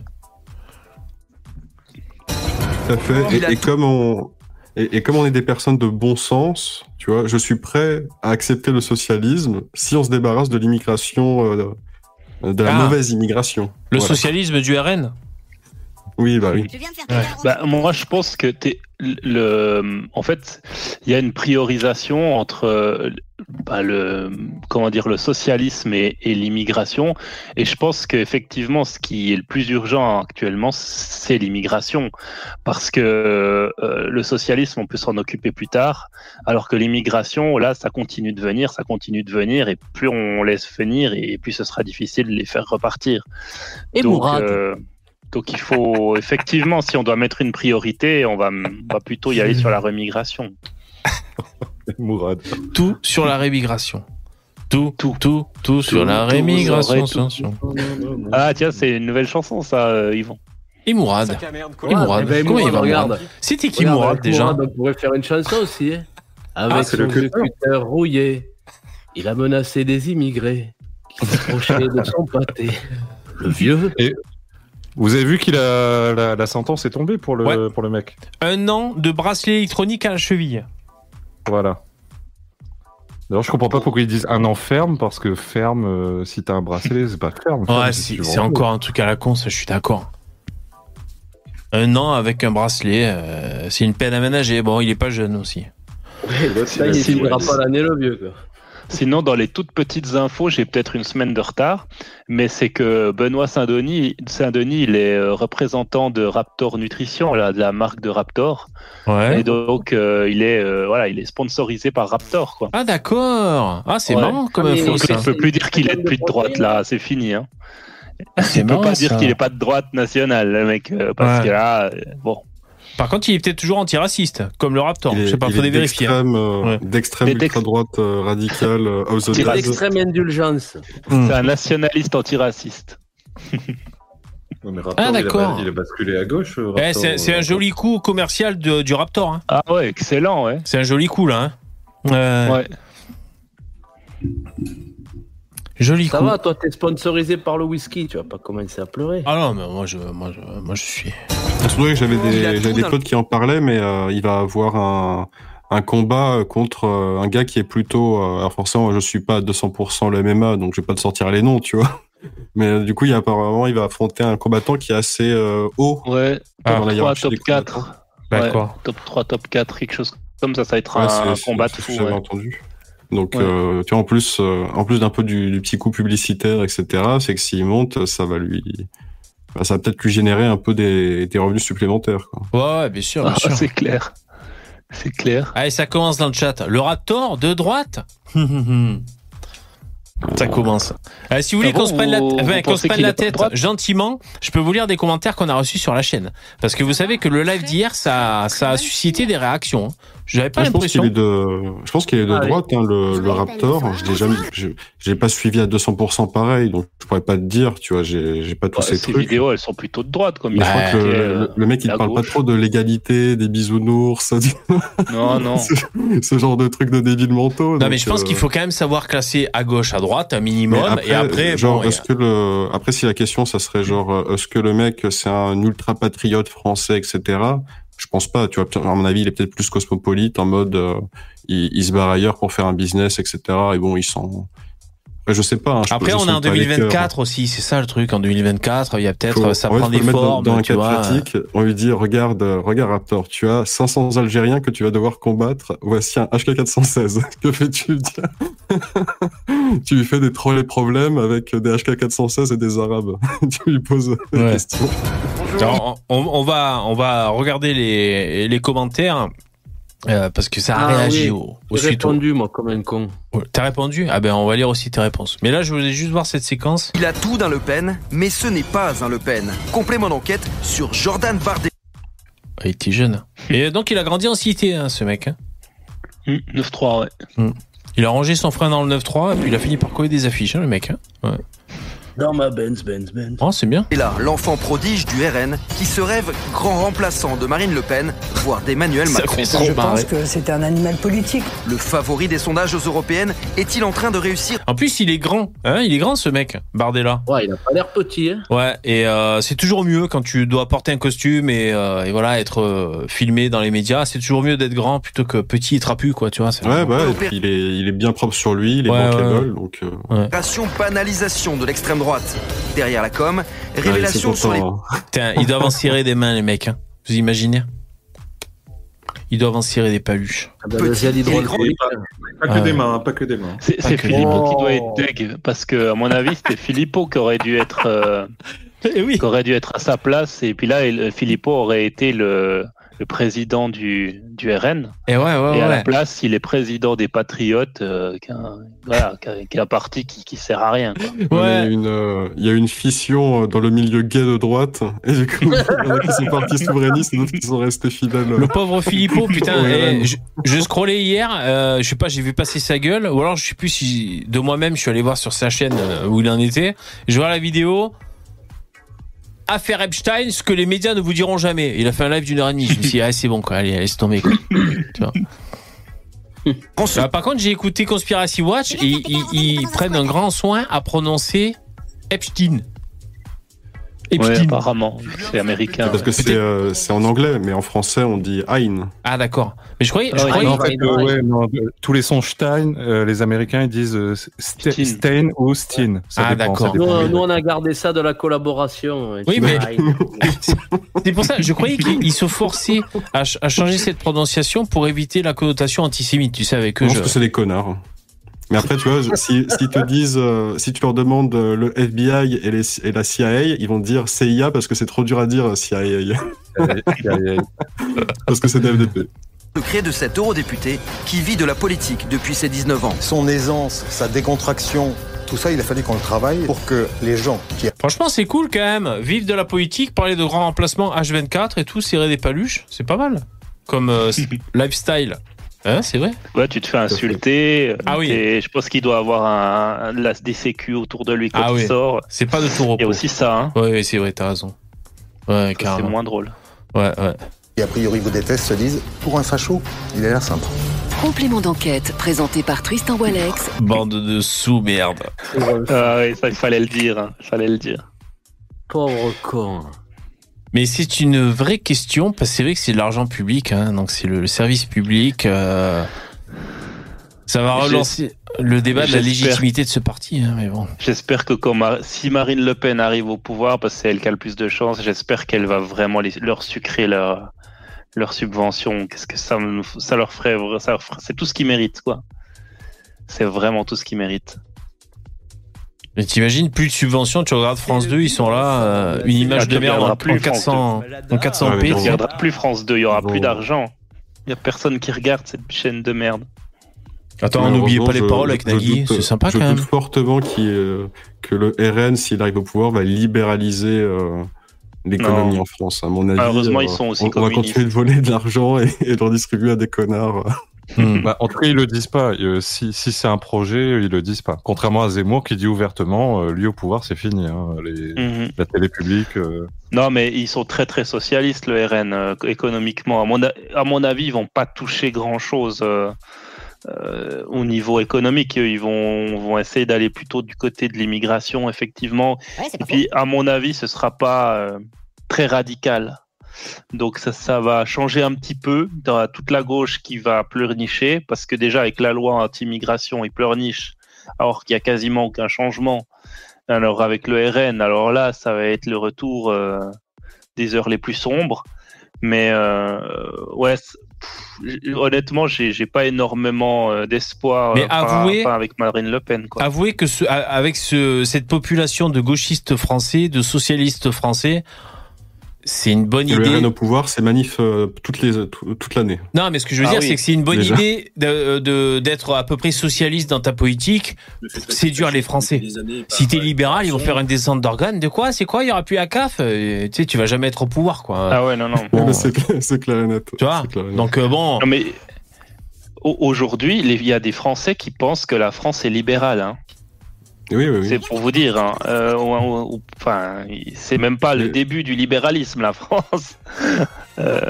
Tout à fait. Et, et comme on, et, et comme on est des personnes de bon sens, tu vois, je suis prêt à accepter le socialisme si on se débarrasse de l'immigration, euh, de la Ah. mauvaise immigration. Le Voilà. socialisme du RN Oui, bah oui. Bah, moi, je pense que t'es le, en fait, il y a une priorisation entre bah, le, comment dire, le socialisme et, et l'immigration. Et je pense qu'effectivement, ce qui est le plus urgent actuellement, c'est l'immigration, parce que euh, le socialisme, on peut s'en occuper plus tard, alors que l'immigration, là, ça continue de venir, ça continue de venir, et plus on laisse venir, et plus ce sera difficile de les faire repartir. Et Donc, Mourad. euh, donc il faut effectivement, si on doit mettre une priorité, on va, on va plutôt y aller sur la remigration. Mourad. Tout sur la rémigration. Tout, tout, tout, tout sur la tout, rémigration. Ah tiens, c'est une nouvelle chanson ça, euh, Yvon. Et Mourad. Et Mourad. Eh ben, Comment il Mourad, va regarde. Mourad C'était qui Mourad déjà Mourad, on pourrait faire une chanson aussi. hein. Avec Ah, son le cutter. scooter rouillé, il a menacé des immigrés qui s'approchaient de son pâté. Le vieux. Vous avez vu qu'il a la, la sentence est tombée pour le Ouais. pour le mec. Un an de bracelet électronique à la cheville. Voilà. D'ailleurs, je comprends pas pourquoi ils disent un an ferme parce que ferme, euh, si t'as un bracelet, c'est pas ferme. ferme, Ouais, si c'est encore un truc à la con, ça, je suis d'accord. Un an avec un bracelet, euh, c'est une peine à ménager. Bon, il est pas jeune aussi. Ça, il ouais. pas l'année, le vieux. Quoi. Sinon, dans les toutes petites infos, j'ai peut-être une semaine de retard, mais c'est que Benoît Saint-Denis, Saint-Denis, il est euh, représentant de Raptor Nutrition, là, de la marque de Raptor, Ouais. et donc euh, il est euh, voilà, il est sponsorisé par Raptor, quoi. Ah, d'accord. Ah, c'est Ouais. marrant comme Ah, info, il peut plus dire qu'il est de plus de droite là, c'est fini. Hein. C'est Il peut pas dire qu'il est pas de droite nationale, le mec, parce Ouais. que là, bon. Par contre, il est peut-être toujours antiraciste, comme le Raptor. Il est, Je sais pas, il faut les vérifier. d'extrême, euh, Ouais. d'extrême d'ex- ultra-droite euh, radicale, euh. L'extrême indulgence. Hmm. C'est un nationaliste antiraciste. Mais Raptor, Ah, il d'accord. bas- Il a basculé à gauche. euh, Eh, c'est c'est un euh, joli coup commercial de- du Raptor. Hein. Ah ouais, excellent, ouais. C'est un joli coup, là. Hein. Euh, Ouais. Joli Ça coup. va, toi, t'es sponsorisé par le whisky, tu vas pas commencer à pleurer. Ah non, mais moi, je, moi, je, moi, je suis. C'est j'avais des, j'avais des potes qui en parlaient, mais euh, il va avoir un, un combat euh, contre euh, un gars qui est plutôt. euh, alors forcément, je suis pas à 200% le MMA, donc je vais pas te sortir les noms, tu vois. Mais du coup, il y a apparemment, il va affronter un combattant qui est assez euh, haut. Ouais, Ah, top 3, hiérarchie top des 4. combattants. D'accord. Ouais, top 3, top 4, quelque chose comme ça, ça va être Ouais, un c'est- combat c'est de ce que fou. J'avais ouais. entendu. Donc, Ouais. euh, tu vois, en plus, euh, en plus d'un peu du, du petit coup publicitaire, etc., c'est que s'il monte, ça va lui, bah, ça va peut-être lui générer un peu des, des revenus supplémentaires. Quoi. Ouais, ouais, bien sûr, bien Ah, sûr. c'est clair. C'est clair. Allez, ça commence dans le chat. Le Raptor de droite Ça commence. Euh, si vous voulez Ah bon, qu'on se prenne la, enfin, qu'on se prenne tête gentiment, je peux vous lire des commentaires qu'on a reçus sur la chaîne. Parce que vous savez que le live d'hier, ça, ça a suscité des réactions. J'avais pas je pense qu'il est de, je pense qu'il est de Ah oui. droite, hein, le, le Raptor. Je l'ai jamais, je, je l'ai pas suivi à 200% pareil, donc je pourrais pas te dire, tu vois, j'ai, j'ai pas tous Ouais, ces ces trucs. vidéos, elles sont plutôt de droite, comme Mais il je crois que le, euh, le- mec, il parle pas trop de l'égalité, des bisounours, Non, non. ce, ce genre de trucs de débiles mentaux. Non, donc, mais je pense euh, qu'il faut quand même savoir classer à gauche, à droite, un minimum. et après, genre, bon, est-ce que le, après, si la question, ça serait genre, euh, est-ce que le mec, c'est un ultra patriote français, etc. Je pense pas, tu vois. À mon avis, il est peut-être plus cosmopolite, en mode, euh, il, il se barre ailleurs pour faire un business, etc. Et bon, ils sont. Après, je sais pas. hein, je- Après, on est en pas les cœurs. 2024 aussi, c'est ça le truc. En 2024, il y a peut-être, ça prend des mettre dans- formes, dans, un tu cas vois. pratique. On lui dit, regarde, euh, regarde Raptor, tu as 500 Algériens que tu vas devoir combattre. Voici un HK416. que fais-tu Tu lui fais des trolley problèmes avec des HK416 et des Arabes. tu lui poses des questions. Alors, on, on va, on va regarder les, les commentaires. Euh, parce que ça a Ah réagi oui. au, au J'ai au- répondu, moi, comme un con. Ouais, T'as répondu? Ah ben on va lire aussi tes réponses. Mais là je voulais juste voir cette séquence. Il a tout d'un Le Pen, mais ce n'est pas un Le Pen. Complément d'enquête sur Jordan Bardella. Ah, Il était jeune. Et donc il a grandi en cité hein, ce mec. hein. Hum, 9-3, ouais. Il a rangé son frein dans le 9-3 et puis il a fini par coller des affiches hein, le mec. hein. Ouais. Dans ma Benz, Benz, Benz. Oh c'est bien. Et là, l'enfant prodige du RN qui se rêve grand remplaçant de Marine Le Pen, voire d'Emmanuel Ça Macron. fait trop Je pense que c'est un animal politique. Le favori des sondages aux européennes est-il en train de réussir En plus il est grand. Hein, il est grand ce mec, Bardella. Ouais, il a pas l'air petit, hein. Ouais, et euh, c'est toujours mieux quand tu dois porter un costume et, euh, et voilà être euh, filmé dans les médias. C'est toujours mieux d'être grand plutôt que petit et trapu, quoi. Tu vois. Ouais, bah, et puis il est, il est bien propre sur lui, il est Ouais, bankable, ouais. donc, euh, banalisation de l'extrême droite. Derrière la com, révélation sur les hein. Putain, ils doivent en cirer des mains les mecs. Hein. Vous imaginez Ils doivent en cirer des paluches. Ah le Petit et hydroalcoolique. Pas que Ah des mains, pas que des mains. C'est Filippo qui doit être deg, parce que, à mon avis, c'était Filippo qui aurait dû être, euh, Eh oui. qui aurait dû être à sa place, et puis là, il- Filippo aurait été le, le président du, du RN, Et ouais, ouais, et à la ouais. place, il est président des Patriotes, euh, qui, est un, voilà, un parti qui, qui sert à rien. quoi. Ouais, Il y a une, euh, il y a une fission euh, dans le milieu gay de droite, et du coup, il y en a qui sont partis souverainistes et d'autres qui sont restés fidèles. Le pauvre Filippo, putain, Ouais, eh, ouais. je, je scrollais hier, euh, je sais pas, j'ai vu passer sa gueule, ou alors je sais plus si de moi-même je suis allé voir sur sa chaîne euh, où il en était. Je vois la vidéo. Affaire Epstein, ce que les médias ne vous diront jamais. Il a fait un live d'une heure et demie. Je me suis dit, ah, c'est bon, quoi, allez, laisse tomber, quoi. Tu vois. Ensuite, Euh, par contre, j'ai écouté Conspiracy Watch et ils prennent un grand soin à prononcer Epstein. Ouais, Epstein. apparemment, c'est américain. Parce que ouais. c'est euh, c'est en anglais, mais en français, on dit Hein. ah, d'accord. Mais je croyais, je Ah ouais, croyais- Non, en fait, euh, ouais, non, tous les sons Stein, euh, les Américains ils disent euh, Ste- Stein. Stein ou Steen. Ça Ah, d'accord. Nous, on a gardé ça de la collaboration. Oui, mais- C'est pour ça, je croyais qu'ils se forçaient à, ch- à changer cette prononciation pour éviter la connotation antisémite, tu sais, avec eux. Je- parce que c'est des connards. Mais après, tu vois, si, si te disent, euh, si tu leur demandes euh, le FBI et, les, et la CIA, ils vont te dire CIA parce que c'est trop dur à dire CIA. parce que c'est des FDP. secret de cet eurodéputé qui vit de la politique depuis ses 19 ans. Son aisance, sa décontraction, tout ça, il a fallu qu'on le travaille pour que les gens qui Franchement, c'est cool quand même. Vivre de la politique, parler de grands remplacements H24 et tout, serrer des paluches, c'est pas mal. Comme euh, lifestyle. Hein, c'est vrai Ouais, tu te fais insulter. Ah oui. et je pense qu'il doit avoir un, un- des sécu autour de lui quand Ah il oui. sort. C'est pas de tout repos. Il y a aussi ça, hein. Ouais, ouais, c'est vrai, t'as raison. Ouais, C'est moins drôle. Ouais, ouais. a priori vous détestent se disent pour un facho, il a l'air sympa. Complément d'enquête présenté par Tristan Walex. Bande de sous-merde. Ah oui, ça, il fallait le dire. hein. Il fallait le dire. Pauvre con. Mais c'est une vraie question, parce que c'est vrai que c'est de l'argent public, hein, donc c'est le, service public. euh, ça va relancer le débat de la j'espère- légitimité de ce parti, hein, mais bon. J'espère que quand Mar- si Marine Le Pen arrive au pouvoir, parce que c'est elle qui a le plus de chance, j'espère qu'elle va vraiment les- leur sucrer leur, leur subvention. Qu'est-ce que ça, me- ça leur ferait vra- ça leur ferait- C'est tout ce qu'ils méritent, quoi. C'est vraiment tout ce qu'ils méritent. Mais t'imagines, plus de subventions, tu regardes France 2, ils sont là, euh, une image de merde en, plus en France 400, en 400p. Ah, mais Tu non. tu sais. regarderas plus France 2, il y aura plus d'argent. Il y a personne qui regarde cette chaîne de merde. Attends, n'oubliez pas les je- paroles avec je Nagui, c'est sympa je quand même. doute fortement euh, que le RN, s'il arrive au pouvoir, va libéraliser euh, l'économie en France. À mon avis, Malheureusement, euh, ils sont aussi on, on va continuer de voler de l'argent et, et de le distribuer à des connards. Hmm. Bah, en tout cas, ils le disent pas. Euh, si si c'est un projet, ils le disent pas. Contrairement à Zemmour qui dit ouvertement, euh, lui au pouvoir, c'est fini. Hein, les, Mhm. La télé publique. euh, Non, mais ils sont très très socialistes, le RN, euh, économiquement. À mon, a- à mon avis, ils vont pas toucher grand-chose euh, euh, au niveau économique. Ils vont, vont essayer d'aller plutôt du côté de l'immigration, effectivement. Et puis, à mon avis, ce sera pas euh, très radical. Donc ça, ça va changer un petit peu dans toute la gauche qui va pleurnicher, parce que déjà avec la loi anti-immigration, ils pleurnichent, alors qu'il y a quasiment aucun changement. Alors avec le RN, alors là, ça va être le retour euh, des heures les plus sombres. Mais euh, ouais, pff, honnêtement, j'ai pas énormément euh, d'espoir par- avec Marine Le Pen. Quoi. Avouez que ce, avec ce, cette population de gauchistes français, de socialistes français, c'est une bonne Et le idée. RN au pouvoir, c'est manif euh, toutes les, tout- toute l'année. Non, mais ce que je veux Ah dire, oui, c'est que c'est une bonne déjà. idée de- de- d'être à peu près socialiste dans ta politique, séduire les Français. Si t'es libéral, ils vont faire une descente d'organes. De quoi? C'est quoi? Il y aura plus à CAF Euh, Tu sais, tu vas jamais être au pouvoir, quoi. Ah ouais, non, non. Bon. Mais c'est clair, et net. Tu vois? Clair net. Donc euh, bon, Non, mais au- aujourd'hui, il y a des Français qui pensent que la France est libérale. Hein. Oui, oui, oui. C'est pour vous dire. Hein. Euh, ou- ou- ou- Enfin, c'est même pas le Mais- début du libéralisme, la France. Euh,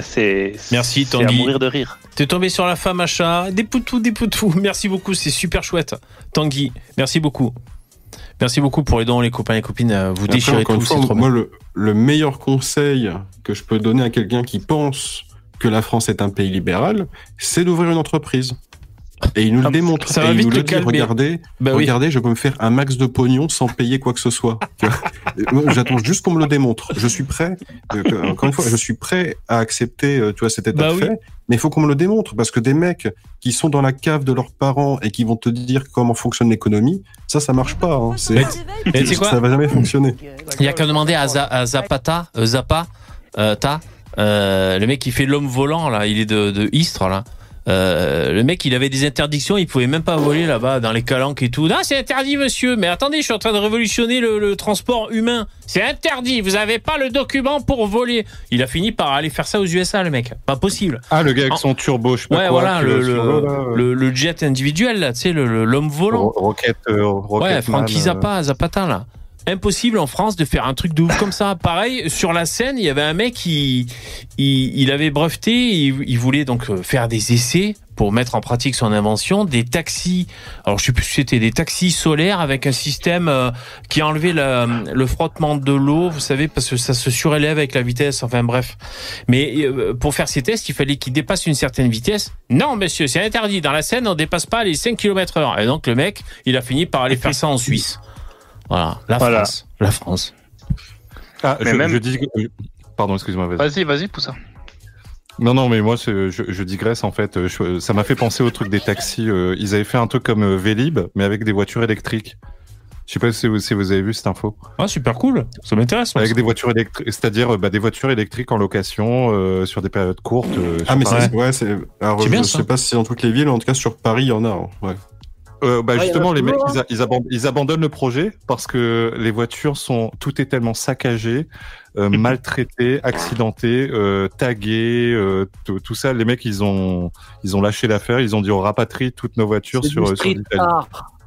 c'est Merci, c'est à Tanguy. mourir de rire. T'es tombé sur la femme achat, des poutous, des poutous. Merci beaucoup, c'est super chouette. Tanguy, merci beaucoup. Merci beaucoup pour les dons, les copains et les copines. euh, Vous Après, déchirez tout, c'est trop moi, bien. le, le meilleur conseil que je peux donner à quelqu'un qui pense que la France est un pays libéral, c'est d'ouvrir une entreprise. Et il nous le démontre. ça et va il vite nous le dit, regardez, Bah oui. regardez, je peux me faire un max de pognon sans payer quoi que ce soit. Moi, J'attends juste qu'on me le démontre. Je suis prêt, euh, encore une fois, je suis prêt à accepter, euh, tu vois, cet état Bah de oui. fait. Mais il faut qu'on me le démontre parce que des mecs qui sont dans la cave de leurs parents et qui vont te dire comment fonctionne l'économie, ça, ça marche pas. Hein. C'est- Mais tu sais quoi ça va jamais fonctionner. Il y a qu'à demander à, Za- à Zapata, euh, Zappa, euh, ta, euh, le mec qui fait l'homme volant là, il est de, de Istres là. Euh, le mec, il avait des interdictions, il pouvait même pas voler là-bas dans les calanques et tout. Ah, c'est interdit, monsieur. Mais attendez, je suis en train de révolutionner le, le transport humain. C'est interdit. Vous avez pas le document pour voler. Il a fini par aller faire ça aux USA, le mec. Pas possible. Ah, le gars avec En- son turbo, je sais pas Ouais, quoi, voilà, le, le, jet individuel là, tu sais, l'homme volant. Ro- Rocket, euh, Rocket Ouais, Francky Man, euh, Zappa, Zapata là. Impossible en France de faire un truc de ouf comme ça. Pareil, sur la scène, il y avait un mec qui, il, il avait breveté, il, il voulait donc euh, faire des essais pour mettre en pratique son invention, des taxis. Alors je sais plus si c'était des taxis solaires avec un système euh, qui enlevait le, le frottement de l'eau, vous savez, parce que ça se surélève avec la vitesse. Enfin bref. Mais euh, pour faire ces tests, il fallait qu'il dépasse une certaine vitesse. Non, monsieur, c'est interdit. Dans la Seine, on dépasse pas les 5 km heure. Et donc le mec, il a fini par aller faire ça en Suisse. Voilà, la Voilà. France. La France. Ah, Mais je, même- je dis. Pardon, excuse-moi. vas-y. Vas-y, vas-y, pousse ça. Non, non, mais moi, je, je digresse en fait. Je- ça m'a fait penser au truc des taxis. euh, ils avaient fait un truc comme euh, Vélib, mais avec des voitures électriques. Je sais pas si vous, si vous avez vu cette info. Ah, super cool. Ça m'intéresse. Avec ça. des voitures électriques, c'est-à-dire euh, bah, des voitures électriques en location euh, sur des périodes courtes. euh, Ah, mais c'est ouais, c'est. Alors, je bien, sais ça. pas si c'est dans toutes les villes, en tout cas sur Paris, il y en a. hein. Ouais. Euh, bah, Ah, justement, les mecs, ils, a- ils abandonnent, ils abandonnent le projet parce que les voitures sont, tout est tellement saccagé, euh, maltraité, accidenté, euh, tagué, euh, tout, ça. Les mecs, ils ont, ils ont lâché l'affaire. Ils ont dit on rapatrie toutes nos voitures sur, l'Italie.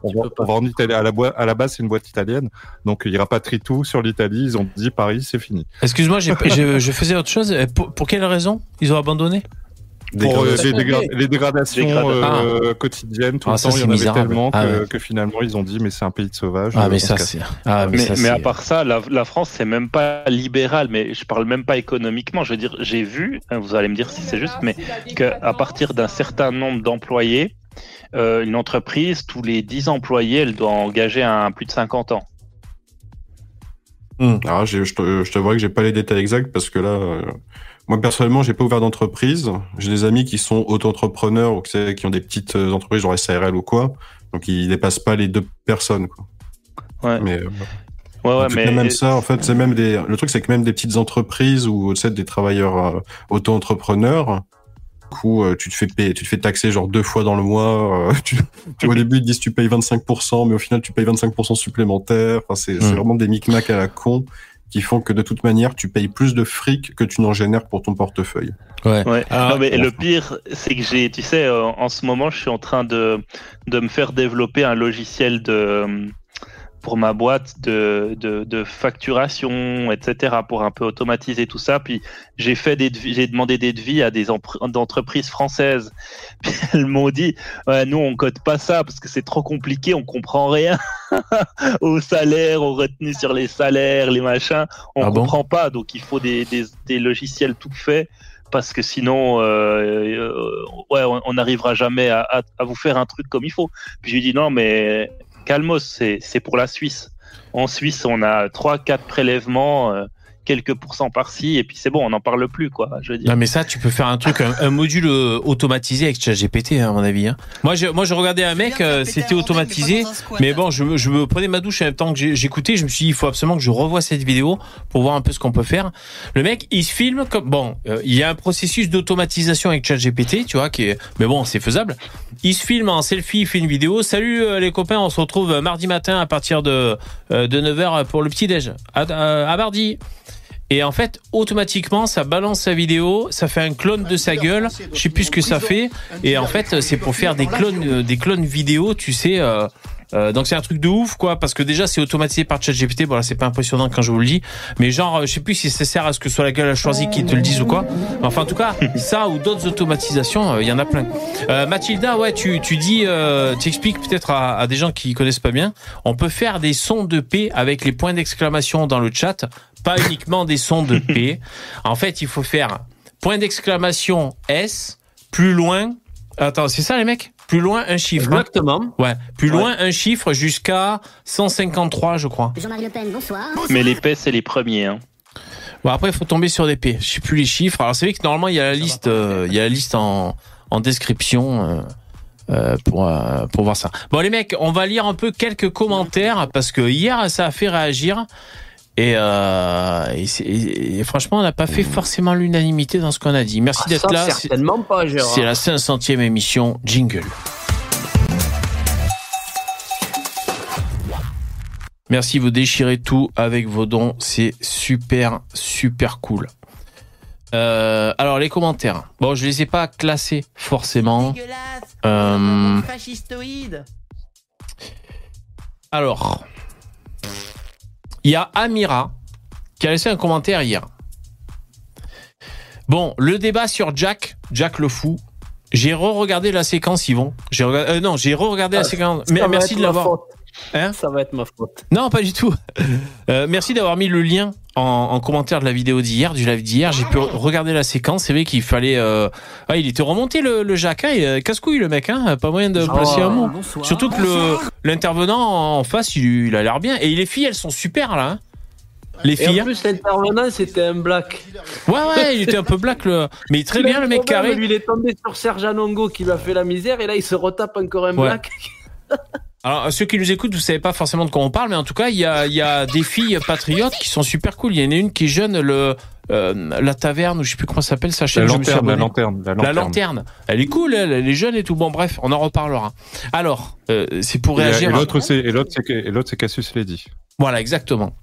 On va, on en Italie. À la, à la base, c'est une boîte italienne. Donc, ils rapatrient tout sur l'Italie. Ils ont dit Paris, c'est fini. Excuse-moi, je, je faisais autre chose. Pour, pour quelle raison? Ils ont abandonné? Pour euh, les, dégra- les dégradations euh, quotidiennes, tout Ah, le ça, temps, il y en avait misérable. tellement Ah, que, ouais. que finalement, ils ont dit mais c'est un pays de sauvages. Ah, euh, mais on ça, c'est. Ah, mais, Mais, ça, mais à part ça, la, la France, c'est même pas libéral, mais je parle même pas économiquement. Je veux dire, j'ai vu, hein, vous allez me dire si c'est juste, mais qu'à partir d'un certain nombre d'employés, euh, une entreprise, tous les 10 employés, elle doit engager un plus de 50 ans. Alors, j'ai- je te- je t'avouerai que j'ai pas les détails exacts parce que là, euh, moi personnellement, j'ai pas ouvert d'entreprise. J'ai des amis qui sont auto-entrepreneurs ou qui ont des petites euh, entreprises genre SARL ou quoi, donc ils dépassent pas les deux personnes. Quoi. Ouais. Mais euh, Ouais, ouais, mais même ça, en fait, c'est même des. Le truc, c'est que même des petites entreprises ou tu sais, des travailleurs euh, auto-entrepreneurs coup, euh, tu te fais payer, tu te fais taxer genre deux fois dans le mois. euh, tu, tu- au début, ils te disent tu payes 25%, mais au final, tu payes 25% supplémentaires. Enfin, c'est c'est Mm. vraiment des micmacs à la con qui font que de toute manière, tu payes plus de fric que tu n'en génères pour ton portefeuille. Ouais. Ouais. Alors, non, mais le pire, c'est que j'ai, tu sais, euh, en ce moment, je suis en train de, de me faire développer un logiciel de, pour ma boîte de, de, de facturation, etc., pour un peu automatiser tout ça. Puis j'ai fait des, j'ai demandé des devis à des entreprises françaises. Puis elles m'ont dit, ouais, nous on code pas ça parce que c'est trop compliqué, on comprend rien au salaire, aux retenues sur les salaires, les machins, on Ah bon comprend pas. Donc il faut des, des, des logiciels tout faits parce que sinon, euh, euh, ouais, on n'arrivera jamais à, à, à vous faire un truc comme il faut. Puis je lui dis non, mais calmos, c'est pour la Suisse. En Suisse, on a trois, quatre prélèvements, euh, quelques pourcents par-ci, et puis c'est bon, on n'en parle plus, quoi. Je veux dire. Non mais ça, tu peux faire un truc, un, un module euh, automatisé avec ChatGPT, hein, à mon avis. Hein. Moi, je, moi, je regardais un mec, euh, c'était automatisé, mais bon, je, me- je me prenais ma douche en même temps que j'écoutais. Je me suis dit, il faut absolument que je revoie cette vidéo pour voir un peu ce qu'on peut faire. Le mec, il se filme comme bon, euh, il y a un processus d'automatisation avec ChatGPT, tu vois, qui est, mais bon, c'est faisable. Il se filme en selfie, il fait une vidéo. Salut euh, les copains, on se retrouve mardi matin à partir de euh, de 9h pour le petit déj. À, à, à mardi. Et en fait, automatiquement, ça balance sa vidéo, ça fait un clone de sa gueule. Je sais plus ce que ça fait. Et en fait, c'est pour faire des clones, euh, des clones vidéo, tu sais. euh, euh, donc c'est un truc de ouf quoi parce que déjà c'est automatisé par ChatGPT bon là c'est pas impressionnant quand je vous le dis mais genre euh, je sais plus si ça sert à ce que soit la gueule à choisir qui te le dise ou quoi Mais enfin en tout cas ça ou d'autres automatisations euh, il y en a plein euh, Mathilda ouais tu tu dis euh, tu expliques peut-être à, à des gens qui connaissent pas bien on peut faire des sons de paix avec les points d'exclamation dans le chat pas uniquement des sons de paix en fait il faut faire point d'exclamation S plus loin attends c'est ça les mecs? Plus loin un chiffre hein Exactement. Ouais, plus loin un chiffre jusqu'à 153, je crois. Jean-Marie Le Pen, bonsoir. Mais les P, c'est les premiers. Hein. Bon, après, il faut tomber sur des P. Je sais plus les chiffres. Alors, c'est vrai que normalement, il y a la liste, euh, il y a la liste en, en description. euh, euh, pour euh, pour voir ça. Bon les mecs, on va lire un peu quelques commentaires parce que hier ça a fait réagir et, euh, et, c'est- et- et franchement on n'a pas fait forcément l'unanimité dans ce qu'on a dit. Merci Ah, d'être là. C'est- certainement pas, Gérard. C'est la 500e émission Jingle. Merci, vous déchirez tout avec vos dons. C'est super, super cool. Euh, alors, les commentaires. Bon, je les ai pas classés forcément. Euh, Fascistoïde. alors, il y a Amira qui a laissé un commentaire hier. Bon, le débat sur Jack, Jack le fou. J'ai re-regardé la séquence, Yvon. J'ai regardé, euh, non, j'ai re-regardé la Ah, séquence. Mais merci de l'avoir. Hein ça va être ma faute. Non, pas du tout. Euh, merci d'avoir mis le lien en, en commentaire de la vidéo d'hier, du live d'hier. J'ai pu regarder la séquence. C'est vrai qu'il fallait. Euh... Ah, il était remonté le, le Jacques. Hein, il, casse-couille le mec. Hein, pas moyen de Oh, placer un mot. bonsoir. Surtout que l'intervenant en face, il, il a l'air bien. Et les filles, elles sont super là. hein. Les Et filles. en plus, l'intervenant, c'était un black. Ouais, ouais, il était un peu black le. Mais très bien le mec carré. Lui, il est tombé sur Serge Anongo qui lui a fait la misère et là, il se retape encore un Ouais. black. Alors, ceux qui nous écoutent, vous savez pas forcément de quoi on parle, mais en tout cas, il y a, il y a des filles patriotes qui sont super cool. Il y en a une qui est jeune, le, euh, la taverne, ou je sais plus comment ça s'appelle, sa chaîne. La lanterne, la lanterne, la La lanterne. Elle est cool, elle, elle est jeune et tout. Bon, bref, on en reparlera. Alors, euh, c'est pour Et, réagir. et l'autre, c'est et l'autre, c'est Cassius Lady. Voilà, exactement.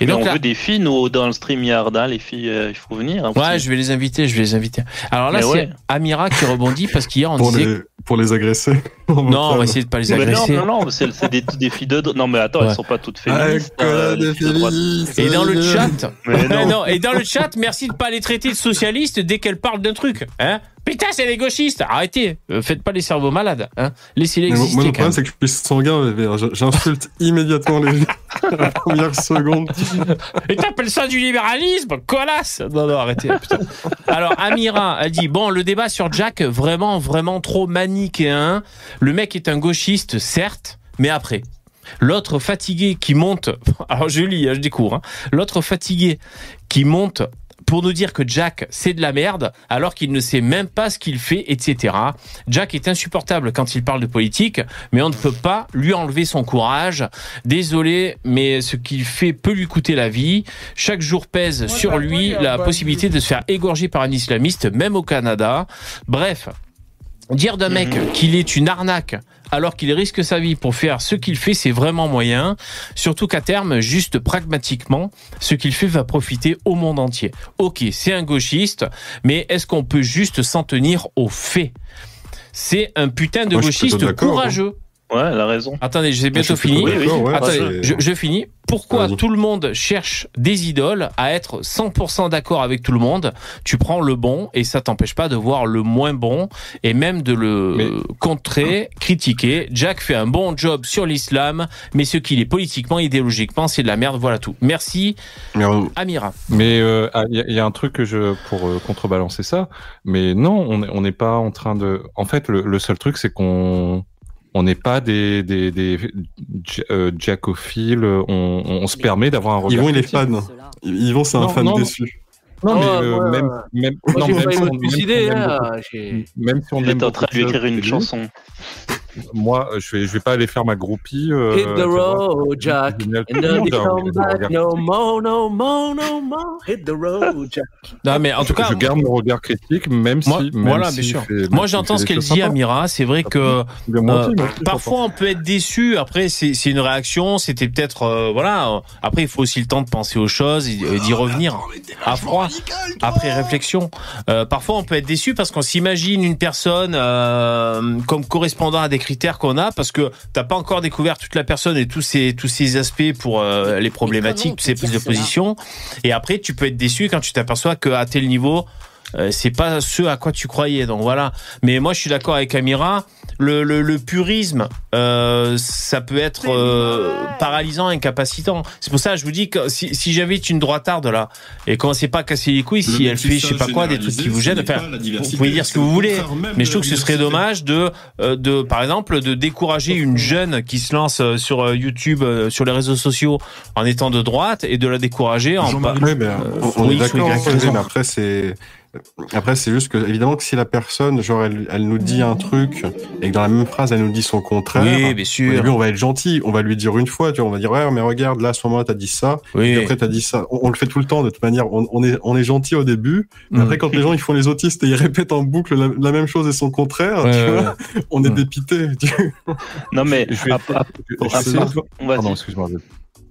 Et Et donc on là- veut des filles, nous, dans le StreamYard. Hein, les filles, euh, il faut venir. hein, Ouais, je vais les inviter, je vais les inviter. Alors là, Mais c'est ouais. Amira qui rebondit parce qu'hier on Pour disait. les, pour les agresser. Non, on va essayer de pas les Mais non, agresser. non, non, c'est c'est des, des filles de. Non, mais attends, Ouais. elles sont pas toutes Ah, féministes. les filles de droite. Et dans le chat, Mais non. non, et dans le chat, merci de pas les traiter de socialistes dès qu'elles parlent d'un truc, hein. Putain, c'est les gauchistes. Arrêtez, Euh, faites pas les cerveaux malades, hein. Laissez-les exister. moi, le problème, c'est que je suis sanguin. Je- J'insulte immédiatement les gens à la première seconde. Et t'appelles ça du libéralisme Colasse Non, non, arrêtez. putain. Alors, Amira, elle dit Bon, le débat sur Jack, vraiment, vraiment trop manichéen. Le mec est un gauchiste, certes, mais après. L'autre fatigué qui monte. Alors, je lis, hein, je découvre. hein. L'autre fatigué qui monte pour nous dire que Jack c'est de la merde alors qu'il ne sait même pas ce qu'il fait, etc. Jack est insupportable quand il parle de politique, mais on ne peut pas lui enlever son courage. Désolé, mais ce qu'il fait peut lui coûter la vie. Chaque jour pèse sur lui la possibilité de se faire égorger par un islamiste, même au Canada. Bref, dire d'un mec qu'il est une arnaque alors qu'il risque sa vie pour faire ce qu'il fait, c'est vraiment moyen. Surtout qu'à terme, juste pragmatiquement, ce qu'il fait va profiter au monde entier. Ok, c'est un gauchiste, mais est-ce qu'on peut juste s'en tenir aux faits C'est un putain de Moi, gauchiste hein. Ouais, elle a raison. Attendez, j'ai bientôt fini. d'accord, ouais, Attendez, c'est- je, je finis. Pourquoi tout le monde cherche des idoles à être 100% d'accord avec tout le monde Tu prends le bon et ça t'empêche pas de voir le moins bon et même de le contrer, critiquer. Jack fait un bon job sur l'islam, mais ce qu'il est politiquement, idéologiquement, c'est de la merde. Voilà tout. Merci, Amira. Mais euh, ah, il y, a- il y a un truc que je pour euh, contrebalancer ça. Mais non, on n'est- on n'est pas en train de. En fait, le, le seul truc, c'est qu'on on n'est pas des des, euh, jackophiles. On, on se permet d'avoir un regard. Yvon, il est fan. Yvon, c'est un fan non. déçu. Non, mais Oh, euh, moi, même, même, moi, non, j'ai même failli si on- même hein, même si on Il aime est en train de lui beaucoup écrire une chanson. Moi, je vais, je vais pas aller faire ma groupie. euh, Hit the road, Jack. No more, no more, no more. Hit the road, Jack. Non, mais en tout je, cas, je garde mon regard critique, même Moi, si. même voilà, si bien sûr. fait- Moi, j'entends ce qu'elle dit, sympas. Amira. C'est vrai que euh, aussi, parfois on peut être déçu. Après, c'est c'est une réaction. C'était peut-être euh, voilà. euh, Après, il faut aussi le temps de penser aux choses et et d'y revenir à froid après réflexion. Euh, parfois, on peut être déçu parce qu'on s'imagine une personne euh, comme correspondant à des critères qu'on a parce que t'as pas encore découvert toute la personne et tous ces tous ces aspects pour euh, les problématiques, ces prises de position. Et après, tu peux être déçu quand tu t'aperçois qu'à tel niveau, c'est pas ce à quoi tu croyais. Donc voilà. Mais moi, je suis d'accord avec Amira. Le, le, le purisme, euh, ça peut être euh, paralysant, incapacitant. C'est pour ça que je vous dis que si, si j'avais une droitarde là et commencez pas à casser les couilles si elle fait je sais pas quoi des trucs qui vous gênent. Enfin, vous pouvez dire ce que vous voulez, mais je trouve que ce serait dommage de, euh, de par exemple, de décourager une jeune qui se lance euh, sur euh, YouTube, euh, sur les réseaux sociaux en étant de droite et de la décourager en pas. Ouais, mais, euh, on, pour on est X ou d'accord, Y José, raison. mais après c'est après c'est juste que évidemment que si la personne genre elle, elle nous dit un truc et que dans la même phrase elle nous dit son contraire, Oui, bien sûr. au début on va être gentil, on va lui dire une fois, tu vois, on va dire ouais mais regarde là à ce moment t'as dit ça, Oui. et après t'as dit ça, on, on le fait tout le temps de toute manière, on, on est on est gentil au début, mais Mm. après quand les gens ils font les autistes et ils répètent en boucle la, la même chose et son contraire, Ouais, tu ouais, vois, on est dépité. tu vois. Non, mais. Je vais- à- à- je- je- à- je- à- Pardon, excuse-moi.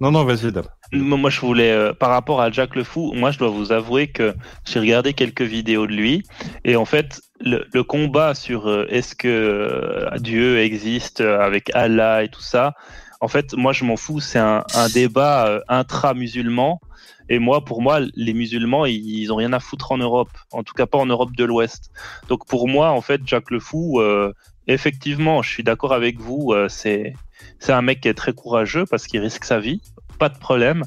Non, non, vas-y, Dab. Moi, je voulais, euh, par rapport à Jack le Fou, moi, je dois vous avouer que j'ai regardé quelques vidéos de lui. Et en fait, le, combat sur euh, est-ce que euh, Dieu existe avec Allah et tout ça, en fait, moi, je m'en fous. C'est un, débat intra-musulman. Et moi, pour moi, les musulmans, ils, ils ont rien à foutre en Europe. En tout cas, pas en Europe de l'Ouest. Donc, pour moi, en fait, Jack le Fou, effectivement, je suis d'accord avec vous. c'est c'est un mec qui est très courageux parce qu'il risque sa vie, pas de problème.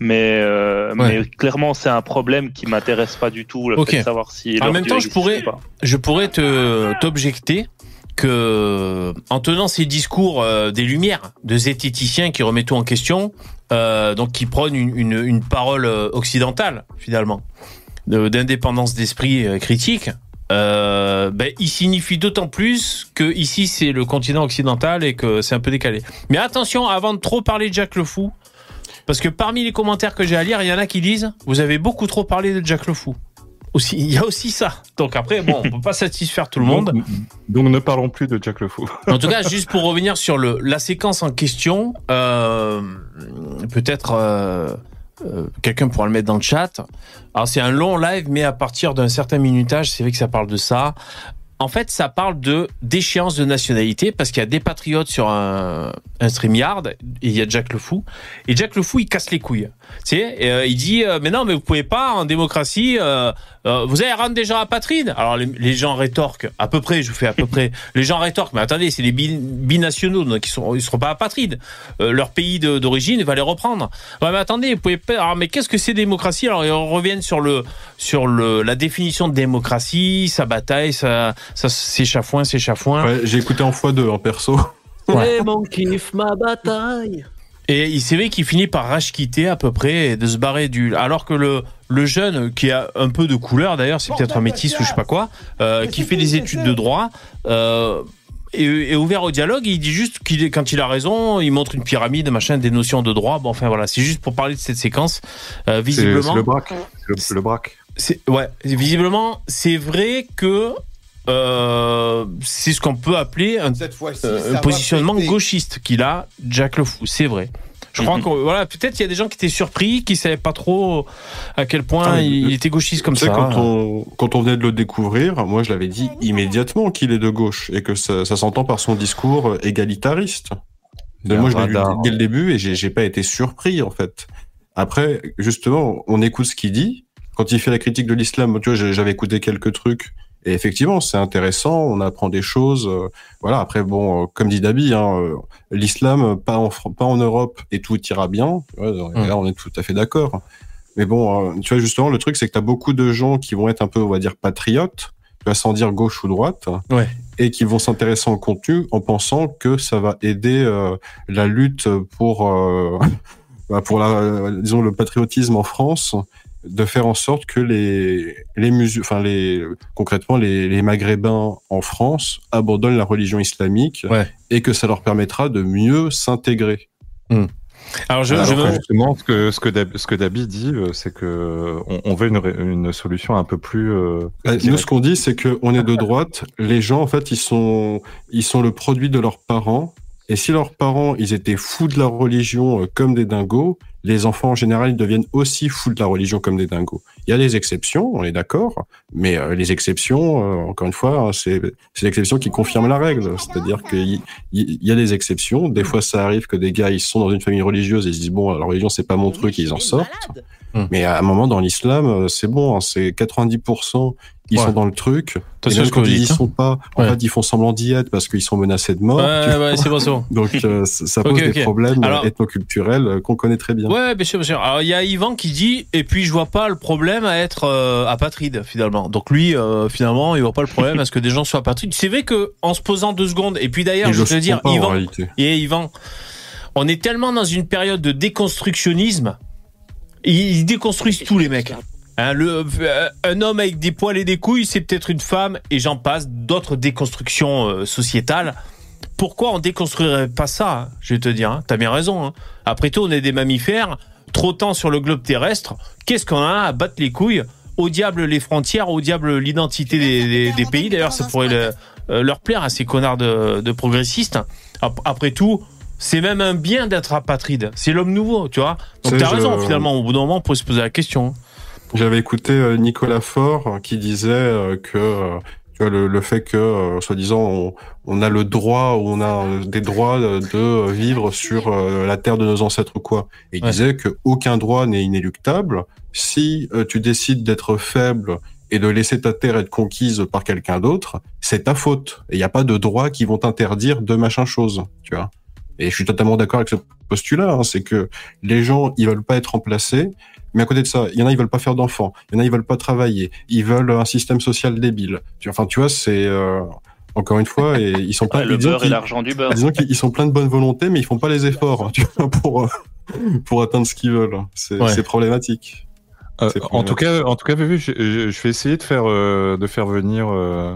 Mais, euh, Ouais. mais clairement, c'est un problème qui m'intéresse pas du tout, le Ok. fait de savoir si. En même temps, je pourrais, pas. je pourrais te t'objecter que en tenant ces discours euh, des lumières de zététiciens qui remettent tout en question, euh, donc qui prônent une, une, une parole occidentale finalement, d'indépendance d'esprit critique. Euh, ben, il signifie d'autant plus que ici c'est le continent occidental et que c'est un peu décalé. Mais attention, avant de trop parler de Jack le Fou, parce que parmi les commentaires que j'ai à lire, il y en a qui disent vous avez beaucoup trop parlé de Jack le Fou. Aussi, il y a aussi ça. Donc après, bon, on peut pas satisfaire tout le monde. Donc, donc ne parlons plus de Jack le Fou. En tout cas, juste pour revenir sur le, la séquence en question, euh, peut-être euh, euh, quelqu'un pourra le mettre dans le chat. Alors c'est un long live, mais à partir d'un certain minutage, c'est vrai que ça parle de ça. En fait, ça parle de d'échéance de nationalité parce qu'il y a des patriotes sur un, un StreamYard et il y a Jack le Fou. Et Jack le Fou, il casse les couilles. Tu sais, euh, il dit euh, mais non, mais vous pouvez pas en démocratie. euh, vous allez rendre des gens apatrides. Alors les, les gens rétorquent à peu près. Je vous fais à peu près. Les gens rétorquent mais attendez, c'est bi- binationaux donc ils ils seront pas apatrides. Leur pays d'origine va les reprendre. Ouais, mais attendez, vous pouvez pas. Mais qu'est-ce que c'est démocratie? Alors ils reviennent sur le sur le la définition de démocratie, sa bataille, sa, sa ses chafouins, ses chafouins. Ouais, j'ai écouté en x2 en perso. C'est mon kiff, ma bataille. Et il c'est vrai qu'il finit par rage-quitter à peu près et de se barrer du. Alors que le, le jeune, qui a un peu de couleur d'ailleurs, c'est peut-être un métis ou je sais pas quoi, euh, qui fait des études de droit, euh, est, est ouvert au dialogue. Il dit juste qu'il est, quand il a raison, il montre une pyramide, machin, des notions de droit. Bon, enfin voilà, c'est juste pour parler de cette séquence. Euh, C'est visiblement. c'est le braque. C'est le, le braque. C'est ouais, visiblement, c'est vrai que euh, c'est ce qu'on peut appeler un, euh, un positionnement gauchiste qu'il a Jack Le Fou, c'est vrai. Je crois que voilà, peut-être il y a des gens qui étaient surpris, qui savaient pas trop à quel point Ah, il était gauchiste comme ça. quand on, quand on venait de le découvrir, moi je l'avais dit immédiatement qu'il est de gauche et que ça, ça s'entend par son discours égalitariste. De moi je l'ai lu dès le début et j'ai pas été surpris en fait. Après, justement, on écoute ce qu'il dit. Quand il fait la critique de l'islam, tu vois, j'avais écouté quelques trucs et effectivement c'est intéressant, on apprend des choses. euh, voilà. Après, bon, euh, comme dit Dabi, hein, euh, l'islam pas en Fran- pas en Europe et tout ira bien. Ouais, Là, on est tout à fait d'accord. Mais bon, tu vois, justement, le truc, c'est que tu as beaucoup de gens qui vont être un peu, on va dire, patriotes, tu vois, sans dire gauche ou droite, Ouais. et qui vont s'intéresser au contenu en pensant que ça va aider euh, la lutte pour, euh, bah, pour la, disons, le patriotisme en France, de faire en sorte que les, les enfin, les, concrètement, les, les maghrébins en France abandonnent la religion islamique et que ça leur permettra de mieux s'intégrer. Alors, je, Alors je que veux- justement, ce que ce que Dab- ce que Dabi dit, euh, c'est que on, on veut une, solution un peu plus. euh, Bah, nous, ce qu'on dit, c'est que on est de droite. Les gens, en fait, ils sont, ils sont le produit de leurs parents. Et si leurs parents, ils étaient fous de la religion euh, comme des dingos, les enfants en général, ils deviennent aussi fous de la religion comme des dingos. Il y a des exceptions, on est d'accord, mais euh, les exceptions, euh, encore une fois, hein, c'est c'est l'exception qui confirme la règle. C'est-à-dire qu'il y, il y a des exceptions. Des fois, ça arrive que des gars, ils sont dans une famille religieuse et ils se disent bon, la religion, c'est pas mon truc, et ils en sortent. Mais à un moment, dans l'islam, euh, c'est bon, hein, c'est 90%, ils Ouais. sont dans le truc. Et même quand ils y sont pas, en Ouais. fait, ils font semblant d'y être parce qu'ils sont menacés de mort. Ouais, ouais, c'est bon, c'est bon. Donc, euh, ça pose des problèmes Alors- ethnoculturels euh, qu'on connaît très bien. Ouais, bien sûr, bien sûr. Alors il y a Yvan qui dit et puis je vois pas le problème à être euh, apatride finalement. Donc lui euh, finalement il voit pas le problème à ce que des gens soient apatrides. C'est vrai que en se posant deux secondes et puis d'ailleurs je veux dire pas, Yvan et Yvan, on est tellement dans une période de déconstructionnisme. Ils déconstruisent tous les mecs. Hein, le, euh, un homme avec des poils et des couilles, c'est peut-être une femme, et j'en passe, d'autres déconstructions euh, sociétales. Pourquoi on déconstruirait pas ça hein, Je vais te dire, hein, t'as bien raison. hein. Après tout, on est des mammifères, trottant sur le globe terrestre. Qu'est-ce qu'on a à battre les couilles? Au diable les frontières, au diable l'identité des, des- des pays. D'ailleurs, ça pourrait le- euh, leur plaire à ces connards de, de progressistes. Ap- Après tout, c'est même un bien d'être apatride. C'est l'homme nouveau, tu vois? Donc t'as raison, finalement. Au bout d'un moment, on pourrait se poser la question. J'avais écouté euh, Nicolas Faure euh, qui disait euh, que tu vois, le, le fait que, euh, soi-disant, on, on a le droit, ou on a des droits de, vivre sur euh, la terre de nos ancêtres ou quoi. Et il disait que aucun droit n'est inéluctable. Si euh, tu décides d'être faible et de laisser ta terre être conquise par quelqu'un d'autre, c'est ta faute. Et il n'y a pas de droits qui vont t'interdire de machin chose, tu vois. Et je suis totalement d'accord avec ce postulat, hein, c'est que les gens, ils veulent pas être remplacés, mais à côté de ça, il y en a, ils veulent pas faire d'enfants, il y en a, ils veulent pas travailler, ils veulent un système social débile. Enfin, tu vois, c'est euh, encore une fois, et ils sont plein Ouais, le beurre et l'argent du beurre. Disons qu'ils ils sont pleins de bonne volonté, mais ils font pas les efforts tu vois, pour euh, pour atteindre ce qu'ils veulent. C'est Ouais. problématique. Euh, C'est en tout cas, en tout cas, je, je- je vais essayer de faire euh, de faire venir euh,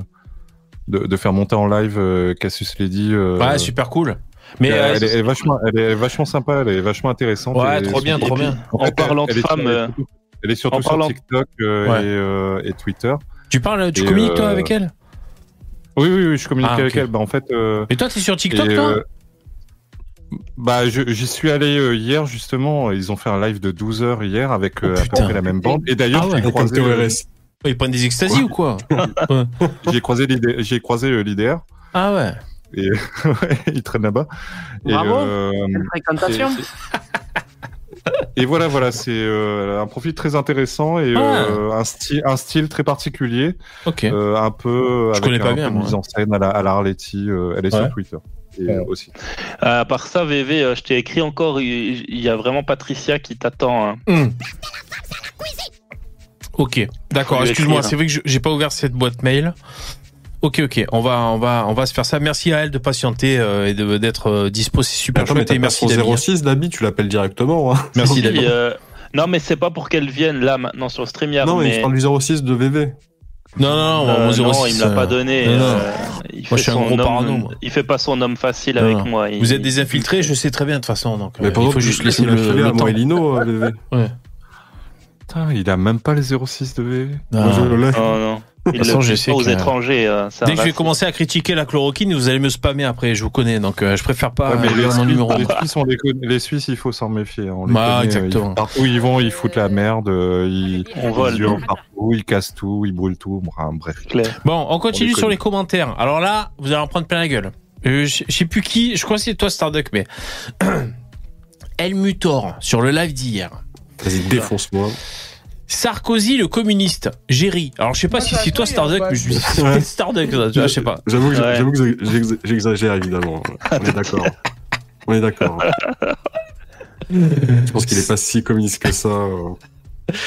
de, de faire monter en live euh, Cassius Lady. euh, Ouais, super cool. Mais elle, euh, elle est, elle est vachement, elle est vachement sympa, elle est vachement intéressante. Ouais, trop bien, trop bien. En, En fait, parlant elle de femmes, elle est euh, surtout- elle est surtout sur parlant- TikTok euh, Ouais. et, euh, et Twitter. tu parles, tu Et, communiques toi avec elle? Oui, oui, oui, je communique Ah, avec elle. Bah, en fait. euh, Et toi, t'es sur TikTok, et, toi? Bah, j'y suis allé euh, hier justement. Ils ont fait un live de 12 heures hier avec euh, à peu près la même bande. Et d'ailleurs, Ah ouais. j'ai croisé. euh, Ils prennent des extasies ou quoi? J'ai croisé l'idée, j'ai croisé l'IDR Ah ouais. Et il traîne là-bas. Et, Bravo. euh, et voilà, voilà, c'est euh, un profil très intéressant et euh, un style, un style très particulier. Ok. Euh, un peu Je avec connais pas un bien, mise en scène à la, à la Arletty. euh, elle est Ouais. sur Twitter et, euh, aussi. À part ça, VV, euh, je t'ai écrit encore, il y a vraiment Patricia qui t'attend. hein. Hmm. Ok, d'accord. Excuse-moi, c'est vrai que je- j'ai pas ouvert cette boîte mail. Ok, ok, on va, on va, on va se faire ça. Merci à elle de patienter euh, et de- d'être euh, dispo, c'est super Attends, mais chouette. Et merci son David. 06 d'habit, tu l'appelles directement. hein. Merci David. euh, Non, mais c'est pas pour qu'elle vienne là maintenant sur StreamYard. Non, mais mais je parle du 06 de VV. Non, non, non, Euh, mon 06, non, il me l'a pas euh, donné. non, non. euh, il Moi, fait je suis un gros homme- parano, moi. Il fait pas son homme facile Non, avec moi. il- Vous êtes des infiltrés, je sais très bien de toute façon. Donc, Mais euh, il faut juste laisser le, le à temps. moi et Lino, euh, VV. Ouais. Putain, il a même pas les 06 de VV. Moi. Non, non. De toute façon, je fait sais pas aux que- étrangers. euh, un Dès que je vais commencer à critiquer la chloroquine, vous allez me spammer après, je vous connais, donc euh, je préfère pas Ouais, mais euh, les, mon Suisses, numéro. les Suisses, on les Suisses, il faut s'en méfier. On les Bah, connaît, exactement. ils- partout où ils vont, ils foutent la merde, euh, ils, On ils vole. hurlent partout, ils cassent tout, ils brûlent tout. Bref. Claire. Bon, on continue On les sur les commentaires. Alors là, vous allez en prendre plein la gueule. Euh, je je sais plus qui, je crois que c'est toi Starduck, mais El Mutor sur le live d'hier. Vas-y, défonce-moi. Sarkozy le communiste, Géry. Alors je sais pas si c'est toi Starduck, pas- mais je me dis c'est Ouais. Starduck, ça, tu vois, je sais pas. J'avoue que Ouais. j'exagère évidemment. On est d'accord. On est d'accord. Je pense qu'il est pas si communiste que ça.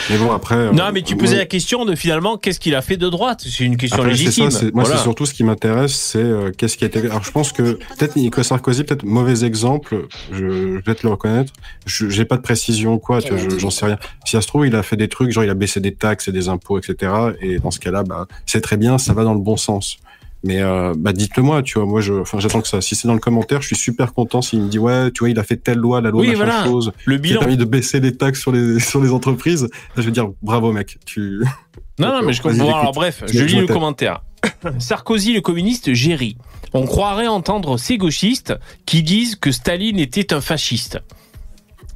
Mais bon, après. euh, Non, mais tu posais la question de finalement qu'est-ce qu'il a fait de droite? C'est une question Après, légitime. ça, moi, Voilà. c'est surtout ce qui m'intéresse, c'est euh, qu'est-ce qui a été. Alors, je pense que peut-être Nicolas Sarkozy, peut-être mauvais exemple, je, je vais peut-être le reconnaître. Je J'ai pas de précision ou quoi, tu vois, je- j'en sais rien. Si ça se trouve, il a fait des trucs, genre il a baissé des taxes et des impôts, etc. Et dans ce cas-là, bah, c'est très bien, ça va dans le bon sens. Mais euh, bah, dites-le moi, tu vois, moi, je, enfin, j'attends que ça. Si c'est dans le commentaire, je suis super content s'il me dit ouais, tu vois, il a fait telle loi, la loi Oui, voilà. chose, Le qui a bilan. permis de baisser les taxes sur les sur les entreprises. Je vais dire bravo mec, tu. Non, non, mais je comprends. Alors bref, Je- lis le commentaire. Sarkozy, le communiste, Géry. On croirait entendre ces gauchistes qui disent que Staline était un fasciste.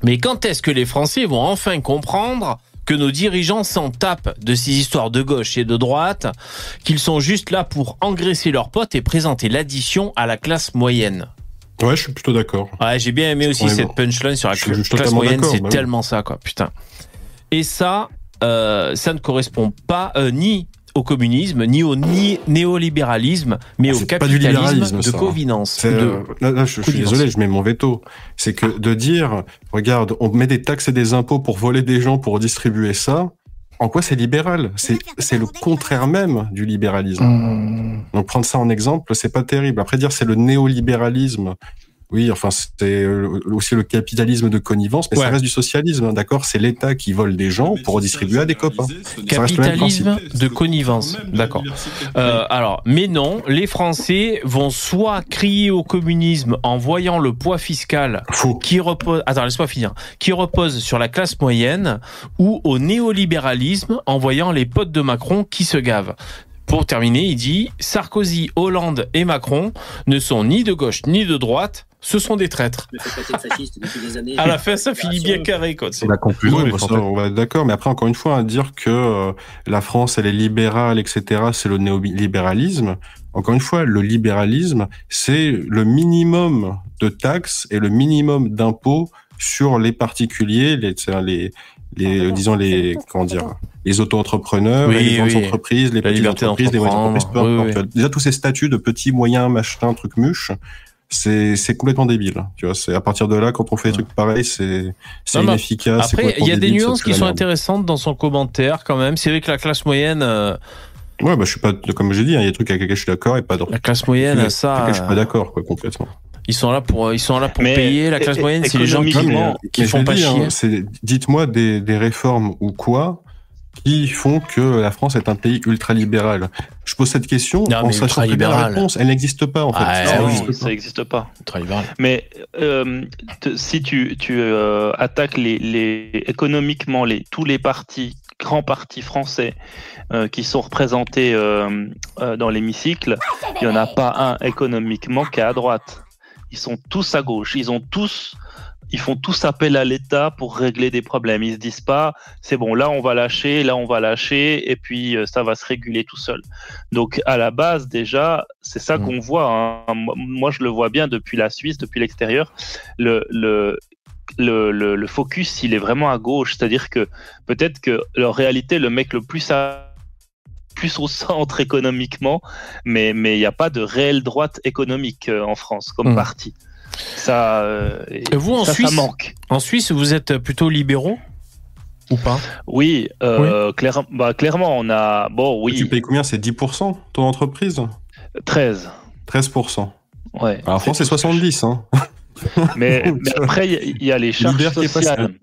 Mais quand est-ce que les Français vont enfin comprendre que nos dirigeants s'en tapent de ces histoires de gauche et de droite, qu'ils sont juste là pour engraisser leurs potes et présenter l'addition à la classe moyenne Ouais, je suis plutôt d'accord. Ouais, j'ai bien aimé aussi cette punchline sur la Je classe moyenne, c'est bah oui. tellement ça, quoi, putain. Et ça, euh, ça ne correspond pas euh, ni au communisme, ni au ni néolibéralisme, mais au Ah, C'est pas du capitalisme libéralisme, de de- euh, là, là, je, je suis désolé, je mets mon veto. C'est que de dire, regarde, on met des taxes et des impôts pour voler des gens pour distribuer ça. En quoi c'est libéral? C'est c'est le contraire même du libéralisme. Mmh. Donc prendre ça en exemple, c'est pas terrible. Après dire c'est le néolibéralisme. Oui, enfin c'est aussi le capitalisme de connivence, mais Ouais. ça reste du socialisme, hein, d'accord? C'est l'État qui vole des gens pour redistribuer à des copains. Ça reste le même Capitalisme de connivence, d'accord. Euh, alors, mais non, les Français vont soit crier au communisme en voyant le poids fiscal qui repose, attends, laisse-moi finir, qui repose sur la classe moyenne, ou au néolibéralisme en voyant les potes de Macron qui se gavent. Pour terminer, il dit Sarkozy, Hollande et Macron ne sont ni de gauche ni de droite, ce sont des traîtres. À la fin, ça finit bien carré, quoi. La conclusion, Oui, bah, ça, on va être d'accord. Mais après, encore une fois, à dire que euh, la France, elle est libérale, etc., c'est le néolibéralisme. Encore une fois, le libéralisme, c'est le minimum de taxes et le minimum d'impôts sur les particuliers, les, les, les, disons les, comment dire, les auto-entrepreneurs, Oui, les grandes oui. entreprises, les La petites entreprises, les moyennes entreprises, peu Oui, importe. oui. Tu vois, Déjà, tous ces statuts de petits, moyens, machin, trucs muches, c'est, c'est complètement débile. Tu vois, c'est à partir de là, quand on fait des trucs pareils, c'est, c'est inefficace. Après, il y a des débile, nuances qui la sont intéressantes dans son commentaire quand même. C'est vrai que la classe moyenne, euh, Ouais, bah, je suis pas, comme j'ai dit, hein, il y a des trucs avec lesquels je suis d'accord et pas d'autres. la classe moyenne, ça, je suis pas euh, d'accord, quoi, complètement. ils sont là pour, ils sont là pour Mais payer. La classe moyenne, c'est les gens qui, économiquement, mais, qui mais je font pas dit, chier. hein, c'est- dites-moi des, des réformes ou quoi qui font que la France est un pays ultra-libéral. Je pose cette question Non, en sachant bien la réponse. Elle n'existe pas, en fait. Ah, Ça oui, n'existe ça pas. n'existe pas. Ultra-libéral. Mais euh, si tu, tu euh, attaques les, les, économiquement les, tous les partis, grands partis français euh, qui sont représentés euh, euh, dans l'hémicycle, il n'y en a pas un économiquement qui est à droite. Ils sont tous à gauche. Ils ont tous, ils font tous appel à l'État pour régler des problèmes. Ils se disent pas, c'est bon, là on va lâcher, là on va lâcher, et puis euh, ça va se réguler tout seul. Donc à la base déjà, c'est ça qu'on voit. hein. Moi, je le vois bien depuis la Suisse, depuis l'extérieur. Le, le, le, le, le focus, il est vraiment à gauche. C'est-à-dire que peut-être que en réalité, le mec le plus à plus au centre économiquement, mais mais il n'y a pas de réelle droite économique euh, en France comme Mm. parti. Ça, euh, et vous, en ça, ça Suisse, manque. en Suisse, vous êtes plutôt libéraux ou pas? Oui, euh, clair- bah, clairement, on a. Bon, oui. Tu payes combien? C'est 10% ton entreprise? 13. 13%. Ouais. Alors, en France, c'est 70. Hein. Mais, Donc, mais après, il y a- il y, a les charges L'hiver qui est passé. sociales.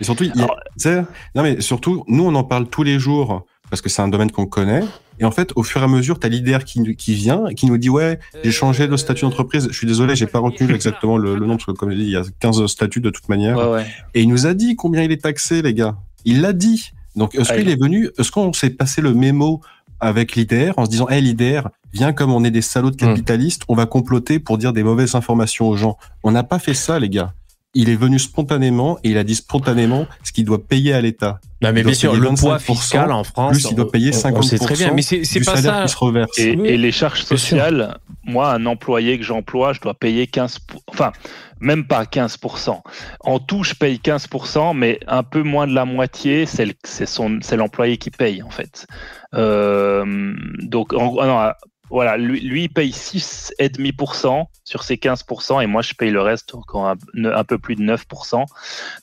Et surtout, a- non mais surtout, nous on en parle tous les jours parce que c'est un domaine qu'on connaît. Et en fait, au fur et à mesure, t'as l'IDR qui, qui vient et qui nous dit ouais, j'ai changé de statut d'entreprise. Je suis désolé, j'ai pas retenu exactement le, le nom parce que comme je dis, il y a 15 statuts de toute manière. Ouais, ouais. Et il nous a dit combien il est taxé, les gars. Il l'a dit. Donc est-ce Ah, qu'il il- est venu Est-ce qu'on s'est passé le mémo avec l'IDR en se disant, hey l'IDR, viens comme on est des salauds de capitalistes, on va comploter pour dire des mauvaises informations aux gens. On n'a pas fait ça, les gars. Il est venu spontanément et il a dit spontanément ce qu'il doit payer à l'État. Non, mais bien sûr, le poids 25%, fiscal en France, Plus il doit payer on- 50% on sait très bien, mais c'est- pas salaire ça. qui se reverse. Et, les charges sociales, moi, un employé que j'emploie, je dois payer 15%, enfin, même pas 15%. En tout, je paye 15%, mais un peu moins de la moitié, c'est l'employé qui paye, en fait. Euh, donc, en- ah non, voilà, lui, lui, il paye 6,5% sur ses 15%, et moi, je paye le reste, encore un, un peu plus de 9%.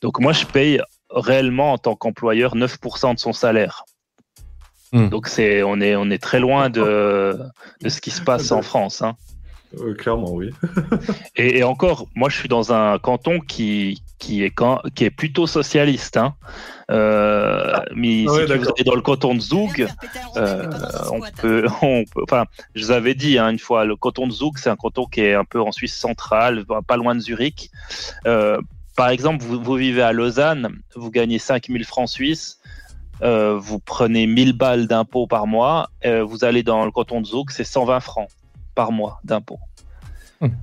Donc, moi, je paye réellement, en tant qu'employeur, 9% de son salaire. Hmm. Donc c'est on est on est très loin de de ce qui se passe en France. Hein. Euh, clairement, oui. Et, et encore, moi je suis dans un canton qui qui est quand, qui est plutôt socialiste. Hein. Euh, mais Ah ouais, si vous allez dans le canton de Zoug, euh, on peut, on peut- enfin, je vous avais dit hein, une fois, le canton de Zoug, c'est un canton qui est un peu en Suisse centrale, pas loin de Zurich. Euh, par exemple, vous, vous vivez à Lausanne, vous gagnez 5000 francs suisses, euh, vous prenez 1000 balles d'impôts par mois, euh, vous allez dans le canton de Zoug, c'est 120 francs par mois d'impôts.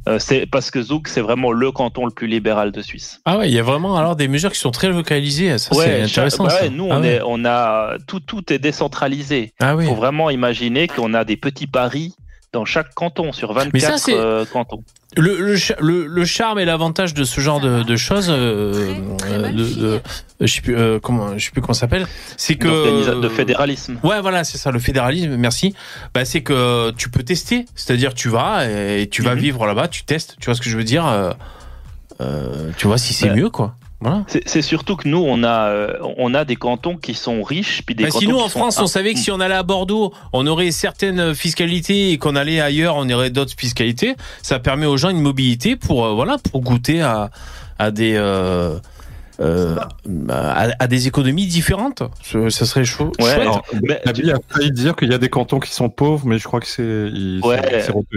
Euh, c'est parce que Zoug, c'est vraiment le canton le plus libéral de Suisse. Ah ouais, il y a vraiment alors des mesures qui sont très localisées. Ça, c'est Ouais, intéressant. chaque- bah ça. nous, Ah on, ouais. est, on a tout, tout est décentralisé. Ah oui. faut vraiment imaginer qu'on a des petits paris dans chaque canton sur 24 Mais ça, c'est- euh, cantons. Le, le, cha- le, le charme et l'avantage de ce genre de, de choses, euh, euh, de, de- je sais plus euh, comment, je sais plus comment ça s'appelle, c'est que de fédéralisme. Ouais, voilà, c'est ça, le fédéralisme. Merci. Bah, c'est que tu peux tester, c'est-à-dire tu vas et tu vas Mhm. vivre là-bas, tu testes. Tu vois ce que je veux dire euh, euh, Tu vois si c'est Bah, mieux, quoi. Voilà. C'est surtout que nous, on a, euh, on a des cantons qui sont riches, puis des Bah, cantons si nous en France, on savait que si on allait à Bordeaux, on aurait certaines fiscalités et qu'on allait ailleurs, on aurait d'autres fiscalités. Ça permet aux gens une mobilité pour euh, voilà pour goûter à à des euh, euh, à, à des économies différentes. Ce- Ça serait chaud. Ouais, chouette. alors, mais Nabil a failli dire qu'il y a des cantons qui sont pauvres, mais je crois que c'est. Ouais,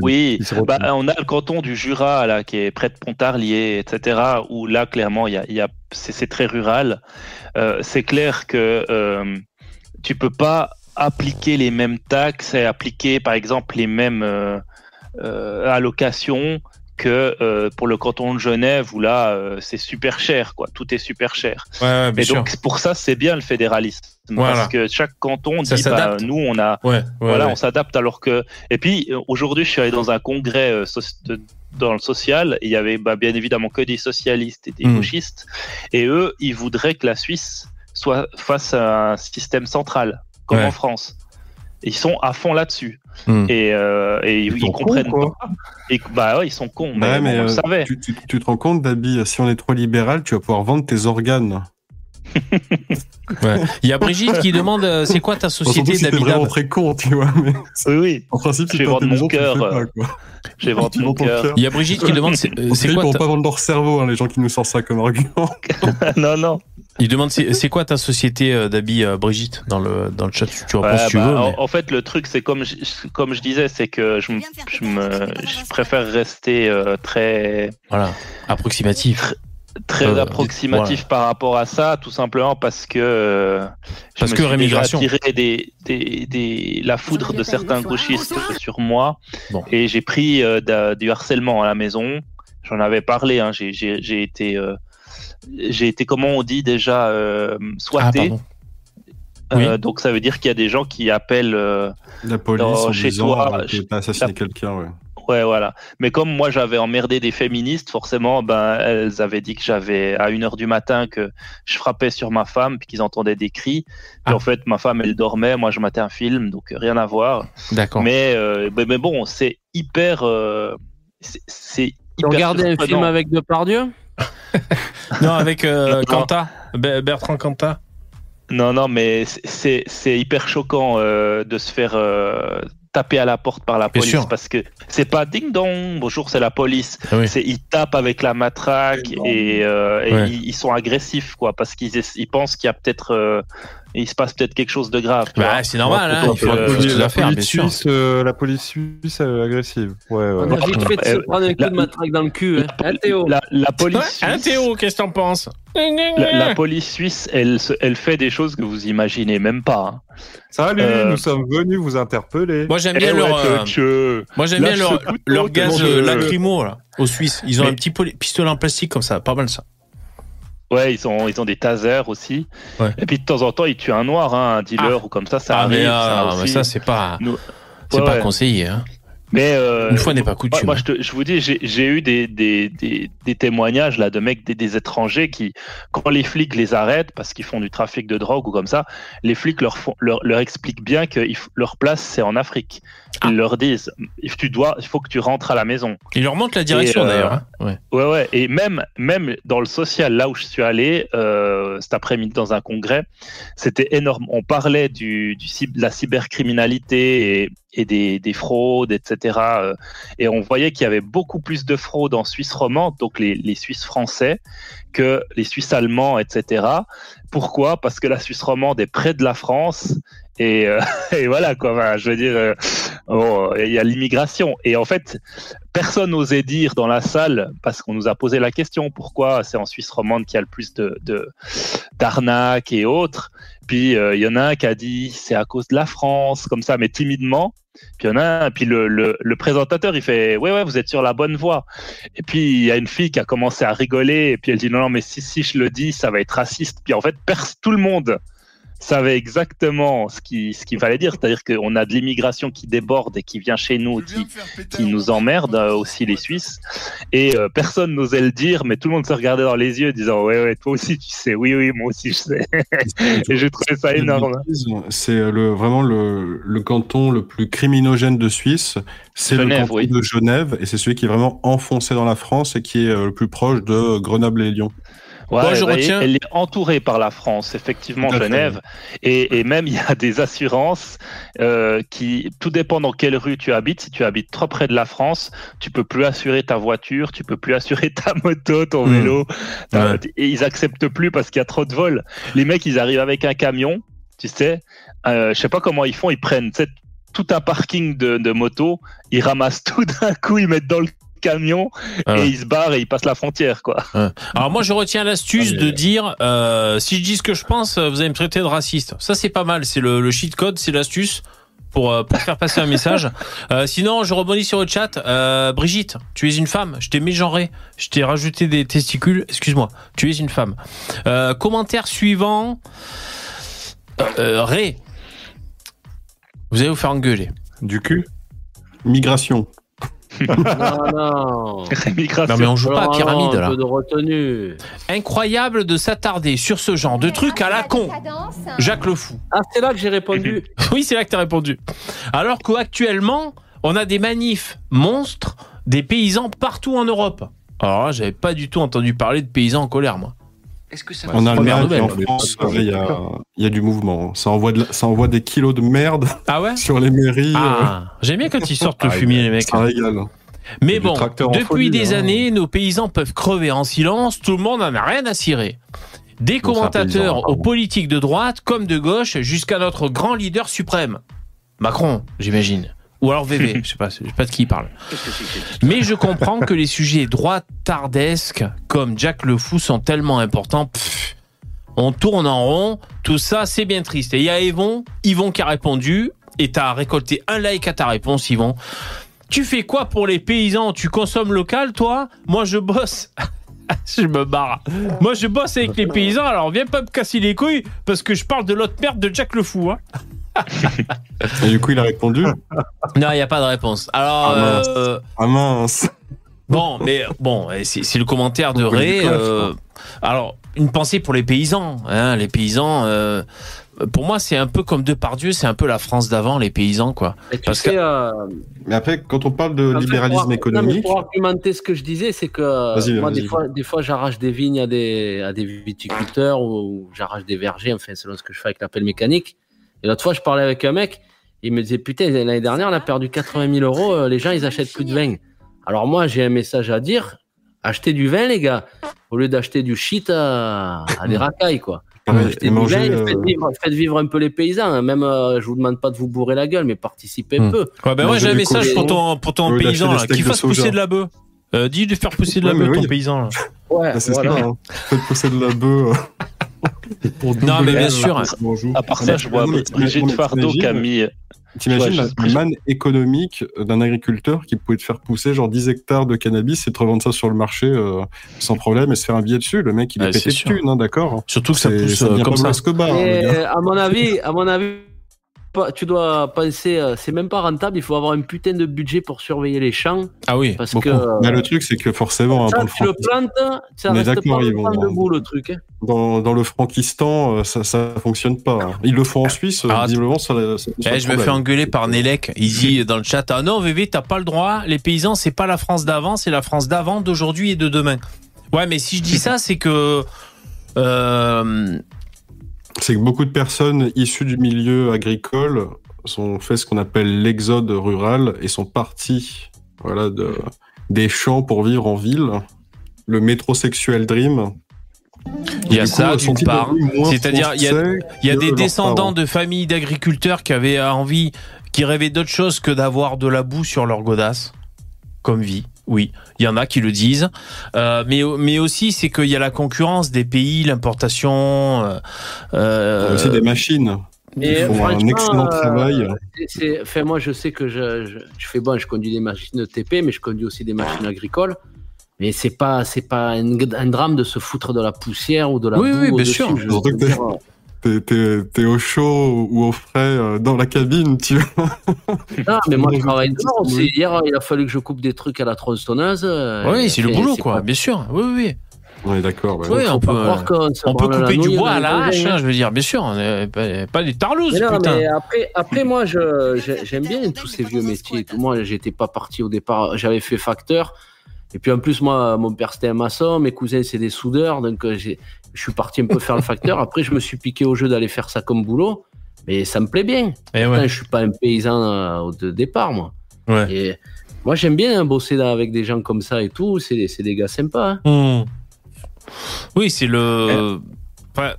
oui. Bah, on a le canton du Jura là qui est près de Pontarlier, etc. Où là clairement il y a, y a c'est c'est très rural. Euh, c'est clair que euh, tu peux pas appliquer les mêmes taxes et appliquer par exemple les mêmes euh, euh, allocations que euh, pour le canton de Genève où là euh, c'est super cher quoi, tout est super cher. Ouais, ouais, bien et sûr. donc pour ça c'est bien le fédéralisme Voilà. parce que chaque canton dit bah, nous on a Ouais, voilà, on s'adapte alors que. Et puis aujourd'hui, je suis allé dans un congrès euh, de- dans le social. Et il y avait bah, bien évidemment que des socialistes et des Mm. gauchistes. Et eux, ils voudraient que la Suisse soit face à un système central, comme Ouais. en France. Ils sont à fond là-dessus. Mm. Et, euh, et ils, ils comprennent cons, quoi. pas. Et, bah ouais, ils sont cons. Mais, Ouais, mais, bon, on le euh, savait. tu, tu- tu te rends compte, Dabi, si on est trop libéral, tu vas pouvoir vendre tes organes. Ouais. Il y a Brigitte qui demande euh, c'est quoi ta société si d'Abidab vraiment très con, tu vois. Mais Oui, oui. en principe, si Je vais vendre mon cœur. Je vais vendre mon cœur. Il y a Brigitte qui demande c'est euh, ils quoi pourront ta- pas vendre leur cerveau, hein, les gens qui nous sortent ça comme argument. non, non. Il demande c'est quoi ta société euh, d'habits euh, Brigitte dans le dans le chat? Tu, tu réponds Ouais, si tu bah, veux en, mais- en fait, le truc, c'est comme je, comme je disais, c'est que je, me- je, me, je préfère rester euh, très, voilà approximatif. Très Euh, approximatif par rapport à ça, tout simplement parce que euh, je Parce me que suis déjà rémigration. attiré des, des, des, la foudre de certains gauchistes sur moi. Bon. et j'ai pris euh, du harcèlement à la maison. J'en avais parlé, hein, j'ai j'ai- j'ai été, euh, j'ai été, comment on dit déjà, euh, ah soigté. pardon Euh, Oui. donc ça veut dire qu'il y a des gens qui appellent euh, La police, en chez disant toi, je- t'as assassiné la- quelqu'un, ouais. Ouais, voilà. Mais comme moi, j'avais emmerdé des féministes, forcément, ben, elles avaient dit que j'avais, à 1h du matin, que je frappais sur ma femme, puis qu'ils entendaient des cris. Puis Ah. en fait, ma femme, elle dormait, moi, je matais un film, donc rien à voir. d'accord Mais, euh, mais, mais bon, c'est hyper. euh, c'est- Tu hyper. regardais un film avec Depardieu? non avec euh, Non. Quanta Be- Bertrand Quanta Non, non, mais c'est- hyper choquant euh, de se faire. euh, tapés à la porte par la Bien police sûr. parce que c'est pas ding dong, bonjour, c'est la police. Ah oui. C'est ils tapent avec la matraque et, euh, et Ouais. ils, ils sont agressifs quoi parce qu'ils ils pensent qu'il y a peut-être euh, il se passe peut-être quelque chose de grave. Bah, c'est normal, hein, il faut- euh, la, faire, police suisse, euh, la police suisse est agressive. Ouais, ouais. On a vite fait de se Euh, prendre un coup la- de matraque dans le cul. Hein. Hein, Théo? La, la police Hein, suisse, Théo, qu'est-ce que t'en penses? La, la police suisse, elle, elle fait des choses que vous imaginez même pas. hein. Salut, Euh, nous sommes venus vous interpeller. Moi j'aime Eh bien ouais, leur, euh, moi j'aime Là, bien leur, leur gaz euh, lacrymo là, aux Suisses. Ils ont Mais- un petit pistolet en plastique comme ça, pas mal ça. Ouais, ils ont, ils ont des tasers aussi. Ouais. Et puis de temps en temps, ils tuent un noir, hein, un dealer ou comme ça, ça ah mais, arrive. euh, ça mais ça c'est pas, Nous- c'est Ouais, pas ouais. conseillé. Hein. Mais euh, Une fois n'est pas coutume. Moi, moi, je, te- je vous dis, j'ai j'ai eu des, des, des, des témoignages là de mecs, des, des étrangers qui, quand les flics les arrêtent parce qu'ils font du trafic de drogue ou comme ça, les flics leur, font, leur, leur expliquent bien que leur place c'est en Afrique. Ils leur disent, il- tu dois, il faut que tu rentres à la maison. Ils leur montrent la direction euh, d'ailleurs. hein. Ouais. Ouais, ouais. Et même, même dans le social, là où je suis allé euh, cet après-midi dans un congrès, c'était énorme. On parlait du, du de la cybercriminalité et, et des, des fraudes, etc. euh, Et on voyait qu'il y avait beaucoup plus de fraudes en Suisse romande, donc les, les Suisses français, que les Suisses allemands, etc. Pourquoi? Parce que la Suisse romande est près de la France. Et, euh, et voilà quoi. Je veux dire, euh, il y a l'immigration. Et en fait, personne n'osait dire dans la salle parce qu'on nous a posé la question pourquoi c'est en Suisse romande qu'il y a le plus de d'arnaques et autres. Puis euh, il y en a un qui a dit c'est à cause de la France comme ça, mais timidement. Puis il y en a un, puis le, présentateur il fait ouais ouais vous êtes sur la bonne voie. Et puis il y a une fille qui a commencé à rigoler et puis elle dit non non mais si si je le dis ça va être raciste. Puis en fait pers- tout le monde savait exactement ce qu'il ce qu'il fallait dire, c'est-à-dire qu'on a de l'immigration qui déborde et qui vient chez nous, qui, qui nous emmerde euh, aussi les Suisses, et euh, personne n'osait le dire, mais tout le monde se regardait dans les yeux, disant ouais ouais toi aussi tu sais, oui oui moi aussi je sais, et j'ai trouvé ça énorme. C'est le, vraiment le, le canton le plus criminogène de Suisse. C'est le canton oui. de Genève et c'est celui qui est vraiment enfoncé dans la France et qui est euh, le plus proche de Grenoble et Lyon. Ouais, Moi, je vous voyez, retiens- Elle est entourée par la France, effectivement, Genève. Et, et même, il y a des assurances euh, qui, tout dépend dans quelle rue tu habites. Si tu habites trop près de la France, tu peux plus assurer ta voiture, tu peux plus assurer ta moto, ton Mmh. vélo. Ouais. Et ils acceptent plus parce qu'il y a trop de vols. Les mecs, ils arrivent avec un camion, tu sais. Euh, je sais pas comment ils font. Ils prennent tout un parking de, de motos, ils ramassent tout d'un coup, ils mettent dans le camion Ah et ils se barrent et ils passent la frontière, quoi. Ouais. Alors moi je retiens l'astuce de dire euh, si je dis ce que je pense, euh, vous allez me traiter de raciste. Ça c'est pas mal, c'est le, le cheat code, c'est l'astuce pour, euh, pour faire passer un message. Euh, sinon je rebondis sur le chat. Euh, Brigitte, tu es une femme, je t'ai mégenré, je t'ai rajouté des testicules. Excuse-moi, tu es une femme. Euh, commentaire suivant. Euh, euh, Ray, vous allez vous faire engueuler. Du cul? Migration. Non, non. Non mais on joue pas à pyramide un là. peu de retenue. Incroyable de s'attarder sur ce genre de truc à la con. Jacques Le Fou. Ah, c'est là que j'ai répondu. Oui, c'est là que tu as répondu. Alors qu'actuellement, on a des manifs monstres des paysans partout en Europe. Alors là, j'avais pas du tout entendu parler de paysans en colère, moi. En Première Allemagne et en. France, il y a, il y a du mouvement. Ça envoie, de ça envoie des kilos de merde Ah ouais sur les mairies. Ah, j'aime bien quand ils sortent le fumier, les mecs. Ça régale. Mais bon, en depuis folie, des hein. années, nos paysans peuvent crever en silence, tout le monde n'en a rien à cirer. Des commentateurs paysan, aux politiques de droite comme de gauche, jusqu'à notre grand leader suprême. Macron, j'imagine. Ou alors VV, je sais pas, je sais pas de qui il parle. Mais je comprends que les sujets droitardesques comme Jack le Fou sont tellement importants. Pff, on tourne en rond, tout ça c'est bien triste. Et il y a Yvon, Yvon qui a répondu, et t'as récolté un like à ta réponse Yvon. Tu fais quoi pour les paysans? Tu consommes local toi? Moi je bosse. je me barre. Moi je bosse avec les paysans, alors viens pas me casser les couilles parce que je parle de l'autre merde de Jack le Fou. Hein. Et du coup, il a répondu. Non, il n'y a pas de réponse. Alors, Ah, mince. euh, Ah mince. Bon, mais bon, c'est le commentaire de Ray. euh, alors, une pensée pour les paysans. Hein, les paysans, euh, pour moi, c'est un peu comme Depardieu, c'est un peu la France d'avant, les paysans, quoi. Tu Parce sais, que- euh, Mais après, quand on parle de en fait, libéralisme pour- économique, non, mais pour argumenter ce que je disais, c'est que moi, des fois, des fois j'arrache des vignes à des, à des viticulteurs ou, ou j'arrache des vergers, enfin, selon ce que je fais avec la pelle mécanique. Et l'autre fois, je parlais avec un mec, Il me disait, putain, l'année dernière, on a perdu 80 000 euros, euh, les gens, ils achètent plus de vin. Alors moi, j'ai un message à dire, achetez du vin, les gars, au lieu d'acheter du shit à, à des racailles, quoi. Ouais, Achetez et du manger, vin, euh, faites, vivre, faites vivre un peu les paysans. hein. Même, euh, je vous demande pas de vous bourrer la gueule, mais participez un peu. Ouais, ben j'ai un message pour ton, pour paysan, d'acheter là, des qui steaks de fasse pousser de la bœuf? Euh, dis de faire pousser de la Ouais, bœuf, ton oui. paysan. Là. Ouais, Ah, c'est voilà. ça, hein. Faites pousser de la bœuf. Pour Non, mais bien sûr. À part ça, je vois Brigitte Fardeau qui a t'imagines- mis. T'imagines la, la manne économique d'un agriculteur qui pouvait te faire pousser genre 10 hectares de cannabis et te revendre ça sur le marché euh, sans problème et se faire un billet dessus. Le mec, il est Ouais, pété de thunes, hein, d'accord Surtout que ça pousse euh, comme ça. Escobar, hein, Et, gars. à mon avis, à mon avis, pas- tu dois penser, euh, c'est même pas rentable. Il faut avoir un putain de budget pour surveiller les champs, Ah oui. parce Beaucoup. que euh, Mais le truc, c'est que forcément, hein, ça, le tu le plantes, ça est reste pas debout le truc. hein. dans, dans le Frankistan, euh, ça, ça fonctionne pas. hein. Ils le font en Suisse, euh, Ah, visiblement, ça, ça Eh, je me fais engueuler par Nelek. Il dit dans le chat Ah non, VV, t'as pas le droit. Les paysans, c'est pas la France d'avant, c'est la France d'avant, d'aujourd'hui et de demain. Ouais, mais si je dis ça, c'est que. Euh, C'est que beaucoup de personnes issues du milieu agricole ont fait ce qu'on appelle l'exode rural et sont partis voilà, de, des champs pour vivre en ville. Le métrosexuel dream. il y a ça d'une part. C'est-à-dire, il y a, y des descendants de familles d'agriculteurs qui avaient envie, qui rêvaient d'autre chose que d'avoir de la boue sur leur godasse, comme vie. Oui, il y en a qui le disent. Euh, mais, mais aussi, c'est qu'il y a la concurrence des pays, l'importation. Euh, Il y a euh, aussi des machines. Mais Ils font un excellent euh, travail. c'est- c'est- Enfin, moi, je sais que je, je, je fais bon, je conduis des machines de TP, mais je conduis aussi des machines agricoles. Mais c'est pas, c'est pas un, un drame de se foutre de la poussière ou de la Oui, boue oui, bien sûr. T'es, t'es- t'es au chaud ou au frais euh, dans la cabine, tu vois. Non, mais moi, je travaille dehors aussi. Hier, il a fallu que je coupe des trucs à la tronçonneuse. euh, oui, c'est le boulot, quoi. pas- Bien sûr. Oui, oui. On est d'accord. ouais. Oui, on peut, se on peut couper du bois à la hache, hein. hein, je veux dire, bien sûr. On est pas, pas des tarlouses, Mais non, putain. mais après, après moi, j'aime bien tous ces vieux métiers. Moi, j'étais pas parti au départ. J'avais fait facteur. Et puis en plus, moi, mon père c'était un maçon, mes cousins c'est des soudeurs, donc euh, je suis parti un peu faire le facteur. Après, je me suis piqué au jeu d'aller faire ça comme boulot, mais ça me plaît bien. Eh Pourtant, ouais. je suis pas un paysan euh, au de départ, moi. Ouais. Et moi, j'aime bien hein, bosser là avec des gens comme ça et tout. C'est, c'est des gars sympas. hein. Hmm. Oui, c'est le. Enfin,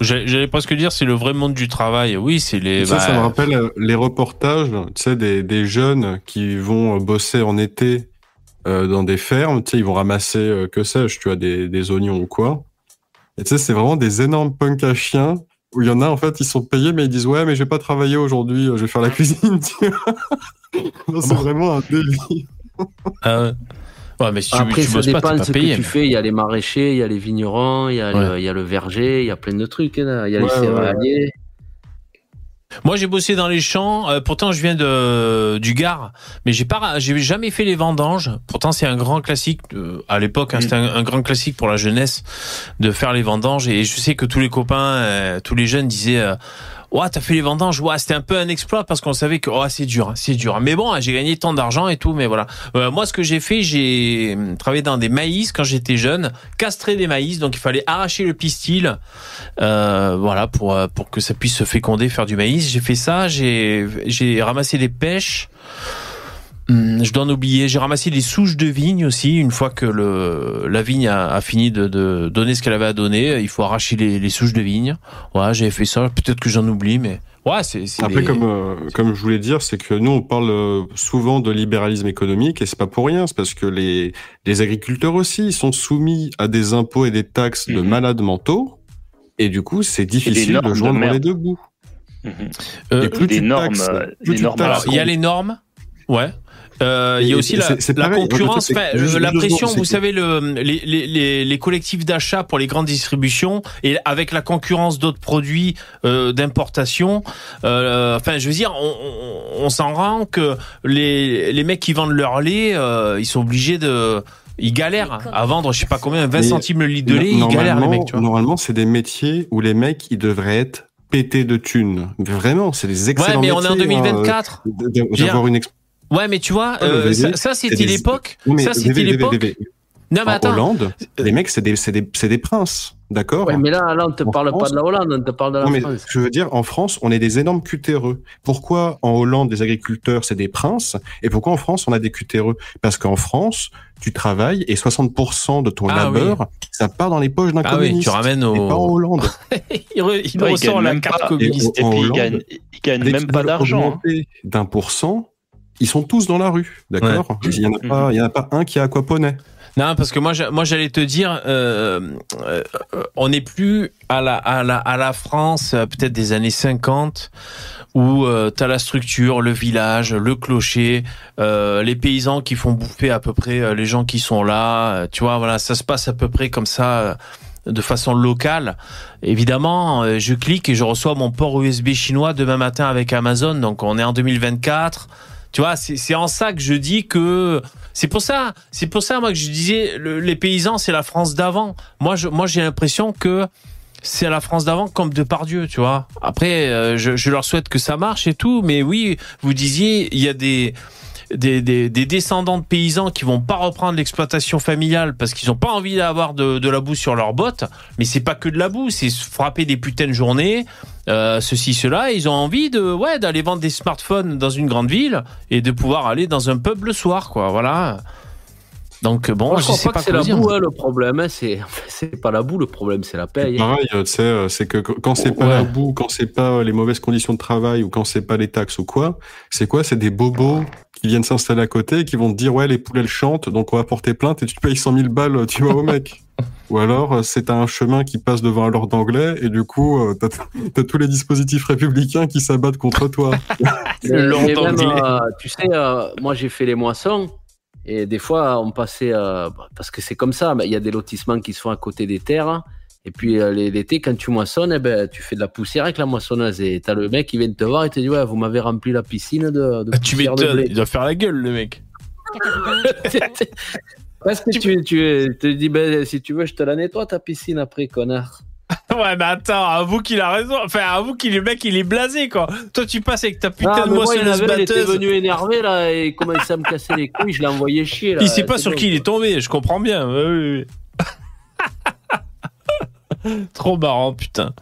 j'ai- J'allais presque dire, c'est le vrai monde du travail. Oui, c'est les. Ça, bah, ça me rappelle euh, les reportages, tu sais, des, des jeunes qui vont bosser en été euh, dans des fermes, tu sais, ils vont ramasser, euh, que sais-je, tu vois, des, des oignons ou quoi. Et tu sais, c'est vraiment des énormes punks à chiens où il y en a, en fait, ils sont payés, mais ils disent, ouais, mais je vais pas travailler aujourd'hui, euh, je vais faire la cuisine, tu vois. C'est vraiment un délire. ah ouais. Ouais, mais si tu, Après, tu ça bosses pas, dépend t'es de pas ce payé. que tu fais. Il y a les maraîchers, il y a les vignerons, il y a, le, Ouais. il y a le verger, il y a plein de trucs. hein, là. Il y a Ouais, les ouais, ouais. céréaliers. Moi, j'ai bossé dans les champs. euh, pourtant, je viens de du Gard, mais j'ai pas, j'ai jamais fait les vendanges. Pourtant, c'est un grand classique euh, à l'époque. hein, C'était un, un grand classique pour la jeunesse de faire les vendanges. Et je sais que tous les copains, euh, tous les jeunes disaient. Ouais, t'as fait les vendanges. Ouais, c'était un peu un exploit parce qu'on savait que oh, c'est dur, hein, c'est dur. Mais bon, j'ai gagné tant d'argent et tout. Mais voilà. Euh, moi, ce que j'ai fait, j'ai hum, travaillé dans des maïs quand j'étais jeune, castré des maïs. Donc, il fallait arracher le pistil, euh, voilà, pour euh, pour que ça puisse se féconder, faire du maïs. J'ai fait ça. J'ai j'ai ramassé des pêches. Hum, Je dois en oublier. J'ai ramassé des souches de vigne aussi. Une fois que le la vigne a, a fini de, de donner ce qu'elle avait à donner, il faut arracher les, les souches de vigne. Ouais, j'ai fait ça. Peut-être que j'en oublie, mais ouais, c'est. Après, des- comme, euh, comme je voulais dire, c'est que nous, on parle euh, souvent de libéralisme économique et c'est pas pour rien. C'est parce que les, les agriculteurs aussi ils sont soumis à des impôts et des taxes de Mhm. malades mentaux. Et du coup, c'est difficile de de joindre merde. les deux bouts. Euh, et plus des tu normes, taxes, plus des tu normes taxes, Alors, il y a les normes. Ouais. Euh, il y a aussi la, c'est- c'est la pareil. concurrence, la pression. Vous c'est savez, le, les, les, les, les collectifs d'achat pour les grandes distributions et avec la concurrence d'autres produits euh, d'importation. Euh, enfin, je veux dire, on, on, on s'en rend que les, les mecs qui vendent leur lait, euh, ils sont obligés de, ils galèrent à vendre, je sais pas combien, 20 Mais centimes le litre de lait, ils galèrent les normalement- mecs, tu vois. Normalement, c'est des métiers où les mecs, ils devraient être pétés de thunes. Vraiment, c'est des Ouais, excellents mais on est en métiers, hein, 2024. euh, d- d- D'avoir une exp- Ouais, mais tu vois, Ah, euh, VV, ça, ça, c'est c'était des- l'époque. Oui, mais Ça, c'était l'époque. Non, mais En attends. Hollande, les mecs, c'est des, c'est des, c'est des princes. D'accord Ouais, mais là, là, on te En parle France- pas de la Hollande, on te parle de la Non, mais France. je veux dire, en France, on est des énormes cutéreux. Pourquoi en Hollande, les agriculteurs, c'est des princes Et pourquoi en France, on a des cutéreux? Parce qu'en France, tu travailles et 60% de ton Ah labeur, ça part dans les poches d'un Ah oui, communiste. tu ramènes Et au- pas en Hollande. il, re- il il ressort la même carte communiste. Et puis, il gagne, il gagne même pas d'argent. hein. D'un pour cent, ils sont tous dans la rue, d'accord Il y en a pas, il y en a pas un qui a aquaponais. Non, parce que moi, j'a- moi, j'allais te dire, euh, euh, on n'est plus à la, à la, à la France, euh, peut-être des années 50, où euh, tu as la structure, le village, le clocher, les paysans qui font bouffer à peu près les gens qui sont là. tu vois, voilà, ça se passe à peu près comme ça. de façon locale. Évidemment, je clique et je reçois mon port USB chinois demain matin avec Amazon. Donc on est en 2024. Tu vois, c'est en ça que je dis que c'est pour ça, c'est pour ça moi que je disais le- les paysans c'est la France d'avant. Moi je moi j'ai l'impression que c'est la France d'avant comme de Dieu, tu vois. Après euh, je, je leur souhaite que ça marche et tout, mais oui, vous disiez il y a des des, des, des descendants de paysans qui vont pas reprendre l'exploitation familiale parce qu'ils ont pas envie d'avoir de, de la boue sur leurs bottes. Mais c'est pas que de la boue, c'est frapper des putains de journées, euh, ceci, cela. Ils ont envie de, ouais, d'aller vendre des smartphones dans une grande ville et de pouvoir aller dans un pub le soir, quoi. Voilà. Donc bon, Moi, je je crois sais pas pas que c'est la boue hein, le problème, hein, c'est c'est pas la boue le problème, c'est la paye. Pareil, tu sais, euh, c'est que qu- quand c'est pas la boue, quand c'est pas euh, les mauvaises conditions de travail ou quand c'est pas les taxes ou quoi, c'est quoi? C'est des bobos qui viennent s'installer à côté et qui vont te dire ouais les poules elles chantent donc on va porter plainte et tu payes 100 000 balles tu vois au mec. Ou alors euh, c'est un chemin qui passe devant un lord anglais et du coup euh, t'as as tous les dispositifs républicains qui s'abattent contre toi. Mais- mais même, euh, tu sais, euh, moi j'ai fait les moissons et des fois on passait euh, bah, parce que c'est comme ça. mais Il y a des lotissements qui se font à côté des terres et puis euh, l'été quand tu moissonnes, eh ben tu fais de la poussière avec la moissonneuse et t'as le mec qui vient te voir et te dit ouais vous m'avez rempli la piscine de, de Ah, Tu m'étonnes, il doit faire la gueule le mec. Parce que tu, tu te dis ben si tu veux je te la nettoie ta piscine après connard. Ouais, mais attends, avoue qu'il a raison. Enfin, avoue qu'il est le mec, il est blasé, quoi. Toi, tu passes avec ta putain Ah, de moissonneuse avait, il était batteuse. venu énervé là et commençait à me casser les couilles, je l'ai envoyé chier là. Il sait pas sur bon. qui il est tombé, je comprends bien. Ouais, oui, oui. Trop marrant, putain.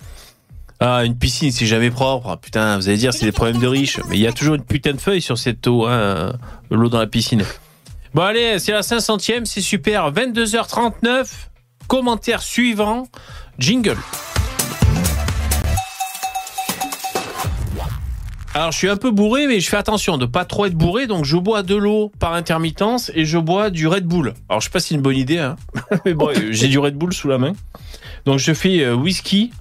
Ah, une piscine, c'est jamais propre. Ah, Putain, vous allez dire, c'est des problèmes de riches. Mais il y a toujours une putain de feuille sur cette eau, hein, euh, l'eau dans la piscine. Bon, allez, c'est la 500ème, c'est super. 22h39, commentaire suivant, jingle. Alors, je suis un peu bourré, mais je fais attention de pas trop être bourré, donc je bois de l'eau par intermittence et je bois du Red Bull. Alors, je sais pas si c'est une bonne idée, hein, mais bon, j'ai du Red Bull sous la main. Donc, je fais euh, whisky.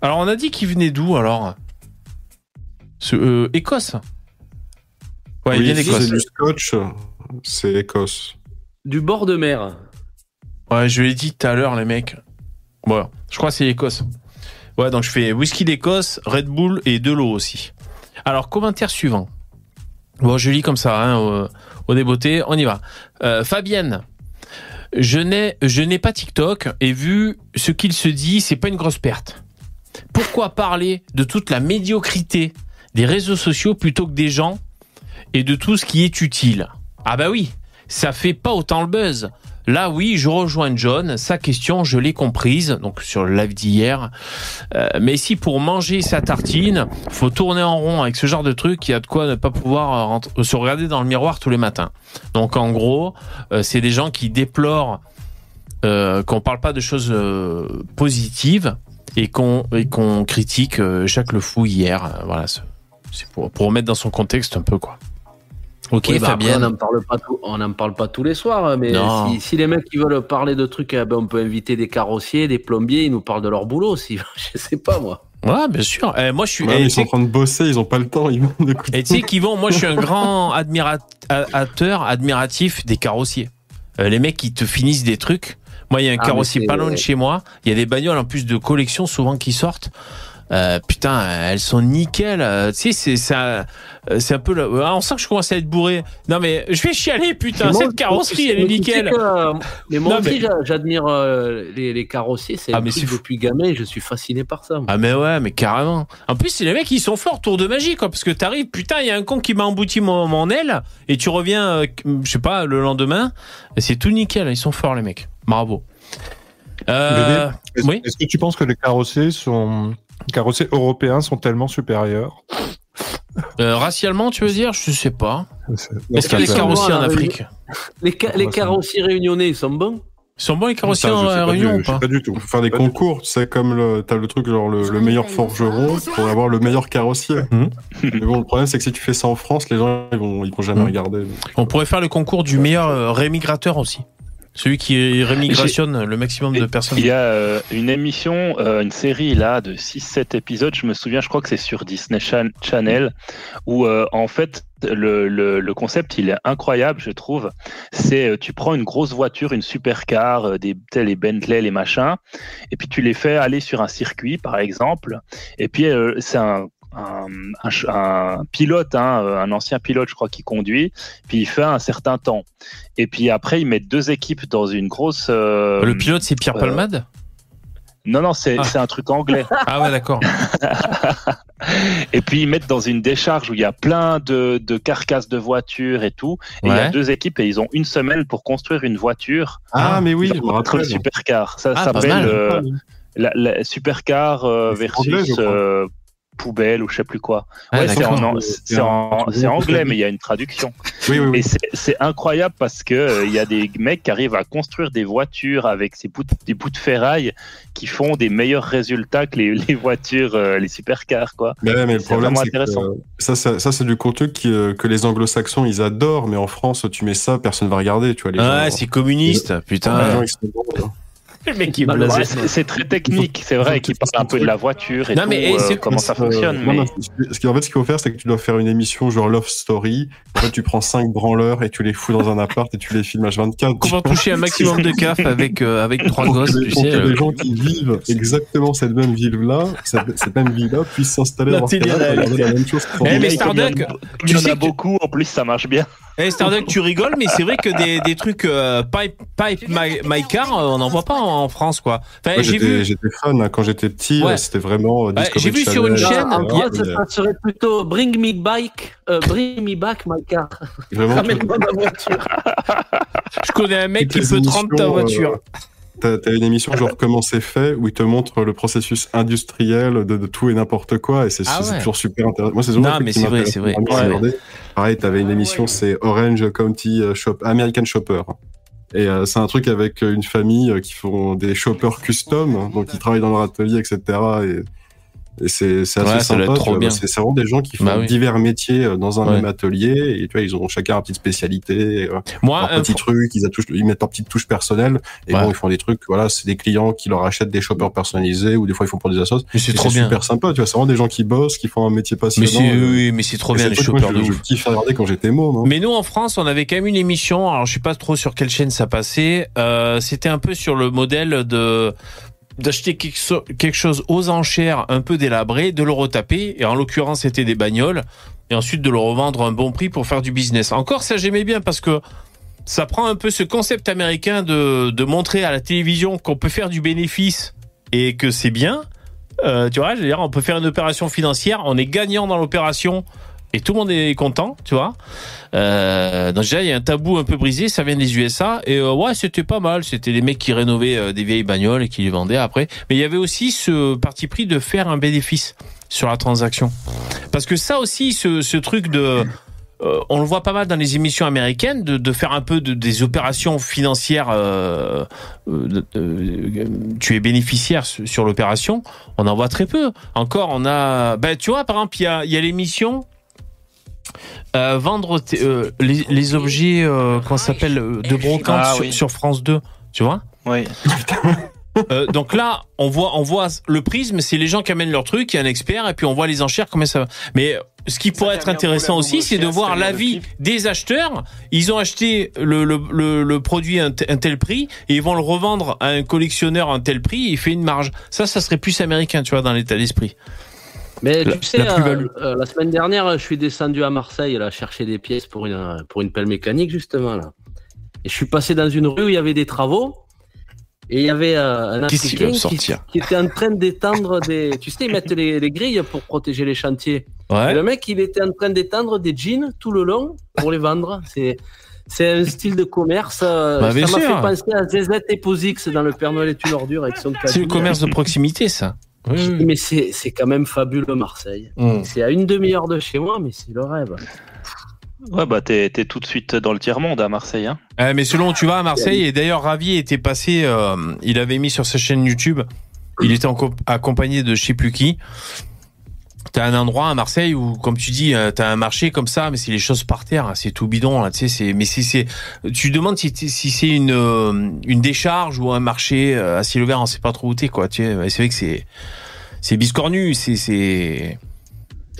Alors, on a dit qu'il venait d'où alors? Ce, euh, Écosse. Ouais, il vient d'Écosse. c'est du scotch, c'est Écosse. Du bord de mer. Ouais, je l'ai dit tout à l'heure, les mecs. Bon, je crois que c'est l'Écosse. Ouais, donc je fais whisky d'Écosse, Red Bull et de l'eau aussi. Alors, commentaire suivant. Bon, je lis comme ça, hein, au, au débeauté. On y va. Euh, Fabienne. Je n'ai, je n'ai pas TikTok et vu ce qu'il se dit, c'est pas une grosse perte. Pourquoi parler de toute la médiocrité des réseaux sociaux plutôt que des gens et de tout ce qui est utile? Ah bah oui, ça fait pas autant le buzz. Là, oui, je rejoins John. Sa question, je l'ai comprise, donc sur le live d'hier. Euh, mais si pour manger sa tartine, faut tourner en rond avec ce genre de truc, il y a de quoi ne pas pouvoir euh, rentrer- se regarder dans le miroir tous les matins. Donc, en gros, euh, c'est des gens qui déplorent euh, qu'on parle pas de choses euh, positives et qu'on critique euh, Jacques Le Fou hier. Euh, Voilà, c'est c'est pour pour remettre dans son contexte un peu quoi. Ok, Oui, bah, après, Fabienne. on n'en parle pas, tout- on n'en parle pas tous les soirs, mais Non. si, si les mecs qui veulent parler de trucs, eh ben, on peut inviter des carrossiers, des plombiers, ils nous parlent de leur boulot aussi. Je sais pas moi. Ouais, bien sûr. Eh, moi, je suis. Ouais, eh, mais ils sont en train de bosser, ils ont pas le temps, ils vont écouter. Et tu sais qu'ils vont, moi je suis un grand admirateur, admiratif des carrossiers. Euh, les mecs qui te finissent des trucs. Moi, il y a un Ah, carrossier mais pas loin de chez moi. Il y a des bagnoles en plus de collection souvent qui sortent. Euh, putain, elles sont nickel. Euh, tu sais, c'est ça, euh, c'est un peu. le- Ah, on sent que je commence à être bourré. Non mais je vais chialer, putain. Cette carrosserie, elle est mais tu sais nickel. que, euh, mais moi Non, aussi, mais- j'admire euh, les, les carrossiers. C'est Ah, un mais c'est depuis gamin, je suis fasciné par ça. moi. Ah mais ouais, mais carrément. En plus, c'est les mecs, ils sont forts, tour de magie, quoi. Parce que t'arrives, putain, il y a un con qui m'a embouti mon, mon aile, et tu reviens, euh, je sais pas, le lendemain, c'est tout nickel. Ils sont forts, les mecs. Bravo. Euh, Est-ce oui. est-ce que tu penses que les carrossiers sont carrossiers européens sont tellement supérieurs Euh, racialement, tu veux dire? Je sais pas. Est-ce qu'il y a sont carrossiers en Afrique? Les, ca- les carrossiers réunionnais, ils sont bons? Ils sont bons les carrossiers Ça, je en sais pas Réunion ou pas pas du tout. Faire des concours, tu sais, comme le, t'as le truc genre le, le meilleur forgeron pour avoir le meilleur carrossier. Mhm. Mais bon, le problème c'est que si tu fais ça en France, les gens ils vont, ils vont jamais Mhm. regarder. On pourrait faire le concours du meilleur euh, rémigrateur aussi. Celui qui rémigrationne le maximum de personnes. Il y a euh, une émission, euh, une série là de 6-7 épisodes, je me souviens, je crois que c'est sur Disney Chan- Channel, où euh, en fait le, le, le concept il est incroyable, je trouve. C'est tu prends une grosse voiture, une supercar, des les Bentley, les machins, et puis tu les fais aller sur un circuit par exemple, et puis euh, c'est un un, un un pilote, hein, euh, un ancien pilote, je crois, qui conduit, puis il fait un certain temps. Et puis après, ils mettent deux équipes dans une grosse. euh, Le pilote, c'est Pierre euh, Palmade? Non, non, c'est Ah. c'est un truc anglais. Ah ouais, d'accord. Et puis ils mettent dans une décharge où il y a plein de, de carcasses de voitures et tout. Et il y a deux équipes et ils ont une semaine pour construire une voiture. Ah, mais oui, le supercar. Ça Ah, s'appelle euh, la, la supercar euh, versus euh, poubelle ou je sais plus quoi. Ah, ouais, c'est en, en- anglais, mais il y a une traduction. Oui, oui, oui. Et c'est- c'est incroyable parce que euh, il y a des mecs qui arrivent à construire des voitures avec ces bouts de- des bouts de ferraille qui font des meilleurs résultats que les, les voitures, euh, les supercars, quoi. Mais, ouais, mais le C'est problème, vraiment c'est que intéressant. euh, ça, ça, ça, c'est du contenu qui, euh, que les anglo-saxons, ils adorent, mais en France, tu mets ça, personne va regarder, tu vois. Les Ouais, gens, c'est communiste, putain. Le mec qui c'est très technique, c'est vrai, qui parle un peu de la voiture et Non, tout, mais, et euh, comment ça Euh, fonctionne. non, mais... non, ce qui- en fait, ce qu'il faut faire, c'est que tu dois faire une émission genre Love Story. En fait, tu prends cinq branleurs et tu les fous dans un appart et tu les filmes H24. Comment toucher un maximum de caf avec, euh, avec trois Pour que gosses, les- tu pour sais. que les gens qui vivent exactement cette même ville-là, cette, cette même ville-là, puissent s'installer dans la même chose. Eh, mais Starduck, tu en sais a que- beaucoup, en plus ça marche bien. Eh Starduck, tu rigoles, mais c'est vrai que des, des trucs euh, pipe, pipe my, my car, on n'en voit pas en, en France, quoi. Enfin, Moi, j'ai j'étais vu. j'étais fan hein, quand j'étais petit. Ouais. C'était vraiment. euh, j'ai vu sur une Channel, chaîne, En. France, Mais, ça serait plutôt Bring me bike, euh, bring me back my car. Vraiment, Ramène-moi ma voiture. Je connais un mec qui peut te rendre ta voiture. euh, T'as t'as une émission genre comment c'est fait où il te montre le processus industriel de, de tout et n'importe quoi et c'est Ah ouais. toujours super intéressant. Moi c'est toujours Non, mais c'est vrai, c'est vrai. Ouais. Pareil, t'avais une émission c'est Orange County euh, Shop American Shopper. Et euh, c'est un truc avec euh, une famille euh, qui font des shoppers custom, donc ils travaillent dans leur atelier, etc. Et, et c'est assez Ouais, sympa. trop bien. C'est vraiment des gens qui font Bah oui. divers métiers euh, dans un Ouais. même atelier. Et tu vois, ils ont chacun leur petite spécialité. euh, Moi, leur un petit truc, ils, mettent leur petite touche personnelle. Et Ouais. bon, ils font des trucs, voilà, c'est des clients qui leur achètent des shoppers personnalisés ou des fois ils font pour des assos. Mais c'est trop bien. super sympa, tu vois, c'est vraiment des gens qui bossent, qui font un métier Mais passionnant. c'est, euh, oui, mais c'est trop bien les moi, shoppers de je, je kiffe regarder quand j'étais môme. hein. Mais nous, en France, on avait quand même une émission. Alors, je sais pas trop sur quelle chaîne ça passait. Euh, c'était un peu sur le modèle de d'acheter quelque, chose aux enchères, un peu délabré, de le retaper. Et en l'occurrence, c'était des bagnoles. Et ensuite, de le revendre à un bon prix pour faire du business. Encore, ça, j'aimais bien parce que ça prend un peu ce concept américain de, de montrer à la télévision qu'on peut faire du bénéfice et que c'est bien. Euh, tu vois, dire, on peut faire une opération financière, on est gagnant dans l'opération et tout le monde est content, tu vois. Euh, donc déjà, il y a un tabou un peu brisé, ça vient des USA et euh, ouais, c'était pas mal. C'était des mecs qui rénovaient euh, des vieilles bagnoles et qui les vendaient après. Mais il y avait aussi ce parti pris de faire un bénéfice sur la transaction, parce que ça aussi, ce, truc de on le voit pas mal dans les émissions américaines de, faire un peu de, des opérations financières. tu es bénéficiaire sur, l'opération. On en voit très peu. Encore, on a. Ben, tu vois, par exemple, il y a l'émission. Euh, vendre euh, les, les objets euh, qu'on s'appelle euh, de brocante Ah, sur, oui. sur France 2 tu vois? Oui. Euh, donc là, on voit, on voit le prisme, c'est les gens qui amènent leur truc, il y a un expert, et puis on voit les enchères, combien ça va. Mais ce qui pourrait être intéressant aussi, c'est de voir l'avis des acheteurs. Ils ont acheté le, le, le, le produit à un, un tel prix, et ils vont le revendre à un collectionneur à un tel prix, et il fait une marge. Ça, ça serait plus américain, tu vois, dans l'état d'esprit. Mais La- tu sais, la euh, euh, la semaine dernière, je suis descendu à Marseille là, chercher des pièces pour une, pour une pelle mécanique, justement. Là. Et je suis passé dans une rue où il y avait des travaux. Et il y avait euh, un Africain qui, sortir qui était en train d'étendre des. Tu sais, ils mettent les, les grilles pour protéger les chantiers. Ouais. Et le mec, il était en train d'étendre des jeans tout le long pour les vendre. C'est. c'est un style de commerce. Bah, ça m'a fait penser à ZZ et Posix dans le Père Noël est une ordure avec son C'est le commerce de proximité, ça. Mais c'est c'est quand même fabuleux Marseille. Mm. C'est à une demi-heure de chez moi, mais c'est le rêve. Ouais, bah t'es t'es tout de suite dans le tiers-monde à Marseille. Hein. Euh, mais selon où tu vas à Marseille, et d'ailleurs Ravi était passé, euh, il avait mis sur sa chaîne YouTube, il était en accompagné de je sais plus qui. T'as un endroit à Marseille où, comme tu dis, euh, t'as un marché comme ça, mais c'est les choses par terre, hein, c'est tout bidon là, tu sais. C'est, mais c'est, c'est, tu demandes si, si c'est une euh, une décharge ou un marché euh, à ciel ouvert, on sait pas trop où t'es quoi. Tu sais, c'est vrai que c'est c'est biscornu, c'est c'est.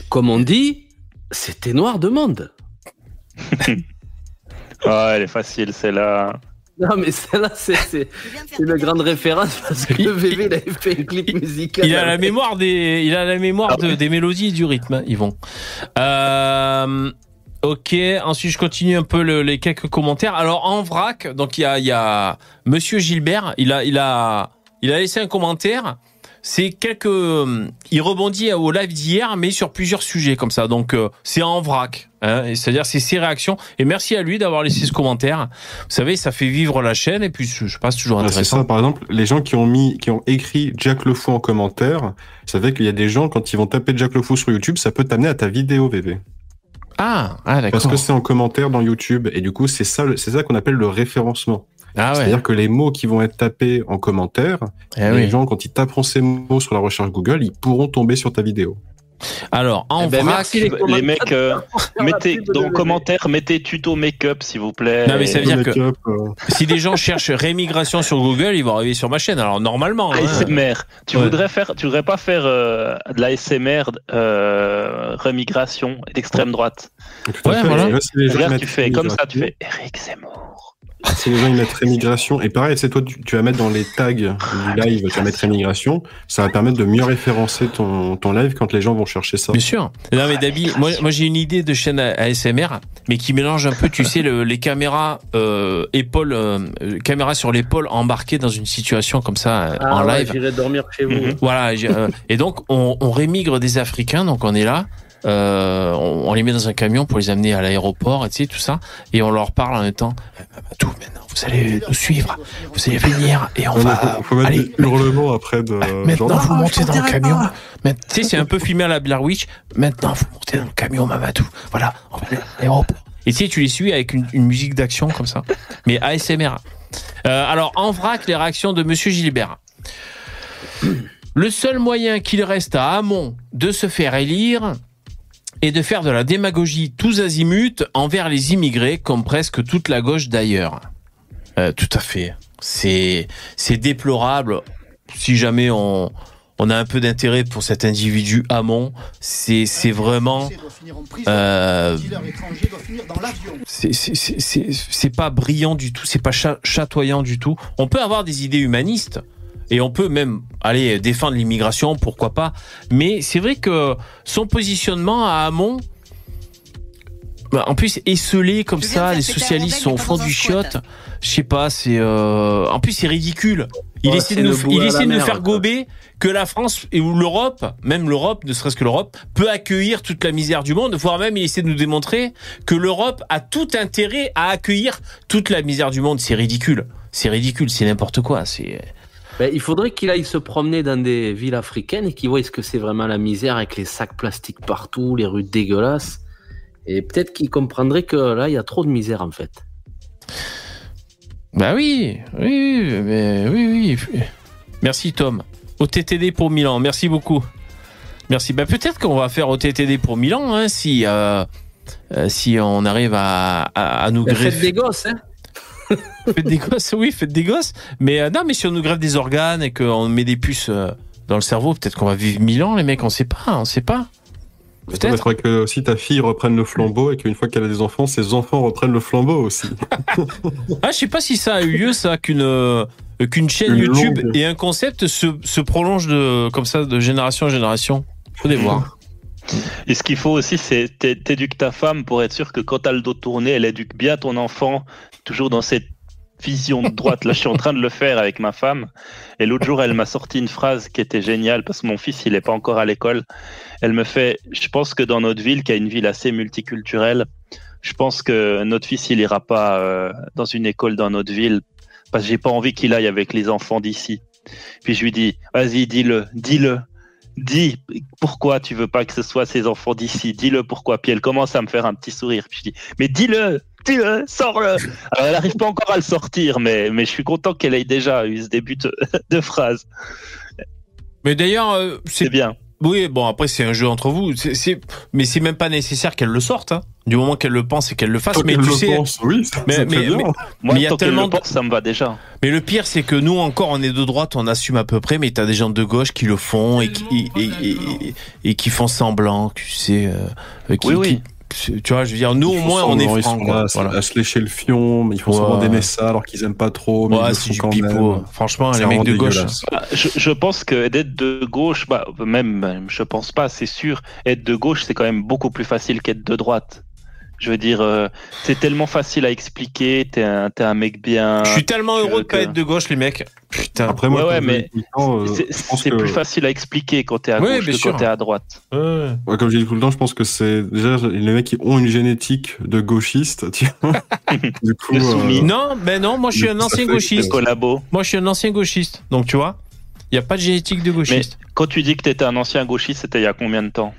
Comme on dit, c'était noir de monde. Ouais, elle est facile, c'est là. Non, mais celle-là, c'est une grande référence parce que le VV, il avait fait un clip musical. Il a la mémoire des, il a la mémoire de- des mélodies et du rythme, hein, Yvon. Euh, ok. Ensuite, je continue un peu le- les quelques commentaires. Alors en vrac, donc il y a, il y a Monsieur Gilbert. Il a, il a, il a laissé un commentaire. C'est quelques, il rebondit au live d'hier, mais sur plusieurs sujets comme ça. Donc euh, c'est en vrac. Hein, c'est-à-dire c'est ses réactions. Et merci à lui d'avoir laissé ce commentaire. Vous savez, ça fait vivre la chaîne et puis je passe toujours Ah, c'est intéressant. ça, par exemple, les gens qui ont mis, qui ont écrit Jack Le Fou en commentaire, vous savez qu'il y a des gens, quand ils vont taper Jack Le Fou sur YouTube, ça peut t'amener à ta vidéo, VV. Ah, ah d'accord. Parce que c'est en commentaire dans YouTube. Et du coup, c'est ça, c'est ça qu'on appelle le référencement. Ah ouais. C'est-à-dire que les mots qui vont être tapés en commentaire, Eh les oui. gens, quand ils taperont ces mots sur la recherche Google, ils pourront tomber sur ta vidéo. Alors, en Eh ben, vrac, merci les, mecs, euh, mettez dans commentaire, mettez tuto make-up s'il vous plaît. Non mais ça veut dire que euh, si des gens cherchent rémigration sur Google, ils vont arriver sur ma chaîne. Alors normalement, hein. ASMR. Tu Ouais. voudrais faire, tu voudrais pas faire euh, de la SMR euh, remigration d'extrême droite. Fait. voilà. Les Regarde, tu fais comme ça, tu fais Eric Zemmour. Si les gens ils mettent rémigration, et pareil, c'est toi, tu, tu vas mettre dans les tags du live, tu vas mettre rémigration, ça va permettre de mieux référencer ton, ton live quand les gens vont chercher ça. Bien sûr. Non mais Dabi, moi, moi j'ai une idée de chaîne ASMR, mais qui mélange un peu, tu sais, le- les caméras euh, épaule, euh, caméras sur l'épaule embarquées dans une situation comme ça euh, Ah en ouais, live. J'irai dormir chez vous. Voilà. j'ai- euh, et donc on, on rémigre des Africains, donc on est là. Euh, on, on les met dans un camion pour les amener à l'aéroport, et tu sais tout ça, et on leur parle en même temps. Tout maintenant, vous allez nous suivre, vous allez venir, et on va. faut, faut mettre allez, des hurlements après de. Maintenant, genre, vous Ah, montez dans le camion. Tu sais, c'est un peu filmé à la Blair Witch. Maintenant, vous montez dans le camion, Mamadou. Voilà, on va aller à l'aéroport. Et tu sais, tu les suis avec une, une musique d'action comme ça. Mais ASMR. Euh, alors, en vrac, les réactions de Monsieur Gilbert. Le seul moyen qu'il reste à Hamon de se faire élire est de faire de la démagogie tous azimuts envers les immigrés, comme presque toute la gauche d'ailleurs. Euh, tout à fait. C'est c'est déplorable. Si jamais on on a un peu d'intérêt pour cet individu Hamon, c'est c'est vraiment euh, c'est pas brillant du tout, c'est pas cha- chatoyant du tout. On peut avoir des idées humanistes et on peut même aller défendre l'immigration, pourquoi pas. Mais c'est vrai que son positionnement à Hamon, bah, en plus esselé comme ça, les socialistes sont au fond du chiotte. Je sais pas, c'est euh... en plus c'est ridicule. Il Ouais, essaie de nous, il essaie de nous faire gober que la France et ou l'Europe, même l'Europe, ne serait-ce que l'Europe, peut accueillir toute la misère du monde, voire même il essaie de nous démontrer que l'Europe a tout intérêt à accueillir toute la misère du monde. C'est ridicule. C'est ridicule, c'est n'importe quoi. C'est Ben, il faudrait qu'il aille se promener dans des villes africaines et qu'il voie ce que c'est vraiment la misère avec les sacs plastiques partout, les rues dégueulasses. Et peut-être qu'il comprendrait que là, il y a trop de misère en fait. Bah oui, oui, oui, mais oui, oui. Merci Tom. Au TTD pour Milan, merci beaucoup. Merci. Bah peut-être qu'on va faire au TTD pour Milan, hein, si euh, euh, si on arrive à, à, à nous greffer. des gosses, hein Faites des gosses, oui, faites des gosses. Mais euh, non, mais si on nous greffe des organes et qu'on met des puces euh, dans le cerveau, peut-être qu'on va vivre mille ans, les mecs. On sait pas, on sait pas. Il faudrait que aussi ta fille reprenne le flambeau et qu'une fois qu'elle a des enfants, ses enfants reprennent le flambeau aussi. Ah, je sais pas si ça a eu lieu, ça, qu'une euh, qu'une chaîne Une YouTube longue. et un concept se, se prolonge de comme ça de génération en génération. Faudrait voir. Et ce qu'il faut aussi, c'est t'é- t'éduques ta femme pour être sûr que quand t'as le dos tourné, elle éduque bien ton enfant, toujours dans cette vision de droite. Là, je suis en train de le faire avec ma femme. Et l'autre jour, elle m'a sorti une phrase qui était géniale parce que mon fils, il est pas encore à l'école. Elle me fait, je pense que dans notre ville, qui est une ville assez multiculturelle, Je pense que notre fils, il ira pas euh, dans une école dans notre ville parce que j'ai pas envie qu'il aille avec les enfants d'ici. Puis je lui dis, vas-y, dis-le, dis-le. Dis pourquoi tu veux pas que ce soit ces enfants d'ici. Dis-le pourquoi. Puis elle commence à me faire un petit sourire. Puis je dis, mais dis-le, dis-le, sors-le. Alors elle arrive pas encore à le sortir, mais, mais je suis content qu'elle ait déjà eu ce début de, de phrase. Mais d'ailleurs, euh, c'est bien. Oui, bon après c'est un jeu entre vous, mais c'est même pas nécessaire qu'elle le sorte. Hein. Du moment qu'elle le pense et qu'elle le fasse. Tant mais tu le sais, pense, oui, ça- mais, c'est mais, très bien. mais- Moi, mais il y a tellement le de- pense, ça me va déjà. Mais le pire, c'est que nous encore, on est de droite, on assume à peu près, mais t'as des gens de gauche qui le font et qui et, et- et- et qui font semblant, tu sais. euh, qui, Oui, oui. qui- tu vois, je veux dire, nous au moins on est ils francs. sont quoi. là à, Voilà. à se lécher le fion, mais ils font Ouais. souvent d'aimer ça alors qu'ils aiment pas trop, mais Ouais, ils le c'est font du quand pipeau. même. Franchement, les mecs de gauche. Bah, je, je pense que d'être de gauche, bah, même, même, je pense pas, c'est sûr. Être de gauche, c'est quand même beaucoup plus facile qu'être de droite. Je veux dire, euh, c'est tellement facile à expliquer. T'es un, t'es un mec bien. Je suis tellement heureux de pas être de gauche, les mecs. Putain. Après, moi, Ouais, mais temps, euh, C'est c'est que- plus facile à expliquer quand t'es à Ouais, gauche que sûr. quand t'es à droite. Ouais. Ouais, comme je dis tout le temps, je pense que c'est déjà les mecs qui ont une génétique de gauchiste, tu vois. du coup, euh, Non, ben non, moi je suis Mais un ancien gauchiste. Collabo. Moi je suis un ancien gauchiste. Donc tu vois, il y a pas de génétique de Mais gauchiste. quand tu dis que t'étais un ancien gauchiste, c'était il y a combien de temps?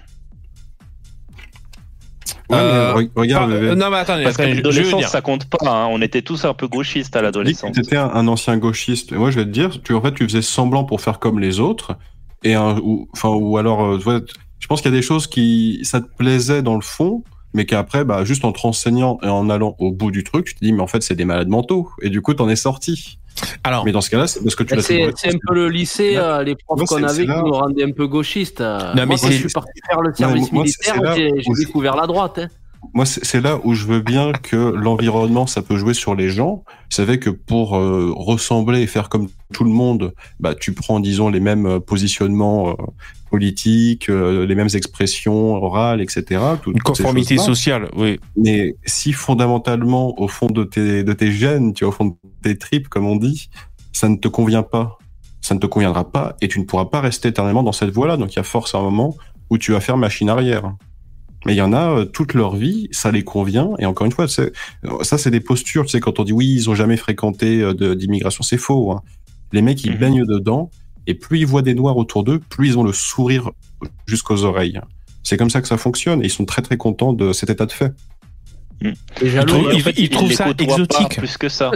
Ouais, Euh, re- regarde, Pas- le- euh, non mais attendez, Parce attendez, l'adolescence, ça compte pas. hein. On était tous un peu gauchistes à l'adolescence. tu étais un, un ancien gauchiste. Et moi, je vais te dire, tu en fait, tu faisais semblant pour faire comme les autres, et un, ou, enfin, ou alors, euh, tu vois, je pense qu'il y a des choses qui, ça te plaisait dans le fond, mais qu'après, bah, juste en te renseignant et en allant au bout du truc, tu te dis, mais en fait, c'est des malades mentaux, et du coup, t'en es sorti. Alors, Mais dans ce cas-là, c'est parce que tu l'as fait. C'est un peu le lycée, euh, les profs qu'on avait qui nous rendaient un peu gauchistes. euh. mais moi, quand je suis parti faire le service moi, militaire, j'ai découvert la droite. hein. Moi, c'est c'est là où je veux bien que l'environnement, ça peut jouer sur les gens. Vous savez que pour euh, ressembler et faire comme tout le monde, bah, tu prends, disons, les mêmes euh, positionnements euh, politiques, euh, les mêmes expressions orales, etc. tout- une conformité sociale, oui. Mais si fondamentalement, au fond de tes, de tes gènes, tu vois, au fond de tes tripes, comme on dit, ça ne te convient pas, ça ne te conviendra pas, et tu ne pourras pas rester éternellement dans cette voie-là. Donc il y a force à un moment où tu vas faire machine arrière. Mais il y en a euh, toute leur vie, ça les convient. Et encore une fois, ça c'est des postures. Tu sais, quand on dit oui, ils ont jamais fréquenté euh, de- d'immigration, c'est faux. hein. Les mecs, ils Mhm. baignent dedans, et plus ils voient des noirs autour d'eux, plus ils ont le sourire jusqu'aux oreilles. C'est comme ça que ça fonctionne, et ils sont très très contents de cet état de fait. Les Ils trouvent- en ils- fait, ils il trouvent ça exotique. plus que ça.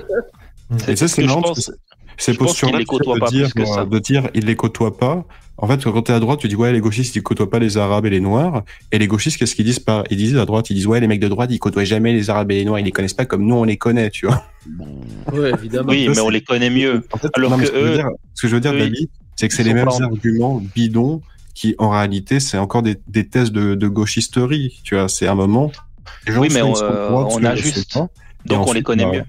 Et ça, ce c'est marrant pense. Ces je pense postures qu'il les côtoie pas de dire, plus que ça. euh, de dire ils les côtoient pas. En fait, quand t'es à droite, tu dis ouais, les gauchistes ils côtoient pas les arabes et les noirs. Et les gauchistes, qu'est-ce qu'ils disent pas? Ils disent à droite, ils disent ouais, les mecs de droite, ils côtoient jamais les arabes et les noirs, ils les connaissent pas comme nous on les connaît, tu vois. Ouais, évidemment. Oui, mais on les connaît mieux. En fait, Alors non, que ce que je veux eux, dire, ce que je veux dire, David, c'est que c'est les mêmes en- arguments bidons qui, en réalité, c'est encore des, des thèses de, de gauchisterie. Tu vois, c'est un moment. Les gens Oui, mais on, euh, on pas. Et Donc on les connaît bah, mieux.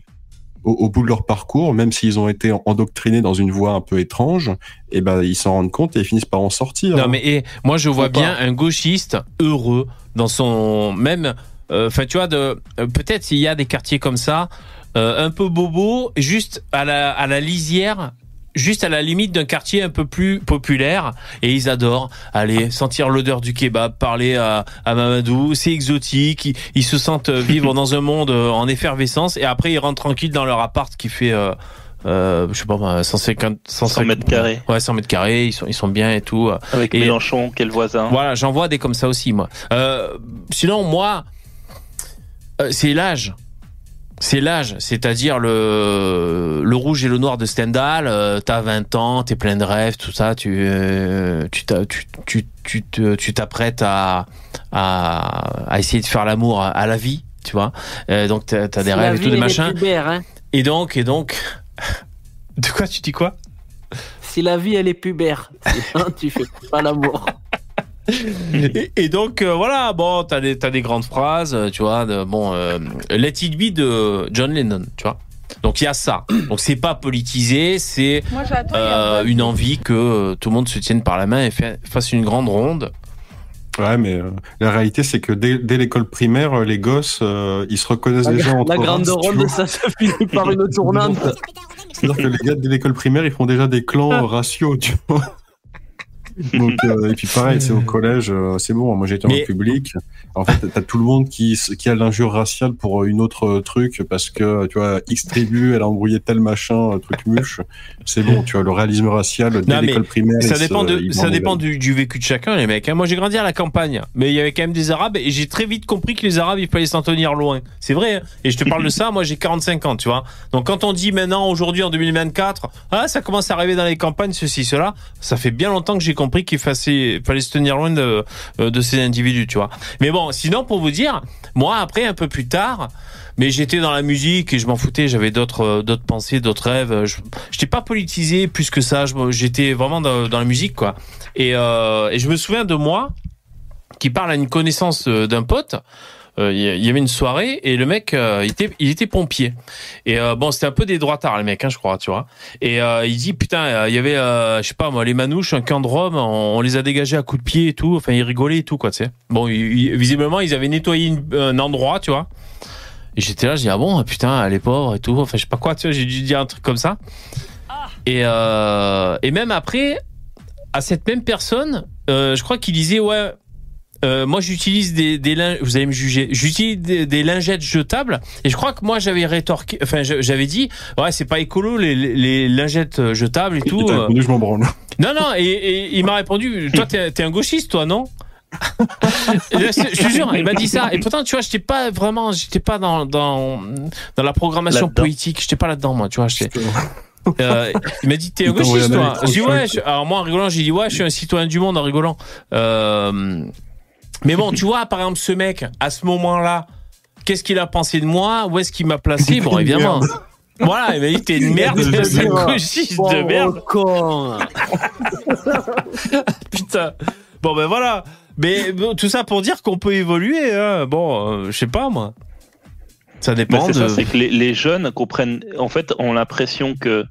Au, au bout de leur parcours, même s'ils ont été endoctrinés dans une voie un peu étrange, et ben ils s'en rendent compte et ils finissent par en sortir. Non mais et, moi je vois pas. bien un gauchiste heureux dans son même euh, enfin tu vois de euh, peut-être s'il y a des quartiers comme ça euh, un peu bobo juste à la à la lisière juste à la limite d'un quartier un peu plus populaire et ils adorent aller sentir l'odeur du kebab, parler à, à Mamadou, c'est exotique, ils, ils se sentent vivre dans un monde euh, en effervescence et après ils rentrent tranquilles dans leur appart qui fait euh, euh, je sais pas moi, 150 100 mètres carrés. Ouais, 100 mètres carrés, ils sont ils sont bien et tout. Avec Et- Mélenchon, quel voisin. Voilà, j'en vois des comme ça aussi, moi. Euh, sinon, moi, c'est l'âge. C'est l'âge, c'est-à-dire le, le rouge et le noir de Stendhal. Euh, t'as 20 ans, t'es plein de rêves, tout ça. Tu euh, tu tu tu tu te- tu t'apprêtes à, à à essayer de faire l'amour à, à la vie, tu vois. Euh, donc t'as as des rêves et tout, des machins. hein. Et donc et donc. De quoi tu dis quoi? Si la vie elle est pubère, tu fais pas l'amour. et, et donc euh, voilà, bon, t'as des t'as des grandes phrases, euh, tu vois, de, bon, euh, Let It Be de John Lennon, tu vois. Donc il y a ça. Donc c'est pas politisé, c'est euh, une envie que tout le monde se tienne par la main et fait- fasse une grande ronde. Ouais, mais euh, la réalité, c'est que dès, dès l'école primaire, euh, les gosses, euh, ils se reconnaissent La, déjà entre la grande tu ronde, vois. ça se finit par une tournante. C'est-à-dire que les gars, dès l'école primaire, ils font déjà des clans raciaux, tu vois. Donc, euh, et puis pareil, c'est au collège, euh, c'est bon. Moi, j'étais en Mais- public. En fait, t'as tout le monde qui, qui a l'injure raciale pour une autre truc parce que, tu vois, X tribu, elle a embrouillé tel machin, truc muche. C'est bon, tu vois, le réalisme racial dès l'école primaire. ça dépend, de, ça dépend du vécu de chacun, les mecs. hein. Moi, j'ai grandi à la campagne, mais il y avait quand même des Arabes et j'ai très vite compris que les Arabes, il fallait s'en tenir loin. C'est vrai. hein. Et je te parle de ça, moi, j'ai 45 ans, tu vois. Donc, quand on dit maintenant, aujourd'hui, en 2024, ah, ça commence à arriver dans les campagnes, ceci, cela, ça fait bien longtemps que j'ai compris qu'il fallait, fallait se tenir loin de, euh, de ces individus, tu vois. Mais bon, sinon, pour vous dire, moi, après, un peu plus tard, mais j'étais dans la musique et je m'en foutais. J'avais d'autres, euh, pensées, d'autres rêves. Je, j'étais pas politisé plus que ça. J'étais vraiment dans, la musique, quoi. Et, euh, et je me souviens de moi qui parle à une connaissance d'un pote. Euh, Il y avait une soirée et le mec, euh, il était, il était pompier. Et euh, bon, c'était un peu des droitards, les mecs, hein, je crois, tu vois. Et il dit putain, il y avait, je sais pas moi, les manouches, un camp de Rome, on, les a dégagés à coups de pied et tout. Enfin, ils rigolaient et tout, quoi, tu sais. Bon, visiblement, ils avaient nettoyé un endroit, tu vois. Et j'étais là, j'ai dit, ah bon, putain, les pauvres et tout. Enfin, je sais pas quoi, tu vois, j'ai dû dire un truc comme ça. Et, et même après, à cette même personne, je crois qu'il disait, ouais, euh, moi j'utilise des, des lin- vous allez me juger, j'utilise des, des lingettes jetables et je crois que moi j'avais rétorqué, enfin j'avais dit ouais c'est pas écolo les, les, les lingettes jetables et tout. Et t'as euh. répondu, je m'en branle. Non non et, et il m'a répondu toi t'es t'es un gauchiste toi non? Là, je te jure, il m'a dit ça. Et pourtant, tu vois, j'étais pas vraiment, j'étais pas dans, dans, dans la programmation politique. J'étais pas là-dedans, moi, tu vois. j'étais- Euh, il m'a dit, t'es un gauchiste, toi. J'ai dit, électrochoc. ouais. je- alors, moi, en rigolant, j'ai dit, ouais, je suis un citoyen du monde en rigolant. Euh, mais bon, tu vois, par exemple, ce mec, à ce moment-là, qu'est-ce qu'il a pensé de moi? Où est-ce qu'il m'a placé? Bon, évidemment. Voilà, il m'a dit, t'es une merde, c'est un gauchiste de merde. con. Putain. Bon ben voilà. Mais bon, tout ça pour dire qu'on peut évoluer. Hein. Bon, euh, je sais pas moi. Ça Mais dépend c'est de. ça, c'est que les, les jeunes comprennent, en fait, ont l'impression que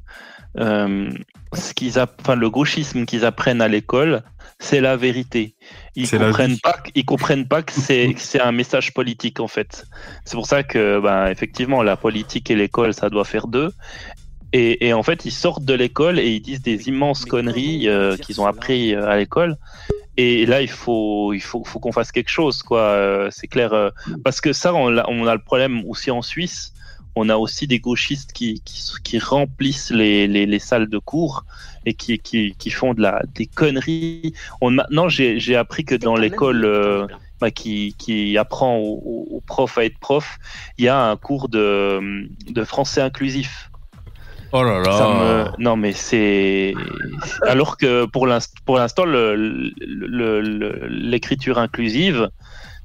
euh, ce qu'ils app- enfin, le gauchisme qu'ils apprennent à l'école, c'est la vérité. Ils la comprennent pas, que- ils comprennent pas que c'est c'est un message politique en fait. C'est pour ça que, ben, effectivement, la politique et l'école, ça doit faire deux. Et, et en fait, ils sortent de l'école et ils disent des immenses conneries euh, qu'ils ont appris euh, à l'école. Et là, il faut, il faut, faut qu'on fasse quelque chose, quoi. Euh, c'est clair, parce que ça, on a, on a le problème aussi en Suisse. On a aussi des gauchistes qui, qui, qui remplissent les, les, les salles de cours et qui, qui, qui font de la, des conneries. On, maintenant, j'ai j'ai appris que dans l'école euh, bah, qui, qui apprend aux, profs à être prof, il y a un cours de, de français inclusif. Oh là là. Me- Non, mais c'est. Alors que pour l'inst- pour l'instant, l'écriture inclusive,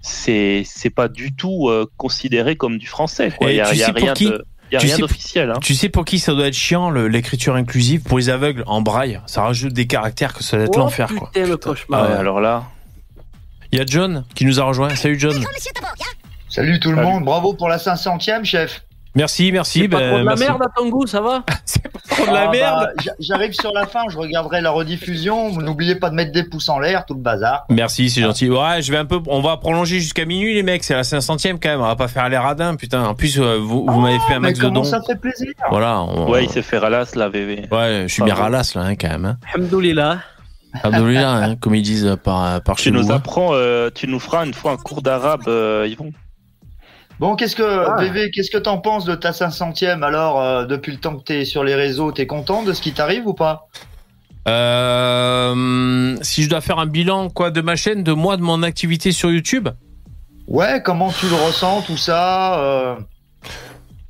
c'est c'est pas du tout euh, considéré comme du français. quoi. Il y a, y rien qui de- il y a Tu rien sais- d'officiel. hein. Tu sais pour qui ça doit être chiant l'écriture inclusive? Pour les aveugles en braille. Ça rajoute des caractères que ça doit être Oh, l'enfer quoi. putain, le cauchemar. Ah ouais. Alors là, Il y a John qui nous a rejoint. Salut John. Salut tout le Salut. monde, bravo pour la 500e, chef. Merci, merci. C'est pas ben, trop de la merci. merde à ton goût, ça va Trop de la Ah, merde. bah, j'a- J'arrive sur la fin, je regarderai la rediffusion. Vous N'oubliez pas de mettre des pouces en l'air, tout le bazar. Merci, c'est gentil. Ouais, je vais un peu. On va prolonger jusqu'à minuit, les mecs. C'est la 500e quand même. On va pas faire les radins, putain. En plus, euh, vous, vous m'avez fait un Mais max de dons. ça fait plaisir Voilà. on- ouais, il s'est fait ralasse la VV. Ouais, je suis bien ralasse là, hein, quand même. Hein. Alhamdoulilah. Alhamdoulilah, hein, comme ils disent par, par Tu chez nous nous. apprends, euh, tu nous feras une fois un cours d'arabe, euh, Yvon. Bon, qu'est-ce que, VV, qu'est-ce que t'en penses de ta 500e alors, euh, depuis le temps que t'es sur les réseaux, t'es content de ce qui t'arrive ou pas? Euh, si je dois faire un bilan quoi de ma chaîne, de moi, de mon activité sur YouTube? Ouais, comment tu le ressens, tout ça euh,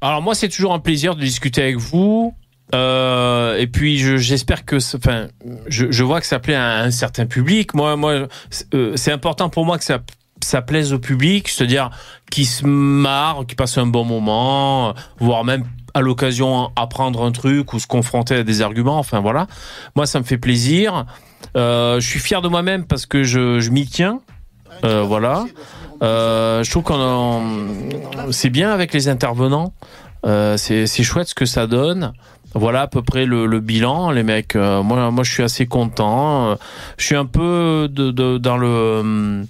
Alors moi, c'est toujours un plaisir de discuter avec vous. Euh, et puis je- j'espère que, enfin, je, je vois que ça plaît à un certain public. Moi, moi, c'est euh, c'est important pour moi que ça, ça plaise au public, c'est-à-dire qui se marre, qui passe un bon moment, voire même à l'occasion apprendre un truc ou se confronter à des arguments. Enfin voilà, moi ça me fait plaisir. Euh, je suis fier de moi-même parce que je, m'y tiens. Euh, voilà. Euh, je trouve qu'on c'est bien avec les intervenants. C'est chouette ce que ça donne. Voilà à peu près le, bilan, les mecs. Moi, moi, je suis assez content. Je suis un peu dans le.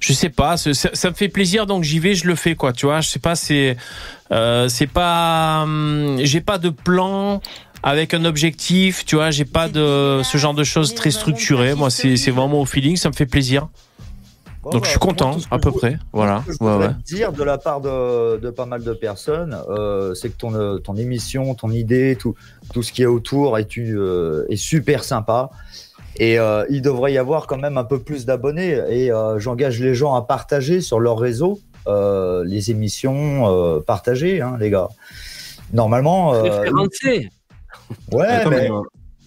Je sais pas. Ça, ça me fait plaisir, donc j'y vais, je le fais, quoi. Tu vois, je sais pas. C'est. Euh, c'est pas. hum, J'ai pas de plan avec un objectif, tu vois, j'ai pas de ce genre de choses très structurées. Moi, c'est c'est vraiment au feeling, ça me fait plaisir. Donc je suis content, à peu près. Voilà. Ce que je Ouais, dire de la part de, de pas mal de personnes, euh, c'est que ton, euh, ton émission, ton idée, tout, tout ce qui est autour euh, est super sympa. Et euh, il devrait y avoir quand même un peu plus d'abonnés. Et euh, j'engage les gens à partager sur leur réseau euh, les émissions euh, partagées, hein, les gars. Normalement. euh, Référencé. Ouais, Attends, mais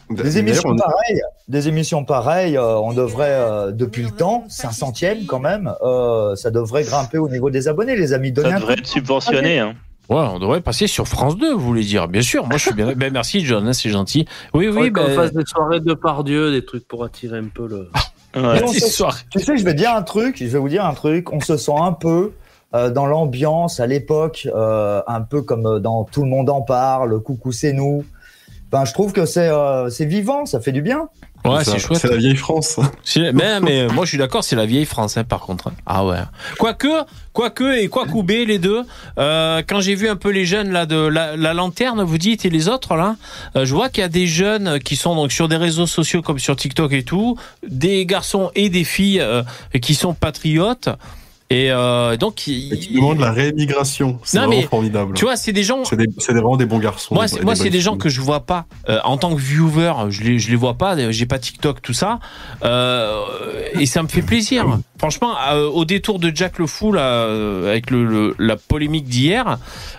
mais, des émissions on- pareilles, des émissions pareilles, euh, on devrait euh, depuis le temps, 500e quand même, euh, ça devrait grimper au niveau des abonnés, les amis. Donnez Ça devrait être subventionné. Hein. Ouais, on devrait passer sur France 2, vous voulez dire. Bien sûr, moi je suis bien. ben, merci John, hein, c'est gentil. Oui, oui, Faudrait qu'on ben, fasse des soirées de Pardieu, des trucs pour attirer un peu le. Se- Tu sais, je vais dire un truc, je vais vous dire un truc, on se sent un peu euh, dans l'ambiance à l'époque, euh, un peu comme euh, dans Tout le monde en parle, Coucou c'est nous. Ben, je trouve que c'est euh, c'est vivant, ça fait du bien. Ouais, c'est chouette. C'est la vieille France. Mais, mais moi, je suis d'accord, c'est la vieille France, hein, par contre. hein. Ah ouais. Quoique, quoique et quoi couper les deux. euh, quand j'ai vu un peu les jeunes là de la, la lanterne, vous dites, et les autres là, euh, je vois qu'il y a des jeunes qui sont donc sur des réseaux sociaux comme sur TikTok et tout, des garçons et des filles euh, qui sont patriotes. Et euh, donc, ils, Qui demandent la réémigration. C'est vraiment mais, formidable. tu vois, c'est des gens- C'est des- c'est des- vraiment des bons garçons. Moi, c'est, des moi, c'est des gens que je vois pas euh, en tant que viewer. Je les, je les vois pas. J'ai pas TikTok, tout ça, euh, et ça me fait plaisir. Franchement, euh, au détour de Jack le Fou, là, avec le, le- la polémique d'hier,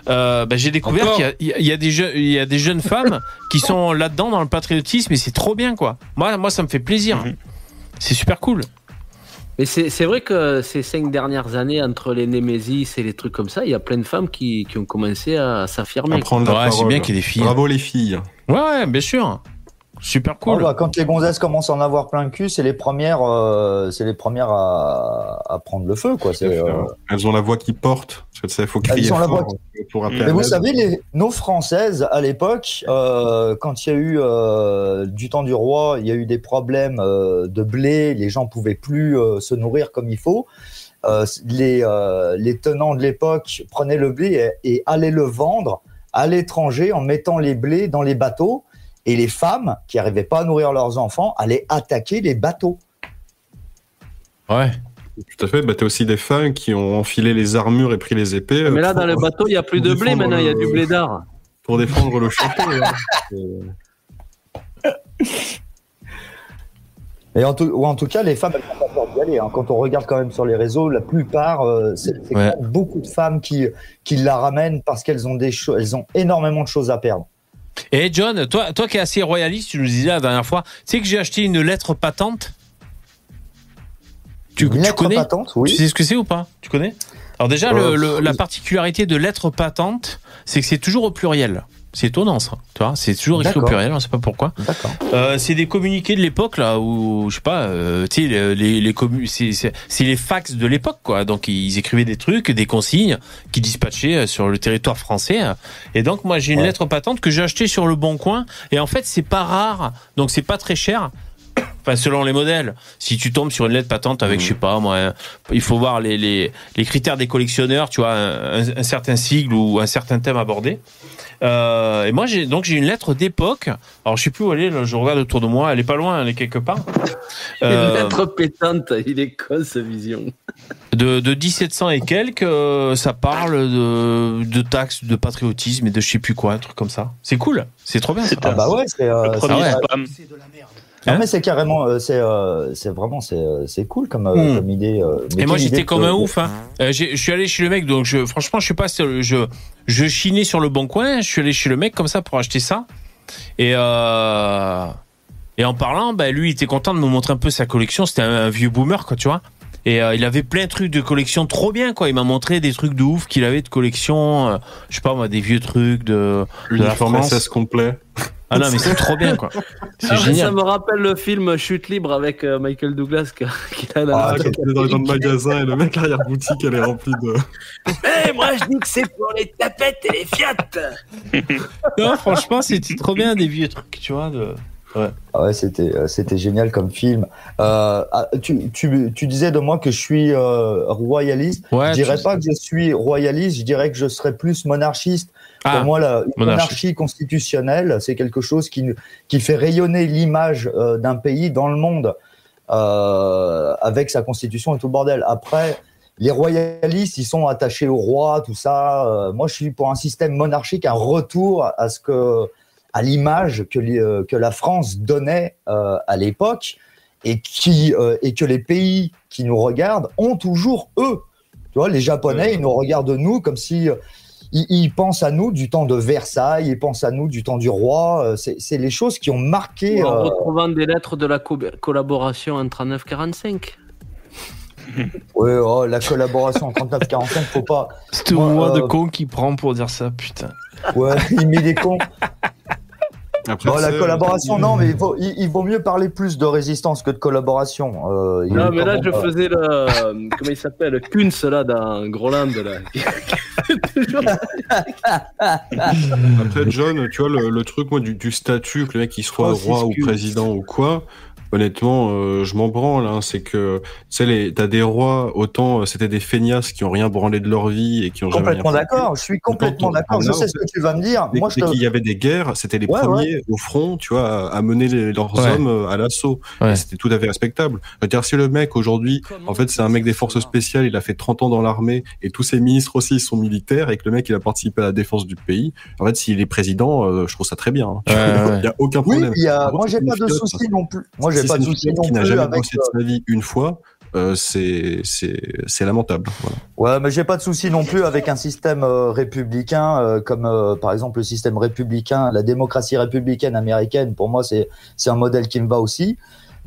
euh, bah, j'ai découvert qu'il y a, il y il des jeunes, il y a des jeunes femmes qui sont là-dedans dans le patriotisme, et c'est trop bien, quoi. Moi, moi, ça me fait plaisir. C'est super cool. Mais c'est vrai que ces cinq dernières années, entre les Némésis et les trucs comme ça, il y a plein de femmes qui, qui ont commencé à s'affirmer. Ouais, c'est bien qu'il y ait des filles. Bravo les filles. Ouais, ouais, bien sûr. Super cool. Oh, bah, quand les gonzesses commencent à en avoir plein le cul, c'est les premières, euh, c'est les premières à, à prendre le feu, quoi. C'est, euh, Elles ont la voix qui porte. Il faut Elles crier ont la fort voix pour appeler Mais vous savez, les, nos françaises à l'époque, euh, quand il y a eu euh, du temps du roi, il y a eu des problèmes euh, de blé, les gens pouvaient plus euh, se nourrir comme il faut. Euh, les, euh, les tenants de l'époque prenaient le blé et, et allaient le vendre à l'étranger en mettant les blés dans les bateaux. Et les femmes qui n'arrivaient pas à nourrir leurs enfants allaient attaquer les bateaux. Ouais. Tout à fait. Bah, t'as aussi des femmes qui ont enfilé les armures et pris les épées. Mais euh, là, pour- dans le bateau, il n'y a plus de blé maintenant, il y a du blé d'art. Pour défendre le château. hein. Et en tout, ou en tout cas, les femmes, elles n'ont pas peur d'y aller. hein. Quand on regarde quand même sur les réseaux, la plupart, euh, c'est Ouais. beaucoup de femmes qui, qui la ramènent parce qu'elles ont des choses, elles ont énormément de choses à perdre. Et John, toi, toi qui es assez royaliste, tu nous disais la dernière fois, tu sais que j'ai acheté une lettre patente? Tu, Une tu lettre connais? patente, oui. Tu sais ce que c'est ou pas? Tu connais? Alors déjà, Euh, le- le- la particularité de lettre patente, c'est que c'est toujours au pluriel. C'est étonnant ça, tu vois, c'est toujours écrit au pluriel, on sait pas pourquoi. Euh, c'est des communiqués de l'époque là où je sais pas, euh, tu sais les les, c'est les fax de l'époque quoi. Donc ils écrivaient des trucs, des consignes qui dispatchaient euh, sur le territoire français. Et donc moi j'ai une Ouais. lettre patente que j'ai achetée sur le Bon Coin et en fait c'est pas rare, donc c'est pas très cher. Enfin, selon les modèles, si tu tombes sur une lettre patente avec, je sais pas, moi, il faut voir les, les, les critères des collectionneurs, tu vois, un, un certain sigle ou un certain thème abordé. Euh, et moi, j'ai donc j'ai une lettre d'époque. Alors, je sais plus où elle est. Là, je regarde autour de moi. Elle est pas loin. Elle est quelque part. Une Euh, lettre pétante, il est con, sa vision? de, de 1700 et quelques, euh, ça parle de, de taxes, de patriotisme et de je sais plus quoi, un truc comme ça. C'est cool. C'est trop bien. ça. Ah bah ouais, c'est. euh, Le premier c'est- spam. Non Hein mais c'est carrément, euh, c'est, euh, c'est vraiment, c'est, euh, c'est cool comme, Hmm. comme idée. Et moi j'étais comme un ouf. Hein. Je suis allé chez le mec, donc je, franchement je suis pas, je, je chinais sur le bon coin. Je suis allé chez le mec comme ça pour acheter ça. Et et en parlant, bah, lui il était content de me montrer un peu sa collection. C'était un, un vieux boomer quoi, tu vois. Et euh, il avait plein de trucs de collection trop bien quoi. Il m'a montré des trucs de ouf qu'il avait de collection. euh, je sais pas moi, des vieux trucs de, de la France. SS complet. Ah non mais c'est trop bien quoi. C'est Ah, Ça me rappelle le film Chute libre avec euh, Michael Douglas a Ah, la quand il est dans, dans le magasin et le mec arrière-boutique, elle est remplie de. Eh, moi je dis que c'est pour les tapettes et les fiat Non, franchement c'était trop bien des vieux trucs, tu vois. De... Ouais. Ah ouais, c'était euh, c'était génial comme film. Euh, ah, tu, tu, tu disais de moi que je suis euh, royaliste. Ouais, je dirais tu- pas que je suis royaliste, je dirais que je serais plus monarchiste. Ah, Pour moi, la monarchie. monarchie constitutionnelle, c'est quelque chose qui, qui fait rayonner l'image euh, d'un pays dans le monde avec sa constitution et tout le bordel. Après, les royalistes, ils sont attachés au roi, tout ça. Euh, moi, je suis pour un système monarchique, un retour à ce que, à l'image que, euh, que la France donnait euh, à l'époque et qui euh, et que les pays qui nous regardent ont toujours eux. Tu vois, les Japonais, ils nous regardent nous comme si euh, ils, ils pensent à nous du temps de Versailles, ils pensent à nous du temps du roi. Euh, C'est les choses qui ont marqué. En euh, retrouvant des lettres de la co- collaboration en 39-45. ouais, oh, la collaboration en 39-45, faut pas. C'est Moi, moins de con qui prend pour dire ça, putain. Ouais, il met des cons. Après, Bon, la c'est- collaboration, non, mais il vaut, il, il vaut mieux parler plus de résistance que de collaboration. Euh, Non, mais là, je euh, faisais le. euh, Comment il s'appelle Kunz, là, dans Groland, là. Après, John, tu vois, le, le truc, moi, du, du statut, que le mec, il soit Oh, roi ou président ou quoi, honnêtement, euh, je m'en branle. Hein, c'est que, tu sais, les- t'as des rois, autant euh, c'était des feignasses qui ont rien branlé de leur vie et qui ont jamais Complètement d'accord, je suis complètement d'accord. Je sais ce que tu vas me dire. Dès, Moi, je dès te... qu'il y avait des guerres, c'était les Ouais, premiers au front, tu vois, à, mener les- leurs Ouais. hommes euh, à l'assaut. C'était tout à fait respectable. C'est-à-dire, si le mec, aujourd'hui, en fait, c'est un mec des forces spéciales, il a fait 30 ans dans l'armée, et tous ses ministres aussi sont militaires, et que le mec, il a participé à la défense du pays, en fait, s'il est président, euh, je trouve ça très bien. hein. Ouais, ouais. Il y a aucun Oui, problème. il y a... Moi, j'ai pas de soucis non plus. Moi, j'ai si pas de fiotte non qui n'a plus jamais avec. bossé de sa vie une fois, euh, c'est lamentable. Voilà. Ouais, mais j'ai pas de souci non plus avec un système euh, républicain euh, comme euh, par exemple le système républicain, la démocratie républicaine américaine. Pour moi, c'est un modèle qui me va aussi,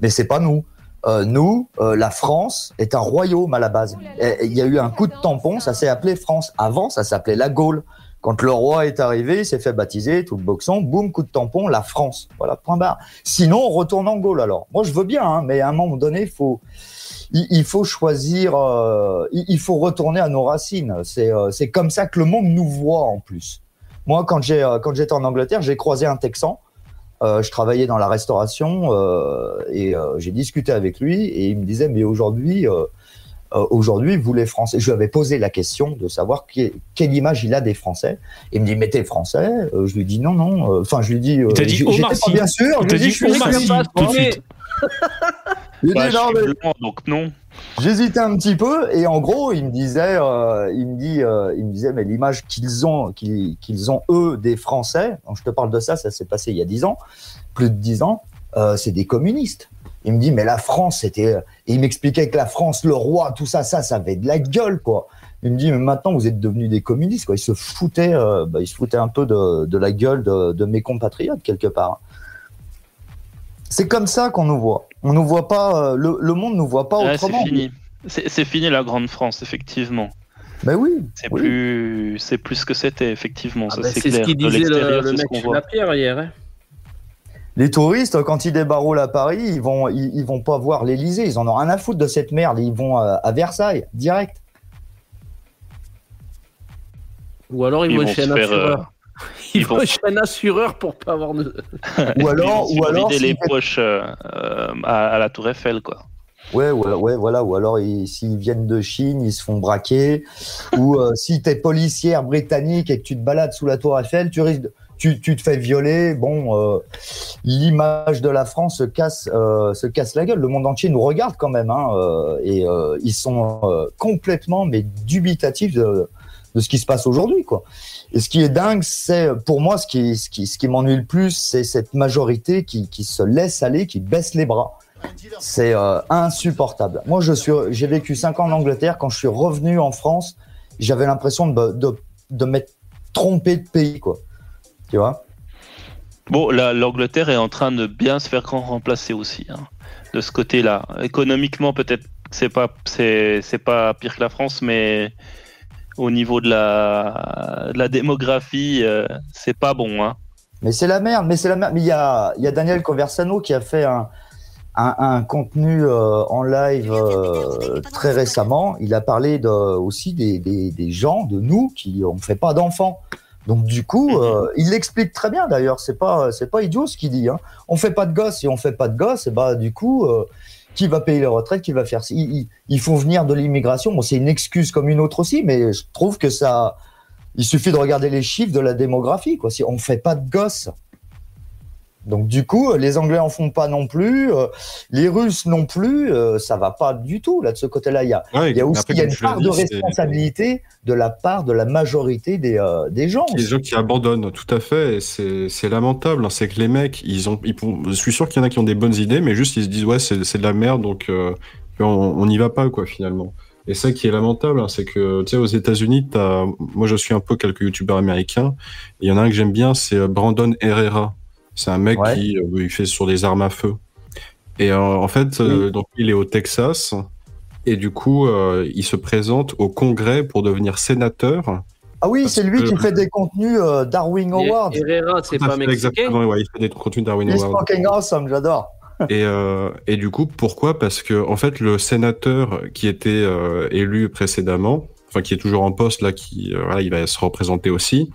mais c'est pas nous. Euh, nous, euh, la France est un royaume à la base. Il y a eu un coup de tampon, ça s'est appelé France. Avant, ça s'appelait la Gaule. Quand le roi est arrivé, il s'est fait baptiser, tout le boxon, boum, coup de tampon, la France. Voilà, point barre. Sinon, on retourne en Gaule alors. Moi, je veux bien, hein, mais à un moment donné, il faut, choisir, euh, il, faut retourner à nos racines. C'est euh, c'est comme ça que le monde nous voit en plus. Moi, quand euh, j'étais en Angleterre, j'ai croisé un Texan. Je travaillais dans la restauration et j'ai discuté avec lui et il me disait mais aujourd'hui euh, aujourd'hui vous les Français je lui avais posé la question de savoir que- quelle image il a des Français il me dit mais t'es Français? Euh, je lui dis non non Euh, enfin je lui dis euh, dit j'ai- Omar pas bien sûr Il je lui dit dis, je suis Omar capable. tout de suite. Il Bah, dit, je non, suis mais- blanc, donc non. J'hésitais un petit peu et en gros il me disait, euh, il me dit, euh, il me disait mais l'image qu'ils ont, qu'ils qu'ils ont eux des Français. Donc, je te parle de ça, ça s'est passé il y a dix ans, plus de dix ans. euh, c'est des communistes. Il me dit mais la France c'était, et il m'expliquait que la France, le roi, tout ça, ça, ça avait de la gueule quoi. Il me dit mais maintenant vous êtes devenus des communistes quoi. Il se foutait, euh, bah, il se foutait un peu de, de la gueule de, de mes compatriotes quelque part. C'est comme ça qu'on nous voit. On nous voit pas, euh, le, le monde nous voit pas Ouais, c'est autrement. fini. C'est c'est fini la grande France, effectivement. Mais oui. C'est oui. plus, c'est plus ce que c'était effectivement. ça bah, c'est c'est ce qu'il De disait le, le mec voit. la pierre hier. hein. Les touristes, quand ils débarroulent à Paris, ils vont, ils, ils vont pas voir l'Elysée. Ils en ont rien à foutre de cette merde. Ils vont à, à Versailles, direct. Ou alors ils, Ils vont chez un assureur. euh, Ils, ils vont chez un assureur pour pas avoir de. Ou alors, Ils ou vont alors, vider les poches euh, euh, à, à la Tour Eiffel, quoi. ouais, ouais, ouais, voilà. Ou alors, ils- s'ils viennent de Chine, ils se font braquer. ou euh, si t'es policière britannique et que tu te balades sous la Tour Eiffel, tu risques, de- tu, te fais violer. Bon, euh, l'image de la France se casse, euh, se casse la gueule. Le monde entier nous regarde quand même, hein, euh, et ils sont complètement, mais dubitatifs de, ce qui se passe aujourd'hui, quoi. Et ce qui est dingue, c'est pour moi ce qui, ce qui, ce qui m'ennuie le plus, c'est cette majorité qui, se laisse aller, qui baisse les bras. C'est insupportable. Moi, je suis, j'ai vécu cinq ans en Angleterre. Quand je suis revenu en France, j'avais l'impression de, de, de m'être trompé de pays, quoi. Tu vois Bon, la- l'Angleterre est en train de bien se faire grand remplacer aussi, hein, de ce côté-là. Économiquement, peut-être que c'est pas, c'est, pas pire que la France, mais au niveau de la, de la démographie, euh, c'est pas bon. Hein. Mais c'est la merde, mais c'est la merde. Mais il y a, il y a Daniel Conversano qui a fait un, un, un contenu euh, en live euh, très récemment. Il a parlé de, aussi des, des, des gens, de nous, qui on fait pas d'enfants. Donc du coup, euh, il l'explique très bien d'ailleurs. C'est pas c'est pas idiot ce qu'il dit. Hein. On fait pas de gosses et on fait pas de gosses. Et bah du coup, euh, qui va payer les retraites Qui va faire il, il, il faut venir de l'immigration. Bon, c'est une excuse comme une autre aussi, mais je trouve que ça. Il suffit de regarder les chiffres de la démographie. Quoi. Si on fait pas de gosses. Donc du coup, les Anglais en font pas non plus, euh, les Russes non plus, euh, ça va pas du tout là de ce côté-là. Il y a, Ouais, il y a mais aussi après, il y a comme une part de responsabilité de la part de la majorité des, euh, des gens. Les gens qui abandonnent, tout à fait, et c'est lamentable. hein. C'est que les mecs, ils ont, ils je suis sûr qu'il y en a qui ont des bonnes idées, mais juste ils se disent ouais c'est de la merde, donc euh, on n'y va pas quoi finalement. Et ça qui est lamentable, hein, c'est que tu sais aux États-Unis, t'as- moi je suis un peu quelques youtubeurs américains. et Il y en a un que j'aime bien, c'est euh, Brandon Herrera. C'est un mec qui euh, il fait sur des armes à feu. Et euh, en fait, euh, donc il est au Texas. Et du coup, euh, il se présente au Congrès pour devenir sénateur. Ah oui, c'est lui que- qui fait des contenus euh, Darwin Awards. Herrera, c'est pas fait, mexicain Exactement, ouais, il fait des contenus Darwin He's Award. fucking awesome, j'adore. Et, euh, et du coup, pourquoi? Parce que en fait, le sénateur qui était euh, élu précédemment, enfin qui est toujours en poste là, qui euh, voilà, il va se représenter aussi.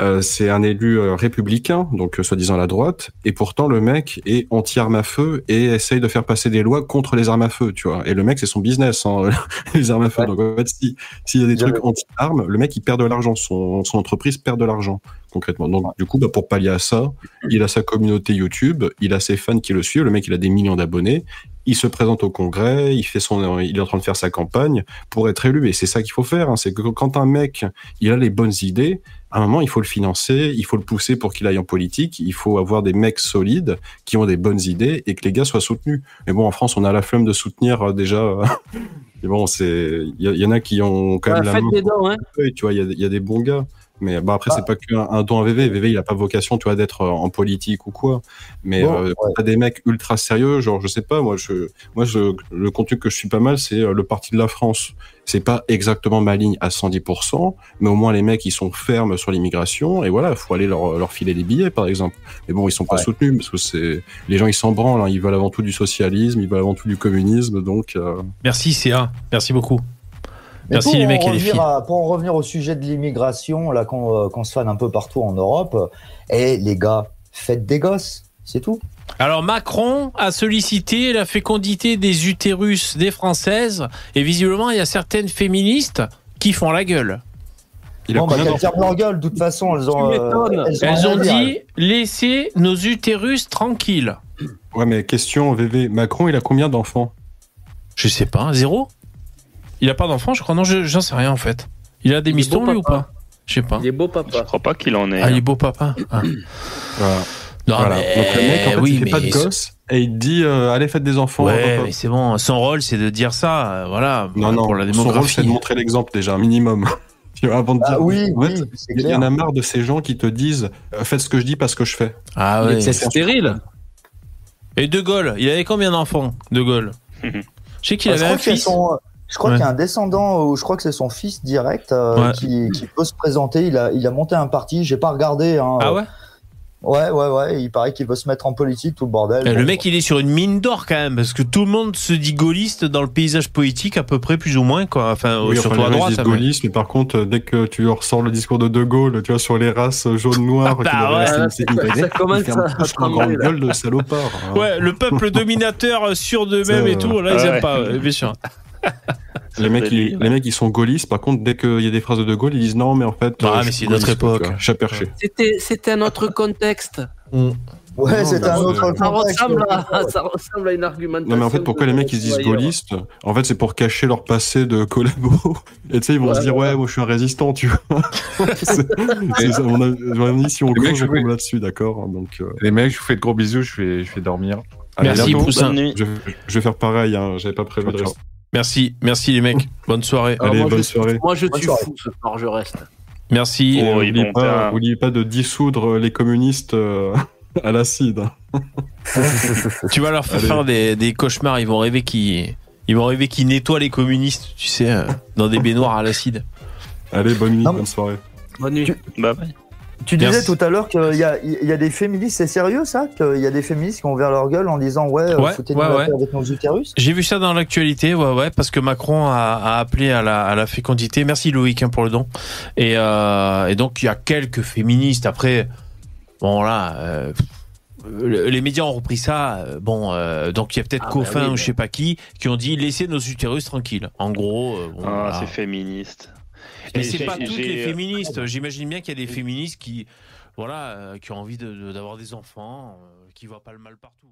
Euh, c'est un élu euh, républicain, donc euh, soi-disant la droite, et pourtant le mec est anti-armes à feu et essaye de faire passer des lois contre les armes à feu, tu vois. Et le mec, c'est son business, hein, les armes à feu. Donc en fait, si- s'il y a des trucs anti-armes, le mec, il perd de l'argent, son, son entreprise perd de l'argent, concrètement. Donc du coup, bah, pour pallier à ça, il a sa communauté YouTube, il a ses fans qui le suivent, le mec, il a des millions d'abonnés, il se présente au congrès, il fait son, il est en train de faire sa campagne pour être élu. Et c'est ça qu'il faut faire. hein. C'est que quand un mec, il a les bonnes idées, à un moment, il faut le financer, il faut le pousser pour qu'il aille en politique. Il faut avoir des mecs solides qui ont des bonnes idées et que les gars soient soutenus. Mais bon, en France, on a la flemme de soutenir euh, déjà. euh, Mais bon, c'est, il y, en a qui ont quand même la faites main dons, hein. Tu vois, il y a, il y a des bons gars. Mais bah, après, c'est pas qu'un un don à VV. VV, il a pas vocation, tu vois, d'être euh, en politique ou quoi. Mais Bon, euh, quand t'as des mecs ultra sérieux, genre, je sais pas, moi, je, moi, je, le contenu que je suis pas mal, c'est euh, le Parti de la France. C'est pas exactement ma ligne à 110%, mais au moins les mecs, ils sont fermes sur l'immigration. Et voilà, faut aller leur, leur filer des billets, par exemple. Mais bon, ils sont pas soutenus parce que c'est, les gens, ils s'en branlent. hein. Ils veulent avant tout du socialisme, ils veulent avant tout du communisme. Donc, euh, Merci CA, merci beaucoup. Merci pour les en mecs et les revenir filles. à- pour en revenir au sujet de l'immigration, là, qu'on euh, se fane un peu partout en Europe, et les gars, faites des gosses, c'est tout. Alors Macron a sollicité la fécondité des utérus des Françaises et visiblement il y a certaines féministes qui font la gueule. Bon, bah, leur gueule, de toute façon, elles ont. euh, Elles, ont dit laissez nos utérus tranquilles. ouais, mais question, VV, Macron, il a combien d'enfants? Je sais pas, zéro? Il a pas d'enfant, je crois. Non, je- j'en sais rien en fait. Il a des Il mistons lui ou pas? Je sais pas. Il est beau papa. Je crois pas qu'il en ait. Ah, il est beau papa. Ah. Voilà. Non, Voilà. mais Donc le mec, en fait, oui, il fait mais pas de gosse et il dit euh, allez faites des enfants. Ouais, mais c'est bon. Son rôle, c'est de dire ça. euh, Voilà. Non, non. Pour la Son rôle, c'est démographie. de montrer l'exemple déjà, un minimum. Tu vois, avant de Ah dire. oui, En fait, oui, c'est il y en a marre de ces gens qui te disent euh, faites ce que je dis parce que je fais. Ah ouais. est stérile. Et De Gaulle, il avait combien d'enfants De Gaulle? Je sais qu'il je avait un fils. son- Je crois Ouais. qu'il y a un descendant, ou je crois que c'est son fils direct, euh, Ouais. qui, qui peut se présenter. Il a, il a monté un parti, j'ai pas regardé. Hein, Ah ouais? Ouais, ouais, ouais. Il paraît qu'il veut se mettre en politique, tout le bordel. Eh, Le mec, il est sur une mine d'or quand même, parce que tout le monde se dit gaulliste dans le paysage politique à peu près, plus ou moins, quoi. Enfin, Oui, surtout enfin, à les gens, ils droite. gaulliste, mais par contre, euh, dès que tu ressors le discours de De Gaulle, tu vois, sur les races jaune-noir, Ah bah ouais, ça- commence à- grande gueule de salopard. hein. Ouais, le peuple dominateur euh, sûr d'eux-mêmes et tout, là, euh, ils aiment pas, bien sûr. Les mecs, ils, les mecs, ils sont gaullistes. Par contre, dès qu'il y a des phrases de De Gaulle, ils disent non, mais en fait. Ah, mais c'est notre époque. Chat perché. C'était, un autre contexte. Ouais, Non, c'est un autre Ça contexte. ressemble, à, ça ressemble à une argumentation. Non, mais en fait, pourquoi les mecs, ils se disent ailleurs. gaullistes En fait, c'est pour cacher leur passé de collabo. Et tu sais, ils vont Ouais, se dire, ouais, moi, je suis un résistant, tu vois. c'est c'est ça, on a, on a dit, si on creuse, on là-dessus, d'accord Donc, euh, Les mecs, je vous fais de gros bisous, je vais, je vais dormir. allez, Merci, bientôt. Poussin. Bonne nuit. Je, je vais faire pareil, hein, j'avais pas prévu de Ciao, rester. Merci, merci les mecs. Bonne soirée. Allez, moi, bonne je, soirée. Moi, je Bonne suis soirée. fou ce soir, je reste. Merci. Et Oh, ils n'oubliez pas, pas de dissoudre les communistes euh, à l'acide. Tu vas leur faire faire des, des cauchemars. Ils vont rêver qu'ils, ils vont rêver qu'ils nettoient les communistes, tu sais, euh, dans des baignoires à l'acide. Allez, bonne nuit, Non, bonne soirée. Bonne nuit. Bye bye. Tu disais Merci. tout à l'heure qu'il y a, il y a des féministes, c'est sérieux ça Qu'il y a des féministes qui ont ouvert leur gueule en disant ouais, euh, Ouais, foutez-nous ouais, la ouais. paix avec nos utérus J'ai vu ça dans l'actualité, ouais, ouais, parce que Macron a, a appelé à la, à la fécondité. Merci Loïc hein, pour le don. Et, euh, et donc il y a quelques féministes. Après, bon là, euh, le- les médias ont repris ça. Bon, euh, donc il y a peut-être Ah, bah oui, ou mais- je sais pas qui qui ont dit laissez nos utérus tranquilles. En gros, euh, bon, Ah, voilà. c'est féministe. Mais Et c'est pas toutes les féministes. J'imagine bien qu'il y a des féministes qui, voilà, euh, qui ont envie de- de- d'avoir des enfants, euh, qui voient pas le mal partout.